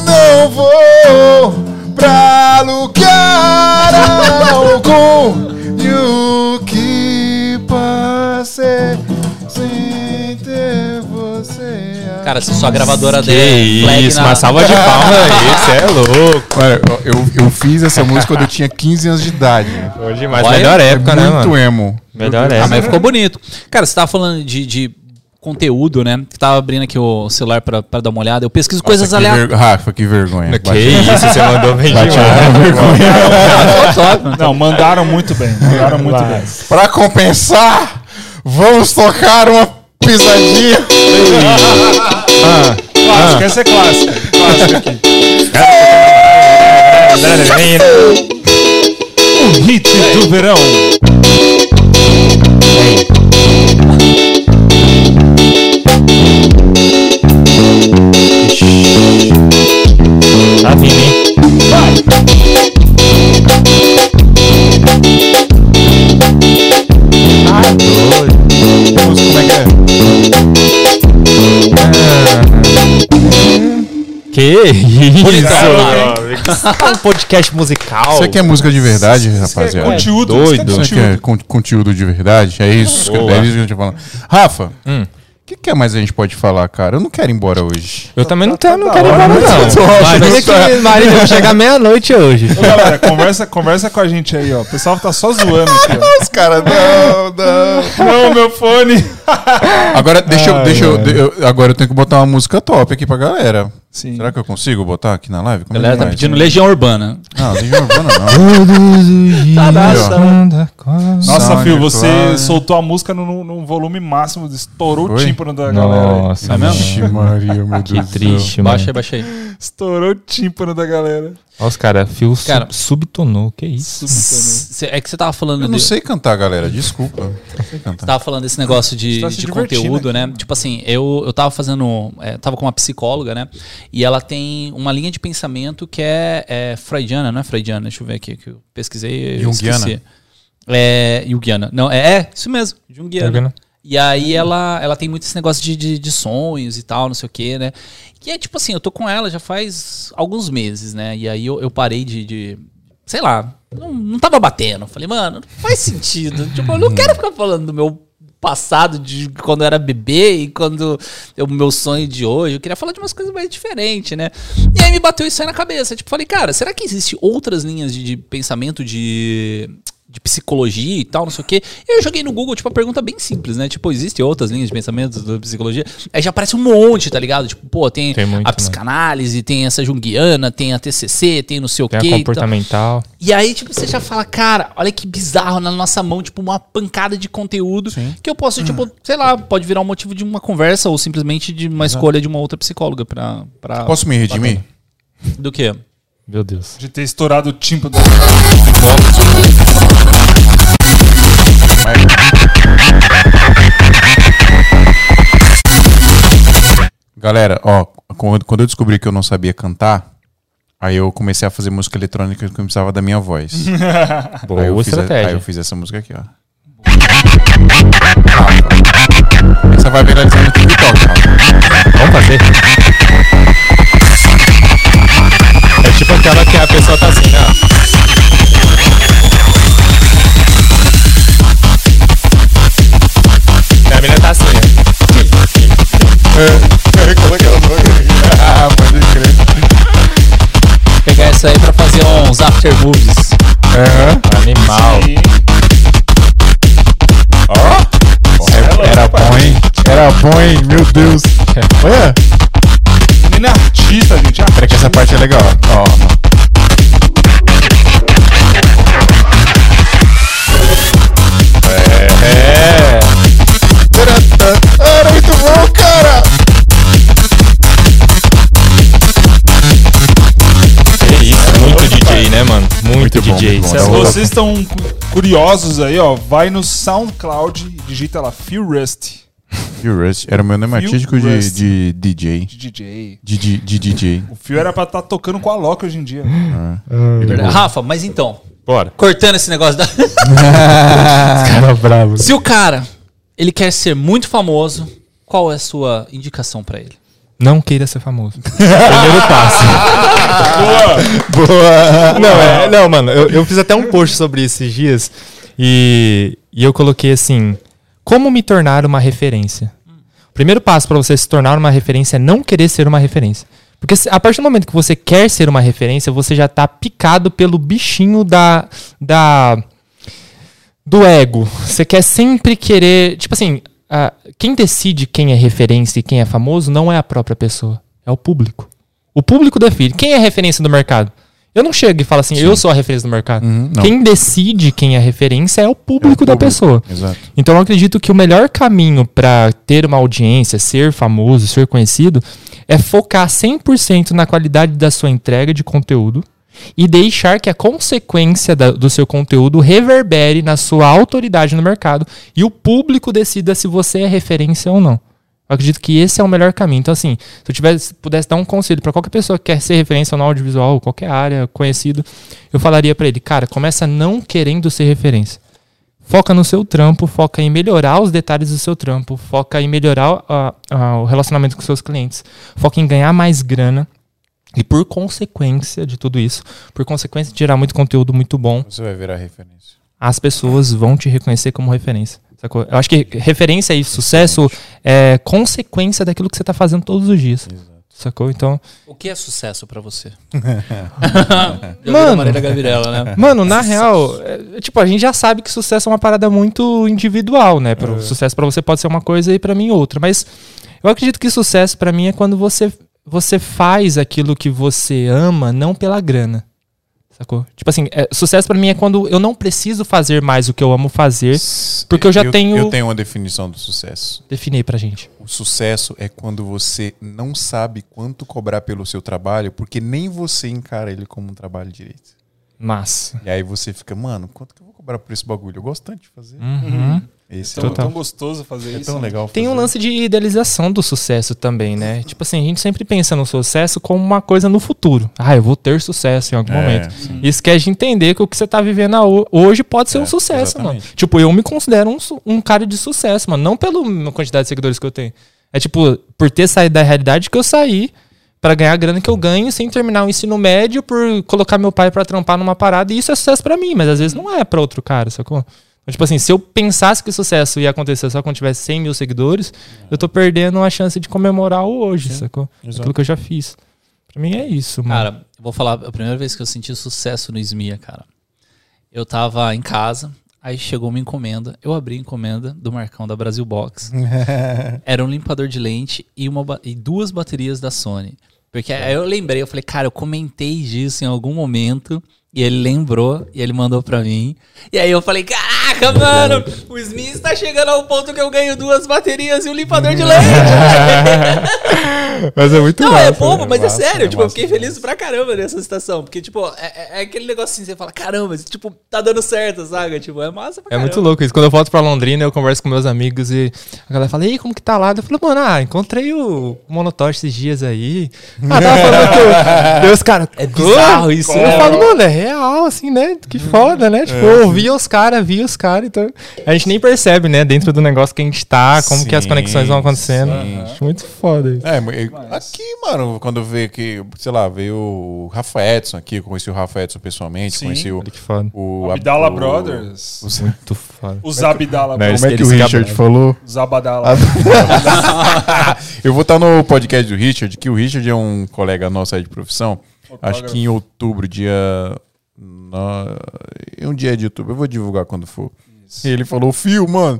não vou pra lugar algum. E o que passei sem ter você. Cara, se sua gravadora Que der isso, na- uma salva de palmas aí, você é louco. Olha, eu, eu fiz essa música quando eu tinha 15 anos de idade. Demais. Olha, Melhor época, é né, muito mano? emo. Melhor Ah, época. mas ficou bonito. Cara, você tava falando de, de conteúdo, né? Que tava abrindo aqui o celular pra, pra dar uma olhada. Eu pesquiso coisas Nossa, que aleatórias. Rafa, que vergonha. Que isso, você mandou bem demais. vergonha. Não, mandaram muito bem. Mandaram muito bem. Pra compensar, vamos tocar uma pisadinha. Clássico, essa é clássica. Clássica aqui. O hit do verão. Que isso? É um podcast musical. Isso aqui é música de verdade, rapaziada. Conteúdo. doido. Isso aqui é con- conteúdo de verdade? É isso, Boa. é isso que a gente tá falando. Rafa, o Hum. que, que mais a gente pode falar, cara? Eu não quero ir embora hoje. Eu também não, tenho, não da quero ir embora, né? não. Marília, que, Marília, eu vou chegar meia-noite hoje. Ô, galera, conversa, conversa com a gente aí, ó. O pessoal tá só zoando aqui, ó. Os caras, não, não. Não, meu fone. Agora, deixa, eu, Ai, deixa eu, eu- Agora eu tenho que botar uma música top aqui pra galera. Sim. Será que eu consigo botar aqui na live? A Como é galera que tá pedindo Legião Urbana. Não, Legião Urbana não. Nossa, Sound Fio, você soltou a música no, no volume máximo, estourou o Foi? tímpano da galera. Nossa, É mesmo? Maria, meu Que Deus céu. triste, mano. Baixa aí, baixa aí. Estourou o tímpano da galera. Olha os caras, fio sub- Cara. subtonou. Que isso? Cê- É que você tava falando Eu não de- sei cantar, galera. Desculpa. Não sei cantar. Você tava falando desse negócio de, tá de conteúdo, né? Tipo assim, eu, eu tava fazendo. É, tava com uma psicóloga, né? E ela tem uma linha de pensamento que é, é freudiana, não é freudiana? Deixa eu ver aqui, que eu pesquisei. Eu Junguiana? esqueci. É, Jungiana. Não, é, é isso mesmo, Jungiana. Jungiana. E aí ela, ela tem muito esse negócio de, de, de sonhos e tal, não sei o quê, né? E é tipo assim, eu tô com ela já faz alguns meses, né? E aí eu, eu parei de, de- sei lá, não, não tava batendo. Falei, mano, não faz sentido. tipo, eu não quero ficar falando do meu passado de quando eu era bebê e quando o meu sonho de hoje. Eu queria falar de umas coisas mais diferentes, né? E aí me bateu isso aí na cabeça. Tipo, falei, cara, será que existe outras linhas de, de pensamento de de psicologia e tal, não sei o quê. E eu joguei no Google, tipo, a pergunta bem simples, né? Tipo, existem outras linhas de pensamento da psicologia? Aí já aparece um monte, tá ligado? Tipo, pô, tem, Tem muito, a né? psicanálise, tem essa junguiana, tem a TCC, tem não sei o Tem quê. a comportamental. e aí, tipo, você já fala, cara, olha que bizarro na nossa mão, tipo, uma pancada de conteúdo que eu posso, tipo, sei lá, pode virar um motivo de uma conversa ou simplesmente de uma escolha de uma outra psicóloga pra. pra Posso me redimir? Do quê? Meu Deus. De ter estourado o tímpano da Galera, ó, quando eu descobri que eu não sabia cantar, aí eu comecei a fazer música eletrônica que eu precisava da minha voz. Boa aí, eu fiz a- estratégia. aí eu fiz essa música aqui, ó. Essa vai viralizar no TikTok, Rafa. Vamos fazer? É tipo aquela que a pessoa tá assim, ó. E a menina tá assim, ó. Ah, pode crer. Pegar essa aí pra fazer uns after movies. Aham. Animal. Era bom, hein? Era bom, hein? Meu Deus. Olha. Menina é artista, gente. Peraí que essa parte é legal. Ó. É. Era muito bom, cara. Que isso, muito DJ, né, mano? Muito, Muito bom, DJ. muito bom. Se Dá uma- vocês estão cu- curiosos aí, ó, vai no SoundCloud digita lá Phil Rust O Rust era o meu nome Phil artístico de, de DJ. de DJ. De, de, de DJ. O Phil era pra estar tocando com a Loki hoje em dia. Rafa, mas então, Bora. cortando esse negócio da. Cara bravo. Se o cara, ele quer ser muito famoso, qual é a sua indicação pra ele? Não queira ser famoso. Primeiro passo. Boa! Não, é, não, mano, eu, eu fiz até um post sobre isso esses dias e, e eu coloquei assim: como me tornar uma referência? primeiro passo para você se tornar uma referência é não querer ser uma referência. Porque a partir do momento que você quer ser uma referência, você já tá picado pelo bichinho da. da do ego. Você quer sempre querer. Tipo assim, quem decide quem é referência e quem é famoso não é a própria pessoa, é o público. O público define. Quem é referência do mercado? Eu não chego e falo assim, eu sou a referência do mercado. Uhum. Quem decide quem é referência é o público, da público. pessoa. Exato. Então eu acredito que o melhor caminho para ter uma audiência, ser famoso, ser conhecido, é focar 100% na qualidade da sua entrega de conteúdo e deixar que a consequência da- do seu conteúdo reverbere na sua autoridade no mercado e o público decida se você é referência ou não. Eu acredito que esse é o melhor caminho. Então, assim, se eu tivesse, pudesse dar um conselho para qualquer pessoa que quer ser referência no audiovisual, qualquer área, conhecido, eu falaria para ele, cara, começa não querendo ser referência. Foca no seu trampo, foca em melhorar os detalhes do seu trampo, foca em melhorar o relacionamento com seus clientes, foca em ganhar mais grana. E por consequência de tudo isso, por consequência de gerar muito conteúdo muito bom, Você vai virar referência. as pessoas vão te reconhecer como referência. Sacou? Eu acho que referência e sucesso é consequência daquilo que você está fazendo todos os dias. Sacou? Então, O que é sucesso pra você? Mano. Marília né? Mano, na real, é, tipo, a gente já sabe que sucesso é uma parada muito individual, né? Pro, Sucesso pra você pode ser uma coisa e pra mim outra. Mas eu acredito que sucesso pra mim é quando você, você faz aquilo que você ama, não pela grana. Sacou? Tipo assim, é, sucesso pra mim é quando eu não preciso fazer mais o que eu amo fazer. Porque eu já tenho- Eu tenho uma definição do sucesso. Definir pra gente. O sucesso é quando você não sabe quanto cobrar pelo seu trabalho, porque nem você encara ele como um trabalho direito. Massa. E aí você fica, mano, quanto que eu vou cobrar por esse bagulho? Eu gosto tanto de fazer. Uhum. Esse Tão, é, Total. tão gostoso fazer é isso. tão legal Tem um lance de idealização do sucesso também, né? Tipo assim, a gente sempre pensa no sucesso como uma coisa no futuro. Ah, eu vou ter sucesso em algum É, momento. sim. Isso quer de entender que o que você tá vivendo hoje pode ser É, um sucesso, exatamente. mano. Tipo, eu me considero um, um cara de sucesso, mano. Não pela quantidade de seguidores que eu tenho. É tipo, por ter saído da realidade que eu saí pra ganhar a grana que eu ganho sem terminar o ensino médio, por colocar meu pai pra trampar numa parada. E isso é sucesso pra mim, mas às vezes não é pra outro cara, sacou? Então, tipo assim, se eu pensasse que o sucesso ia acontecer só quando tivesse 100 mil seguidores, eu tô perdendo a chance de comemorar o hoje, sacou? exato. Aquilo que eu já fiz. Pra mim é isso, mano. Cara, eu vou falar a primeira vez que eu senti sucesso no Esmia, cara. Eu tava em casa, aí chegou uma encomenda. Eu abri a encomenda do Marcão da Brasil Box. Era um limpador de lente e, uma, e duas baterias da Sony. Porque aí eu lembrei, eu falei, cara, eu comentei disso em algum momento. E ele lembrou e ele mandou pra mim. E aí eu falei, caraca, mano, o Smith está chegando ao ponto que eu ganho duas baterias e um limpador de lente. Mas é muito Não, é massa, bobo, né? mas é massa, sério. é tipo, eu fiquei feliz pra caramba nessa situação. Porque, tipo, é, é- é aquele negócio assim, você fala, caramba, isso, tipo, tá dando certo, sabe? Tipo, é massa pra É caramba. muito louco isso. Quando eu volto pra Londrina, eu converso com meus amigos e a galera fala, e aí, como que tá lá? Eu falo, mano, ah, encontrei o Monotosh esses dias aí. Ah, tava falando que eu... Deus, cara... É bizarro isso, Eu né? falo, mano, é real, assim, né? Que foda, né? Tipo, eu ouvia os caras, via os caras, então... A gente nem percebe, né? Dentro do negócio que a gente tá, como que as Sim, conexões vão acontecendo. sim. Acho muito foda isso. É, aqui, mano, quando eu vejo que, sei lá, veio o Rafa Edson aqui, eu conheci o Rafa Edson pessoalmente, Sim. conheci o, Olha que foda. o Abdala o- Brothers. o- Muito foda. Os Abdala Brothers. como é que o Richard falou? Os Abadala. eu vou estar no podcast do Richard, que o Richard é um colega nosso aí de profissão. Acho que em outubro, dia. No... Um dia de outubro, eu vou divulgar quando for. E ele falou, Fio, mano.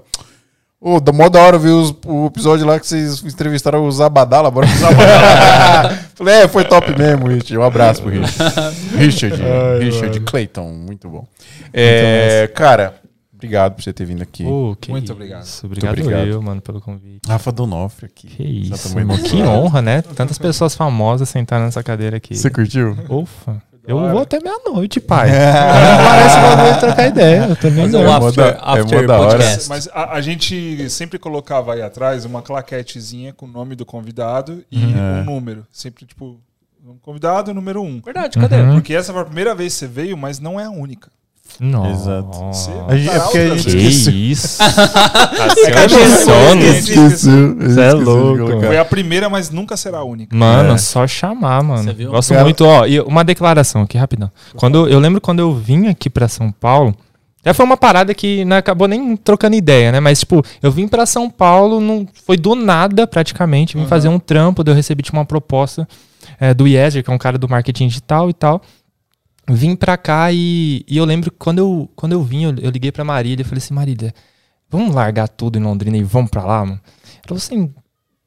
Ô, da mó da hora ver os- o episódio lá que vocês entrevistaram o Zabadala. Bora Falei, é, foi top mesmo, Richard. Um abraço pro Richard. Richard, Richard Clayton, muito bom. É, cara, obrigado por você ter vindo aqui. Que Muito isso. obrigado. Obrigado, obrigado. eu, mano, pelo convite. Rafa Donofre aqui. Que isso, mano. Que honra, né? Tantas pessoas famosas sentaram nessa cadeira aqui. Você curtiu? Ufa. Eu vou até meia-noite, pai. Não parece que eu vou trocar ideia. Eu também um não. mó after, é after hora. podcast. Mas a, a gente sempre colocava aí atrás uma claquetezinha com o nome do convidado e É. um número. Sempre, tipo, um convidado número um. Verdade, cadê? Uhum. Porque essa foi a primeira vez que você veio, mas não é a única. Nossa. Exato. A gente- é porque a gente Que esqueceu. isso. Esqueceu. Cê é louco. Foi a primeira, mas nunca será a única. Mano, É. só chamar, mano. Você viu? Gosto Cara- muito, ó. E uma declaração aqui, rapidão. Quando, eu lembro quando eu vim aqui pra São Paulo, Até foi uma parada que não acabou nem trocando ideia, né? Mas, tipo, eu vim pra São Paulo, não, foi do nada praticamente. Vim fazer um trampo, daí eu recebi tipo, uma proposta é, do Yezer, que é um cara do marketing digital e tal. Vim pra cá e, e eu lembro que quando eu, quando eu vim, eu, eu liguei pra Marília e falei assim: Marília, vamos largar tudo em Londrina e vamos pra lá, mano? Ela falou assim: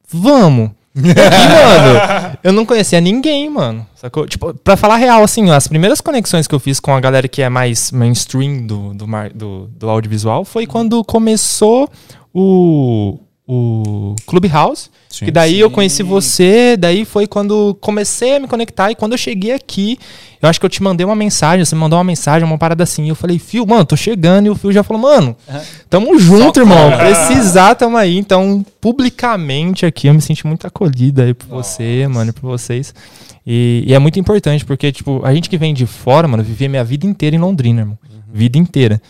vamos. E, mano, eu não conhecia ninguém, mano. Sacou? Tipo, pra falar real, assim, as primeiras conexões que eu fiz com a galera que é mais mainstream do, do, do, do audiovisual foi quando começou o, o Clubhouse. Sim. que daí eu conheci você, daí foi quando comecei a me conectar. E quando eu cheguei aqui, eu acho que eu te mandei uma mensagem, você me mandou uma mensagem, uma parada assim. E eu falei, Fio, mano, tô chegando. E o Fio já falou, mano, tamo junto, irmão. Precisar, tamo aí. Então, publicamente aqui, eu me senti muito acolhida aí por você, mano, e por vocês. E, e é muito importante, porque, tipo, a gente que vem de fora, mano, vivi a minha vida inteira em Londrina, irmão. Vida inteira.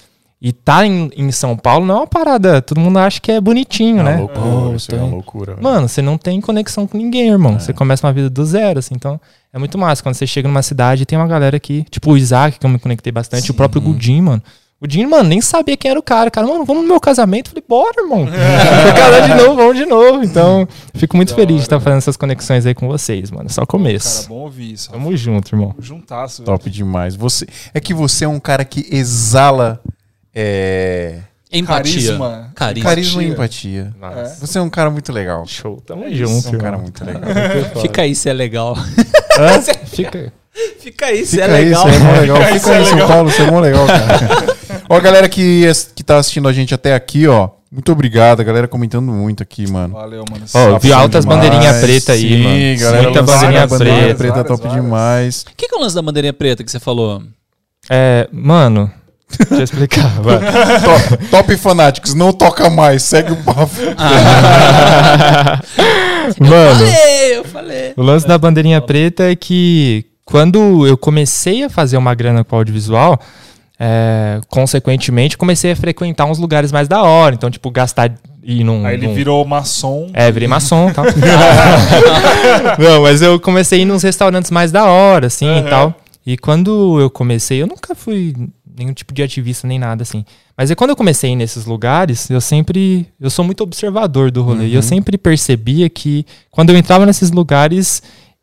E tá em, em São Paulo não é uma parada. Todo mundo acha que é bonitinho, É uma né? loucura, Oh, isso é tem- uma loucura. velho. Mano, você não tem conexão com ninguém, irmão. Você começa uma vida do zero, assim. Então, é muito massa. Quando você chega numa cidade, tem uma galera que, tipo o Isaac, que eu me conectei bastante, o próprio Gudim, mano. O Gudim, mano, nem sabia quem era o cara. Cara, mano, vamos no meu casamento. Eu falei, bora, irmão. Casar de novo, vamos de novo. Então, fico muito feliz de estar fazendo essas conexões aí com vocês, mano. Só Cara, começo. bom ouvir isso. Tamo junto, irmão. Juntasso. Top demais. Você, é que você é um cara que exala é, Empatia. Carisma. Carisma. carisma e Empatia. Nossa. Você é um cara muito legal. Show. Tamo Você junto, é um cara muito legal. Fica aí se é legal. Hã? Fica. Fica aí se Fica é aí, legal. você é mó legal. Fica aí, São Paulo, você é mó legal, cara. ó, galera que, que tá assistindo a gente até aqui, ó. Muito obrigado, a galera comentando muito aqui, mano. Valeu, mano. Ó, eu vi altas bandeirinhas preta aí, Sim, mano. galera. Muita bandeirinha a bandeirinha preta. preta, Várias, top várias. demais. O que, que é o lance da bandeirinha preta que você falou? É, mano, deixa eu explicar. vai. top, top Fanatics, não toca mais, segue o papo. Mano, Falei, eu falei. o lance da bandeirinha preta é que quando eu comecei a fazer uma grana com audiovisual, é, consequentemente comecei a frequentar uns lugares mais da hora. Então, tipo, gastar ir num. Aí ele num- virou maçom. É, virei maçom e tal. Não, mas eu comecei a ir nos restaurantes mais da hora, assim e tal. E quando eu comecei, eu nunca fui nenhum tipo de ativista nem nada assim. Mas aí quando eu comecei a ir nesses lugares, eu sempre. Eu sou muito observador do rolê. E eu sempre percebia que quando eu entrava nesses lugares,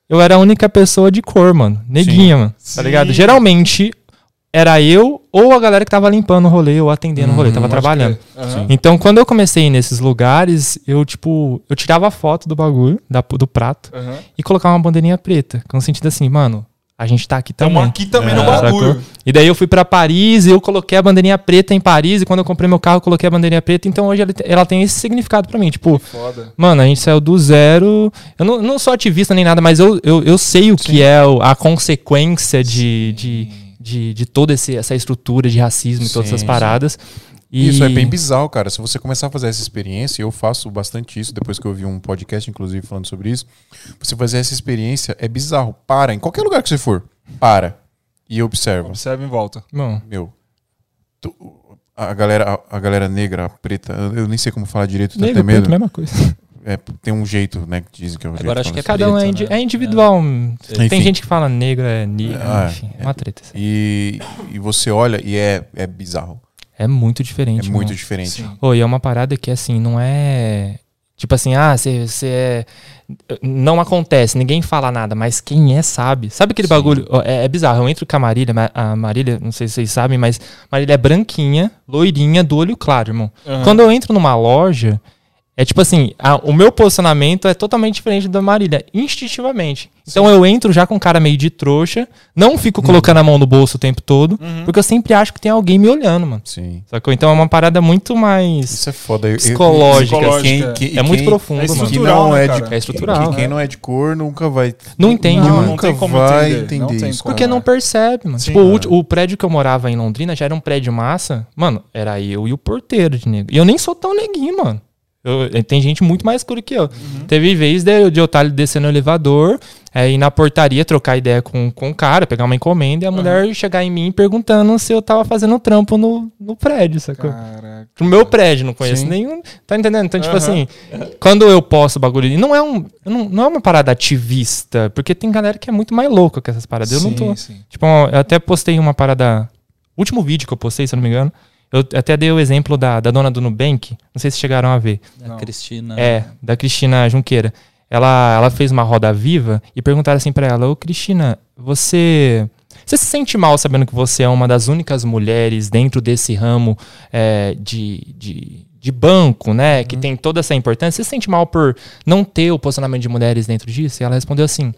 eu era a única pessoa de cor, mano. Neguinha, mano. Tá ligado? Sim. Geralmente era eu ou a galera que tava limpando o rolê ou atendendo o rolê, tava trabalhando. Aham. Então, quando eu comecei a nesses lugares, eu, tipo, eu tirava foto do bagulho, da- do prato, Aham. e colocava uma bandeirinha preta. Com o sentido assim, mano, a gente tá aqui também. aqui também no É, bagulho. sacou? E daí eu fui pra Paris e eu coloquei a bandeirinha preta em Paris. E quando eu comprei meu carro, eu coloquei a bandeirinha preta. Então hoje ela, te- ela tem esse significado pra mim. Tipo, Foda. mano, a gente saiu do zero. Eu não, não sou ativista nem nada, mas eu, eu, eu sei o que é a consequência de, de, de, de toda esse- essa estrutura de racismo e todas Sim, essas sim. paradas. E- Isso é bem bizarro, cara. Se você começar a fazer essa experiência, eu faço bastante isso depois que eu vi um podcast, inclusive, falando sobre isso. Você fazer essa experiência é bizarro. Para, em qualquer lugar que você for, para e observa. Observa em volta. Bom, Meu, tu- a galera, a, a galera negra, a preta, eu nem sei como falar direito, tô até negro, medo. preto, mesma coisa. É, tem um jeito, né, que dizem que é o jeito. Agora acho que é. Cada um é, indi- né? é individual. Tem Enfim. gente que fala negro é negro, Ah, enfim, é uma treta. assim. E, e você olha e é, é bizarro. É muito diferente. É muito mano. diferente. Sim. Ô, e é uma parada que, assim, não é. Tipo assim, ah, você é. Não acontece, ninguém fala nada, mas quem é sabe. Sabe aquele Sim. bagulho? É, é bizarro. Eu entro com a Marília, ma- a Marília, não sei se vocês sabem, mas Marília é branquinha, loirinha, do olho claro, irmão. Aham. Quando eu entro numa loja, é tipo assim, a- o meu posicionamento é totalmente diferente da Marília, instintivamente. Então eu entro já com cara meio de trouxa, não fico colocando a mão no bolso o tempo todo, porque eu sempre acho que tem alguém me olhando, mano. Sim. Sacou? Então é uma parada muito mais. Isso é foda. Eu- eu- Psicológica. Psicológica. Quem- quem- É muito profundo, é mano. Que estrutural, não né, é de É estrutural. que quem não é de cor nunca vai. Não entende, Não, mano. não nunca tem como vai entender, entender, não tem isso. como. Porque não percebe, mano. Sim, tipo, o, é. o prédio que eu morava em Londrina já era um prédio massa. Mano, era eu e o porteiro de negro. E eu nem sou tão neguinho, mano. Eu- eh, tem gente muito mais escura que eu. Uhum. Teve vez de, de eu estar descendo no elevador, é, ir na portaria, trocar ideia com, com o cara, pegar uma encomenda e a mulher chegar em mim perguntando se eu tava fazendo trampo no, no prédio, sacou? Caraca. No meu prédio, não conheço Sim. nenhum. Tá entendendo? Então, tipo Aham. assim, quando eu posto bagulho ali, não é, um, não, não é uma parada ativista, porque tem galera que é muito mais louca com essas paradas. Eu não tô. Sim, sim. Tipo, eu até postei uma parada. Último vídeo que eu postei, se eu não me engano, Eu até dei o exemplo da, da dona do Nubank, não sei se chegaram a ver. A Cristina. É, da Cristina Junqueira. Ela, ela fez uma roda viva e perguntaram assim pra ela: Ô Cristina, você. Você se sente mal sabendo que você é uma das únicas mulheres dentro desse ramo é, de, de, de banco, né? Que tem toda essa importância. Você se sente mal por não ter o posicionamento de mulheres dentro disso? E ela respondeu assim: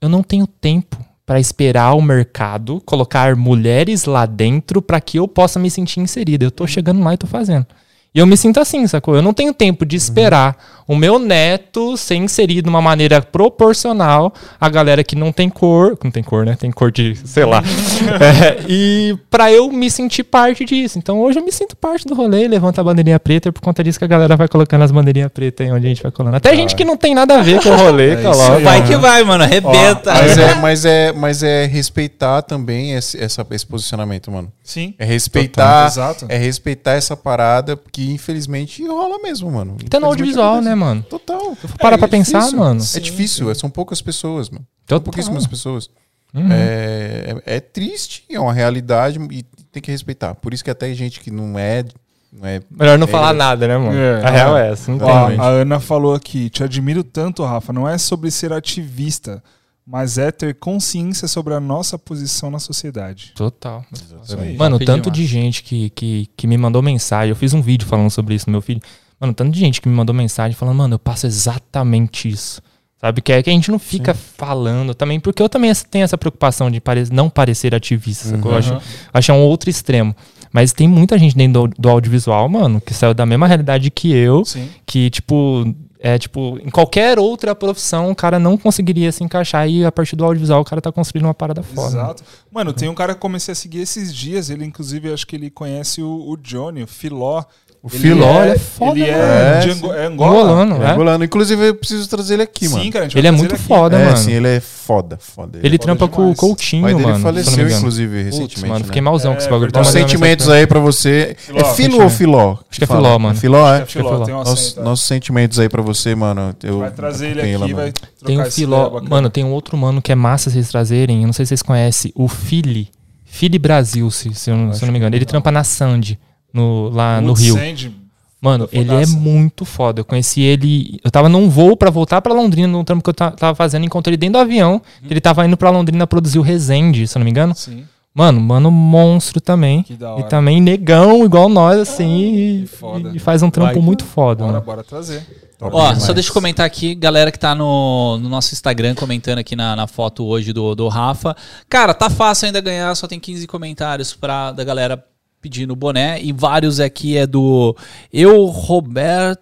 Eu não tenho tempo para esperar o mercado colocar mulheres lá dentro para que eu possa me sentir inserida. Eu tô chegando lá e tô fazendo. E eu me sinto assim, sacou? Eu não tenho tempo de esperar o meu neto ser inserido de uma maneira proporcional à galera que não tem cor. Não tem cor, né? Tem cor de, sei lá. É, e pra eu me sentir parte disso. Então hoje eu me sinto parte do rolê, levanta a bandeirinha preta, por conta disso que a galera vai colocando as bandeirinhas pretas aí onde a gente vai colando. Até gente que não tem nada a ver com o rolê, É coloca. aí, Vai ó. que vai, mano. Arrebenta. Mas é, mas, é, mas é respeitar também esse, essa- esse posicionamento, mano. Sim. É respeitar, Exato. é respeitar essa parada que infelizmente rola mesmo, mano. Até no audiovisual, né, mano? Total. Para É pra pensar, difícil. mano. É difícil, é- são poucas pessoas, mano. São Total. pouquíssimas pessoas. Uhum. É, é, é triste, é uma realidade e tem que respeitar. Por isso que até gente que não é. Não é Melhor não É, falar nada, né, mano? É. a real é essa. Não gente. a Ana falou aqui, te admiro tanto, Rafa. Não é sobre ser ativista, mas é ter consciência sobre a nossa posição na sociedade. Total. Exatamente. Mano, tanto de gente que, que, que me mandou mensagem. Eu fiz um vídeo falando sobre isso no meu filho. Mano, tanto de gente que me mandou mensagem falando, mano, eu passo exatamente isso. Sabe? Que é que a gente não fica falando também, porque eu também tenho essa preocupação de pare- não parecer ativista. sacou? Eu acho, acho é um outro extremo. Mas tem muita gente dentro do, do audiovisual, mano, que saiu da mesma realidade que eu, Sim. que, tipo, é tipo, em qualquer outra profissão o cara não conseguiria se encaixar e a partir do audiovisual o cara tá construindo uma parada foda. Exato. Mano, tem um cara que eu comecei a seguir esses dias. Ele, inclusive, acho que ele conhece o, o Johnny, o Filó. O Filó, ele é foda, Ele mano. é, É, de. Ango- é Angola. Angolano, É né? angolano. Inclusive, eu preciso trazer ele aqui, mano. Sim, cara, a gente Ele é muito foda, é, mano. sim, ele é foda, foda. Ele foda trampa com o demais. Coutinho, O pai dele mano. não faleceu, inclusive, Putz, recentemente. mano, né? fiquei malzão com esse É, bagulho. mandando sentimentos aí pra você. Filó, é filo ou filó? Acho que é filó, mano. É filó, é? É Filó, Filó. tem um Nossos, sentimentos aí pra você, mano. Eu Vai trazer ele aqui, vai Tem um filó. Mano, tem um outro mano que é massa vocês trazerem. Eu não sei se vocês conhecem. O Fili. Fili Brasil, se, se, eu, não- se eu não me engano. Ele trampa na Sandy, no, lá no Wood Rio. Sand, Mano, ele é muito foda. Eu conheci ele. Eu tava num voo pra voltar pra Londrina, num trampo que eu ta- tava fazendo. Encontrei ele dentro do avião. que Ele tava indo pra Londrina produzir o Resende, se eu não me engano. Sim, Mano, mano, monstro também. que da E hora. também negão, igual nós, assim. E, foda. e faz um trampo Vai. muito foda, Bora, mano. bora trazer. Top Ó, demais. só deixa eu comentar aqui, galera que tá no, no nosso Instagram comentando aqui na, na foto hoje do, do Rafa. Cara, tá fácil ainda ganhar, só tem 15 comentários pra, da galera pedindo boné. E vários aqui é do Eu Roberta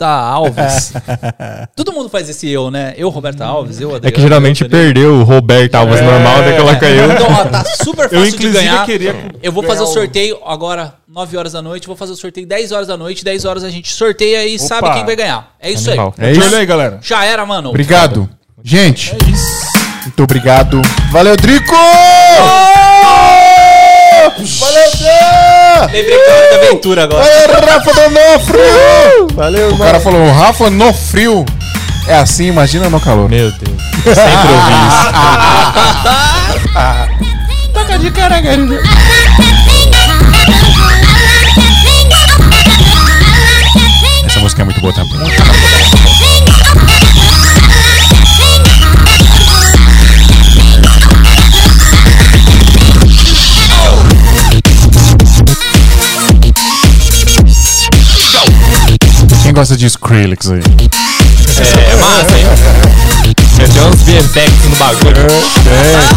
Alves. Todo mundo faz esse eu, né? Eu, Roberta Alves, eu, É Adriano. que geralmente eu, perdeu o Roberto Alves normal, daí coloca eu. Então, ó, tá super Eu, fácil de inclusive, ganhar. queria. Eu vou fazer o sorteio agora, 9 horas da noite. Vou fazer o sorteio 10 horas da noite. 10 horas a gente sorteia e sabe quem vai ganhar. É isso Animal. aí. É De isso. aí, galera. Já era, mano. Obrigado. Gente, É isso. muito obrigado. Valeu, Drico! Valeu, Dan! Lembrei que é da aventura agora. Valeu, Rafa Donofrio! Valeu, O cara falou, Rafa no frio. É assim, imagina no calor. Meu Deus. Eu sempre ouvi isso. Toca de cara. Gosta de Skrillex aí? É massa, hein? Tem uns VFX no bagulho.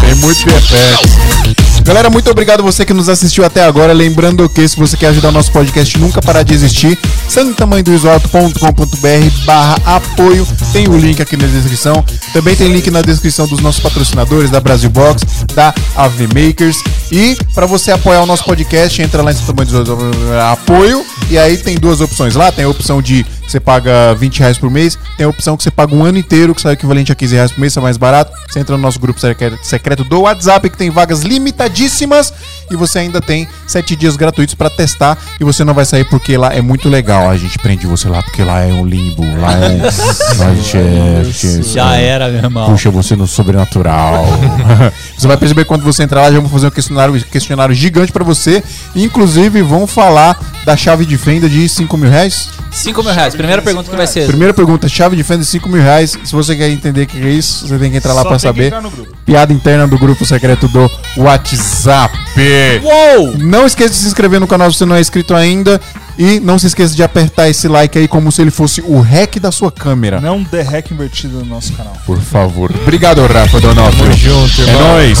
Tem, tem muito VFX. Galera, muito obrigado você que nos assistiu até agora. Lembrando que se você quer ajudar o nosso podcast nunca parar de existir, santamanhodoisoalto.com.br barra apoio. Tem o link aqui na descrição. Também tem link na descrição dos nossos patrocinadores, da Brasil Box, da AV Makers. E para você apoiar o nosso podcast, entra lá em Santamanho do Isoalto, apoio. E aí tem duas opções lá. Tem a opção de que você paga 20 reais por mês. Tem a opção que você paga um ano inteiro, que sai equivalente a 15 reais por mês, isso é mais barato. Você entra no nosso grupo secreto, do WhatsApp, que tem vagas limitadíssimas. E você ainda tem 7 dias gratuitos pra testar. E você não vai sair porque lá é muito legal. A gente prende você lá porque lá é um limbo. Lá é lá gente é- é- Já era, meu irmão. Puxa você no sobrenatural. você vai perceber quando você entrar lá, já vamos fazer um questionário, questionário gigante pra você. Inclusive, vão falar da chave de fenda de 5 mil reais. 5 mil reais. Primeira pergunta que vai ser. Primeira pergunta, chave de fenda de 5 mil reais. Se você quer entender o que é isso, você tem que entrar lá Só pra tem que saber. entrar no grupo. Piada interna do grupo secreto do WhatsApp. Uou! Não esqueça de se inscrever no canal se você não é inscrito ainda. E não se esqueça de apertar esse like aí como se ele fosse o rec da sua câmera. Não dê hack invertido no nosso canal. Por favor. Obrigado, Rafa Donofrio. junto, É nóis.